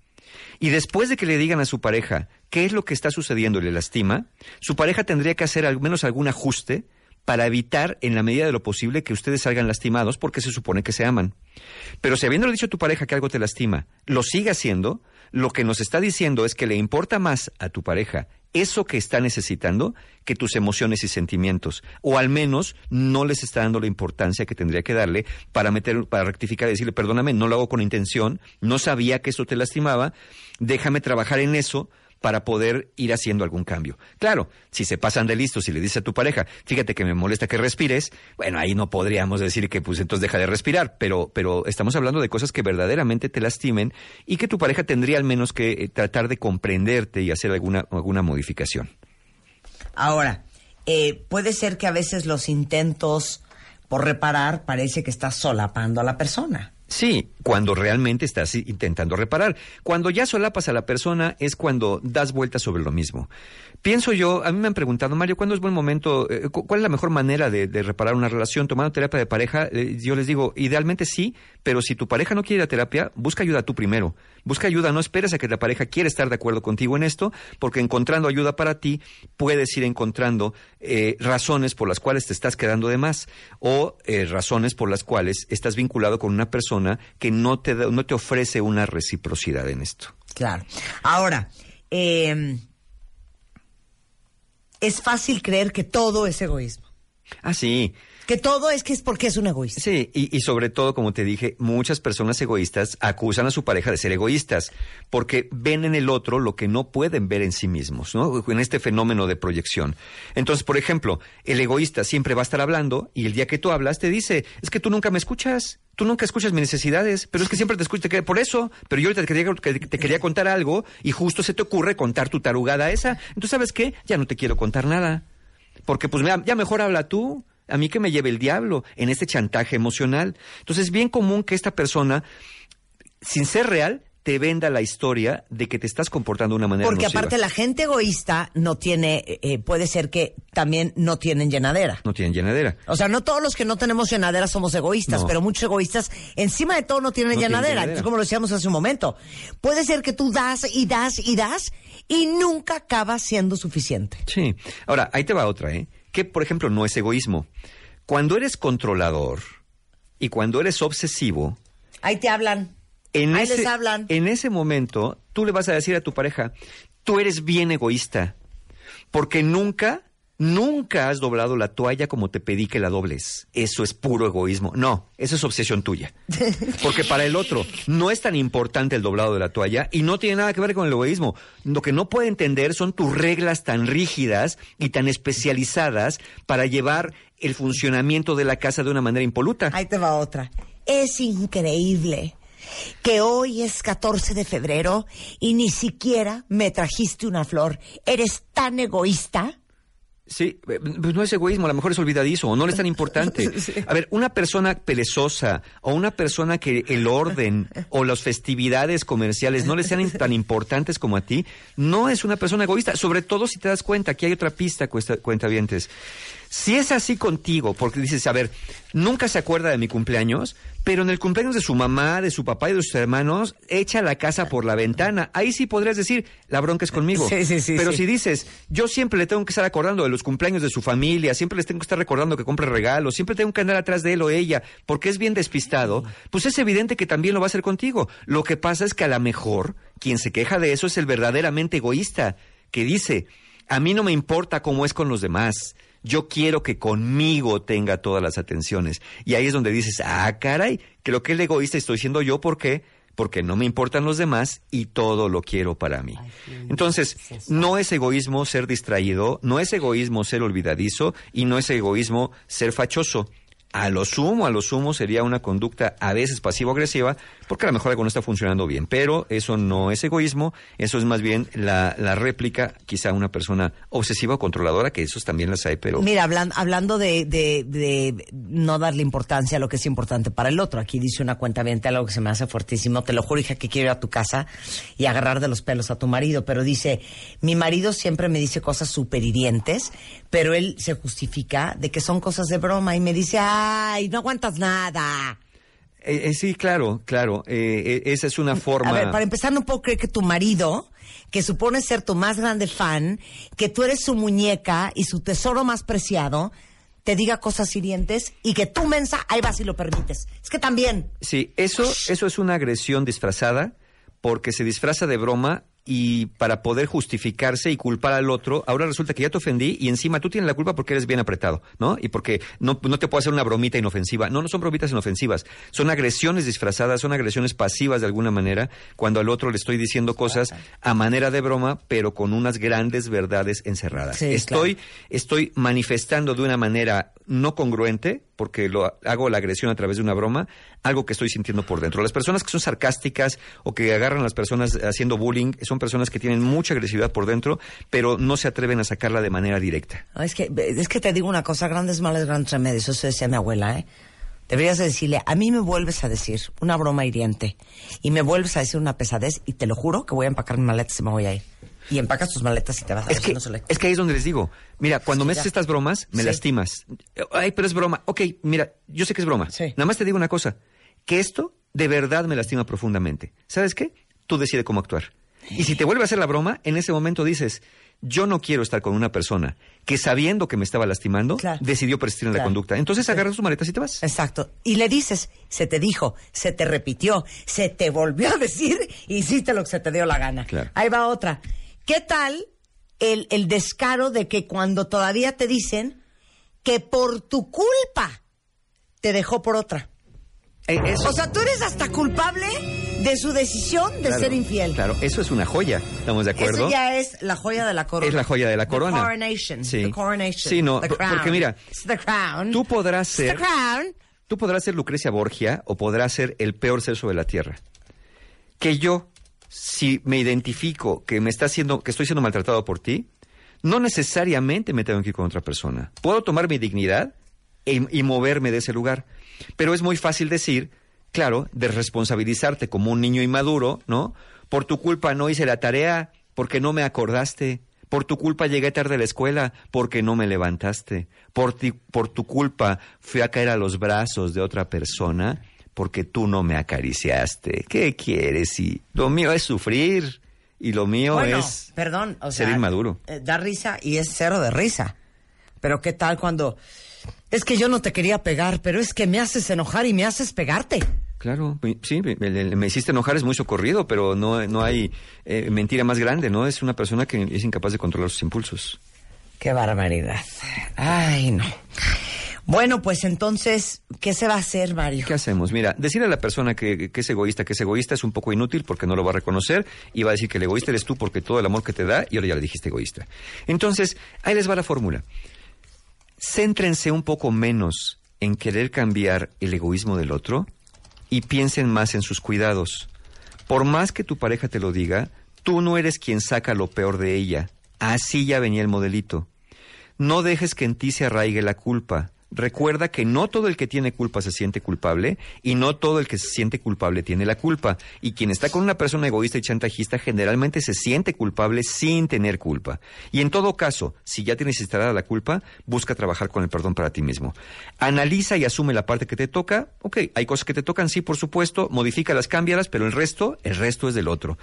Y después de que le digan a su pareja qué es lo que está sucediendo y le lastima, su pareja tendría que hacer al menos algún ajuste para evitar, en la medida de lo posible, que ustedes salgan lastimados porque se supone que se aman. Pero si habiéndole dicho a tu pareja que algo te lastima, lo sigue haciendo, lo que nos está diciendo es que le importa más a tu pareja eso que está necesitando que tus emociones y sentimientos. O al menos no les está dando la importancia que tendría que darle para meter, para rectificar y decirle, perdóname, no lo hago con intención, no sabía que esto te lastimaba, déjame trabajar en eso para poder ir haciendo algún cambio. Claro, si se pasan de listos y le dice a tu pareja, fíjate que me molesta que respires, bueno, ahí no podríamos decir que pues entonces deja de respirar, pero, pero estamos hablando de cosas que verdaderamente te lastimen y que tu pareja tendría al menos que eh, tratar de comprenderte y hacer alguna, alguna modificación. Ahora, eh, puede ser que a veces los intentos por reparar parece que estás solapando a la persona. Sí, cuando realmente estás intentando reparar. Cuando ya solapas a la persona es cuando das vueltas sobre lo mismo. Pienso yo, a mí me han preguntado, Mario, ¿cuándo es buen momento? eh, cu- ¿Cuál es la mejor manera de, de reparar una relación? ¿Tomando terapia de pareja? Eh, yo les digo, idealmente sí, pero si tu pareja no quiere ir a terapia, busca ayuda tú primero. Busca ayuda, no esperes a que la pareja quiera estar de acuerdo contigo en esto, porque encontrando ayuda para ti, puedes ir encontrando eh, razones por las cuales te estás quedando de más o eh, razones por las cuales estás vinculado con una persona que no te, no te ofrece una reciprocidad en esto. Claro. Ahora, eh, es fácil creer que todo es egoísmo. Ah, sí. Que todo es que es porque es un egoísta. Sí, y, sobre todo, como te dije, muchas personas egoístas acusan a su pareja de ser egoístas, porque ven en el otro lo que no pueden ver en sí mismos, ¿no? En este fenómeno de proyección. Entonces, por ejemplo, el egoísta siempre va a estar hablando y el día que tú hablas te dice, es que tú nunca me escuchas, tú nunca escuchas mis necesidades, pero es que siempre te escucho, te por eso, pero yo te quería, que- te quería contar algo y justo se te ocurre contar tu tarugada esa. Entonces, ¿sabes qué? Ya no te quiero contar nada. Porque pues ya mejor habla tú. A mí que me lleve el diablo en este chantaje emocional. Entonces es bien común que esta persona, sin ser real, te venda la historia de que te estás comportando de una manera Porque nociva. aparte la gente egoísta no tiene, eh, eh, puede ser que también no tienen llenadera. No tienen llenadera. O sea, no todos los que no tenemos llenadera somos egoístas, No. pero muchos egoístas encima de todo no tienen No tienen llenadera. como lo decíamos hace un momento, puede ser que tú das y das y das y nunca acabas siendo suficiente. Sí. Ahora, ahí te va otra, ¿eh? Que, por ejemplo, no es egoísmo. Cuando eres controlador y cuando eres obsesivo, Ahí te hablan. en Ahí ese, les hablan. en ese momento, tú le vas a decir a tu pareja, tú eres bien egoísta, porque nunca, nunca has doblado la toalla como te pedí que la dobles. Eso es puro egoísmo. No, eso es obsesión tuya. [laughs] Porque para el otro no es tan importante el doblado de la toalla y no tiene nada que ver con el egoísmo. Lo que no puede entender son tus reglas tan rígidas y tan especializadas para llevar el funcionamiento de la casa de una manera impoluta. Ahí te va otra. Es increíble que hoy es 14 de febrero y ni siquiera me trajiste una flor. ¿Eres tan egoísta? Sí, eh, pues no es egoísmo, a lo mejor es olvidadizo o no le es tan importante. [laughs] A ver, una persona perezosa o una persona que el orden o las festividades comerciales no le sean tan importantes como a ti, no es una persona egoísta. Sobre todo si te das cuenta, aquí hay otra pista, cuesta, cuentavientes. Si es así contigo, porque dices, a ver, nunca se acuerda de mi cumpleaños, pero en el cumpleaños de su mamá, de su papá y de sus hermanos, echa la casa por la ventana. Ahí sí podrías decir, la bronca es conmigo. Sí, sí, sí, pero si dices, yo siempre le tengo que estar acordando de los cumpleaños de su familia, siempre les tengo que estar recordando que compre regalos, siempre tengo que andar atrás de él o ella, porque es bien despistado, pues es evidente que también lo va a hacer contigo. Lo que pasa es que a lo mejor quien se queja de eso es el verdaderamente egoísta, que dice, a mí no me importa cómo es con los demás. Yo quiero que conmigo tenga todas las atenciones. Y ahí es donde dices, ah, caray, creo que el egoísta estoy siendo yo, ¿por qué? Porque no me importan los demás y todo lo quiero para mí. Entonces, no es egoísmo ser distraído, no es egoísmo ser olvidadizo y no es egoísmo ser fachoso. A lo sumo, a lo sumo sería una conducta a veces pasivo-agresiva, porque a lo mejor algo no está funcionando bien. Pero eso no es egoísmo, eso es más bien la, réplica, quizá una persona obsesiva o controladora, que esos también las hay, pero... Mira, hablan- hablando de, de- de no darle importancia a lo que es importante para el otro. Aquí dice una cuenta algo que se me hace fuertísimo. Te lo juro, hija, que quiero ir a tu casa y agarrar de los pelos a tu marido. Pero dice, mi marido siempre me dice cosas súper hirientes, pero él se justifica de que son cosas de broma y me dice, ay, no aguantas nada. Eh, eh, sí, claro, claro. Eh, eh, esa es una forma. A ver, para empezar, no puedo creer que tu marido, que supone ser tu más grande fan, que tú eres su muñeca y su tesoro más preciado, te diga cosas hirientes y que tú, mensa, ahí vas y lo permites. Es que también. Sí, eso, eso es una agresión disfrazada porque se disfraza de broma y para poder justificarse y culpar al otro, ahora resulta que ya te ofendí y encima tú tienes la culpa porque eres bien apretado, ¿no? Y porque no, no te puedo hacer una bromita inofensiva. No, no son bromitas inofensivas, son agresiones disfrazadas, son agresiones pasivas de alguna manera, cuando al otro le estoy diciendo cosas a manera de broma, pero con unas grandes verdades encerradas. Sí, estoy, estoy manifestando de una manera no congruente, porque lo hago la agresión a través de una broma, algo que estoy sintiendo por dentro. Las personas que son sarcásticas o que agarran a las personas haciendo bullying son personas que tienen mucha agresividad por dentro, pero no se atreven a sacarla de manera directa. No, es, que, es que te digo una cosa, grandes males, grandes remedios. Eso decía mi abuela, ¿eh? Deberías de decirle, a mí me vuelves a decir una broma hiriente y me vuelves a decir una pesadez y te lo juro que voy a empacar mis maletas y me voy a ir. Y empacas tus maletas y te vas a Es que, no le- es que ahí es donde les digo, mira, cuando me haces estas bromas, me Sí. lastimas. Ay, pero es broma. Ok, mira, yo sé que es broma. Nada más te digo una cosa, que esto de verdad me lastima profundamente. ¿Sabes qué? Tú decides cómo actuar. Y si te vuelve a hacer la broma, en ese momento dices, yo no quiero estar con una persona que sabiendo que me estaba lastimando, decidió persistir en la conducta. Entonces agarras tus maletas y te vas. Exacto. Y le dices, se te dijo, se te repitió, se te volvió a decir, hiciste lo que se te dio la gana. Claro. Ahí va otra. ¿Qué tal el, el descaro de que cuando todavía te dicen que por tu culpa te dejó por otra? Eh, eso- O sea, tú eres hasta culpable de su decisión de Claro, ser infiel. Claro, eso es una joya. ¿Estamos de acuerdo? Eso ya es la joya de la corona. Es la joya de la The corona. coronation. Sí. The coronation. Sí, no, The crown. porque mira, It's the crown. Tú podrás It's the ser. crown. Tú podrás ser Lucrecia Borgia o podrás ser el peor ser sobre la tierra. Que yo, si me identifico que me está haciendo, que estoy siendo maltratado por ti, no necesariamente me tengo que ir con otra persona. Puedo tomar mi dignidad e- y moverme de ese lugar. Pero es muy fácil decir, claro, de responsabilizarte como un niño inmaduro, ¿no? Por tu culpa no hice la tarea, porque no me acordaste. Por tu culpa llegué tarde a la escuela, porque no me levantaste. Por, ti- por tu culpa fui a caer a los brazos de otra persona, porque tú no me acariciaste. ¿Qué quieres? Y lo mío es sufrir, y lo mío bueno, es perdón, o ser sea, inmaduro. eh, da risa y es cero de risa. Pero qué tal cuando es que yo no te quería pegar, pero es que me haces enojar y me haces pegarte. Claro, sí, me, me- me hiciste enojar, es muy socorrido, pero no, no hay eh, mentira más grande, ¿no? Es una persona que es incapaz de controlar sus impulsos. Qué barbaridad. Ay, no. Bueno, pues entonces, ¿qué se va a hacer, Mario? ¿Qué hacemos? Mira, decirle a la persona que, que es egoísta, que es egoísta es un poco inútil porque no lo va a reconocer y va a decir que el egoísta eres tú porque todo el amor que te da y ahora ya le dijiste egoísta. Entonces, ahí les va la fórmula. Céntrense un poco menos en querer cambiar el egoísmo del otro y piensen más en sus cuidados. Por más que tu pareja te lo diga, tú no eres quien saca lo peor de ella. Así ya venía el modelito. No dejes que en ti se arraigue la culpa. Recuerda que no todo el que tiene culpa se siente culpable y no todo el que se siente culpable tiene la culpa. Y quien está con una persona egoísta y chantajista generalmente se siente culpable sin tener culpa. Y en todo caso, si ya tienes instalada la culpa, busca trabajar con el perdón para ti mismo. Analiza y asume la parte que te toca. Ok, hay cosas que te tocan, sí, por supuesto. Modifícalas, cámbialas, pero el resto, el resto es del otro.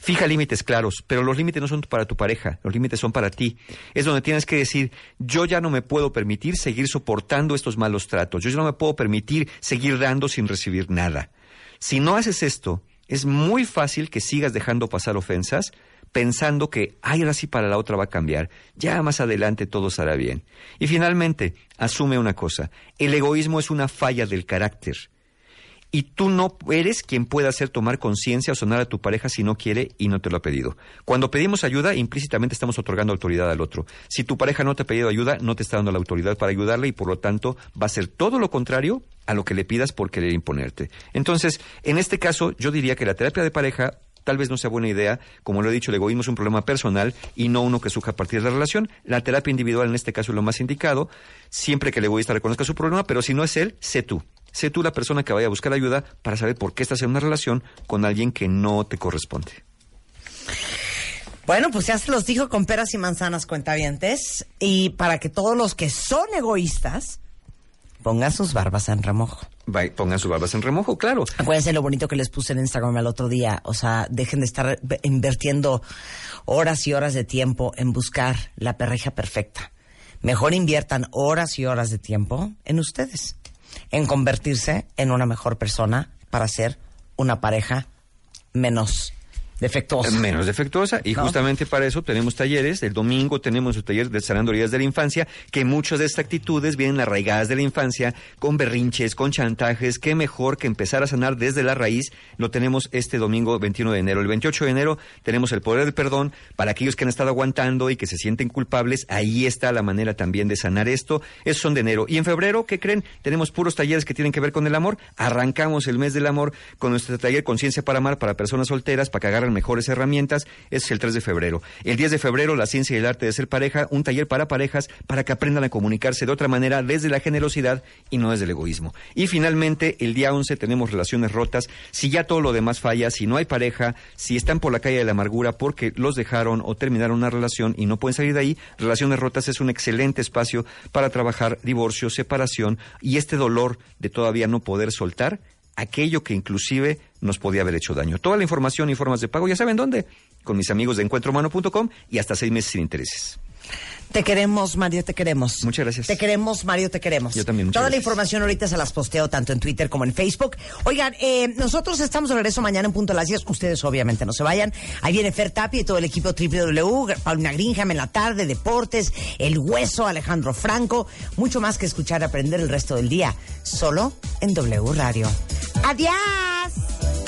Fija límites claros, pero los límites no son para tu pareja, los límites son para ti. Es donde tienes que decir, yo ya no me puedo permitir seguir soportando estos malos tratos, yo no me puedo permitir seguir dando sin recibir nada. Si no haces esto, es muy fácil que sigas dejando pasar ofensas pensando que, ay, ahora sí para la otra va a cambiar, ya más adelante todo estará bien. Y finalmente, asume una cosa, el egoísmo es una falla del carácter. Y tú no eres quien pueda hacer tomar conciencia o sonar a tu pareja si no quiere y no te lo ha pedido. Cuando pedimos ayuda, implícitamente estamos otorgando autoridad al otro. Si tu pareja no te ha pedido ayuda, no te está dando la autoridad para ayudarle y por lo tanto va a ser todo lo contrario a lo que le pidas por querer imponerte. Entonces, en este caso, yo diría que la terapia de pareja tal vez no sea buena idea. Como lo he dicho, el egoísmo es un problema personal y no uno que surja a partir de la relación. La terapia individual en este caso es lo más indicado, siempre que el egoísta reconozca su problema, pero si no es él, sé tú. Sé tú la persona que vaya a buscar ayuda para saber por qué estás en una relación con alguien que no te corresponde. Bueno, pues ya se los dijo con peras y manzanas, cuentavientes. Y para que todos los que son egoístas pongan sus barbas en remojo. Pongan sus barbas en remojo, claro. Acuérdense lo bonito que les puse en Instagram el otro día. O sea, dejen de estar invirtiendo horas y horas de tiempo en buscar la pareja perfecta. Mejor inviertan horas y horas de tiempo en ustedes, en convertirse en una mejor persona para ser una pareja menos defectuosa. Menos defectuosa. Y ¿No? justamente para eso tenemos talleres. El domingo tenemos un taller de sanando heridas de la infancia, que muchas de estas actitudes vienen arraigadas de la infancia, con berrinches, con chantajes. Qué mejor que empezar a sanar desde la raíz. Lo tenemos este domingo 21 de enero. El 28 de enero tenemos el poder del perdón para aquellos que han estado aguantando y que se sienten culpables. Ahí está la manera también de sanar esto. Esos son de enero. Y en febrero, ¿qué creen? Tenemos puros talleres que tienen que ver con el amor. Arrancamos el mes del amor con nuestro taller Conciencia para Amar para personas solteras, para que agarren mejores herramientas. Es el 3 de febrero. El 10 de febrero, la ciencia y el arte de ser pareja, un taller para parejas para que aprendan a comunicarse de otra manera desde la generosidad y no desde el egoísmo. Y finalmente, el día 11 tenemos relaciones rotas. Si ya todo lo demás falla, si no hay pareja, si están por la calle de la amargura porque los dejaron o terminaron una relación y no pueden salir de ahí, Relaciones Rotas es un excelente espacio para trabajar divorcio, separación y este dolor de todavía no poder soltar aquello que inclusive nos podía haber hecho daño. Toda la información y formas de pago, ya saben dónde, con mis amigos de encuentrohumano.com y hasta seis meses sin intereses. Te queremos, Mario, te queremos. Muchas gracias. Te queremos, Mario, te queremos. Yo también, muchas Toda la gracias. información ahorita se las posteo tanto en Twitter como en Facebook. Oigan, eh, nosotros estamos de regreso mañana en Punto de las 10. Ustedes obviamente no se vayan. Ahí viene Fer Tapi y todo el equipo www, Paulina Greenham en la tarde, Deportes, El Hueso, Alejandro Franco. Mucho más que escuchar y aprender el resto del día. Solo en W Radio. ¡Adiós!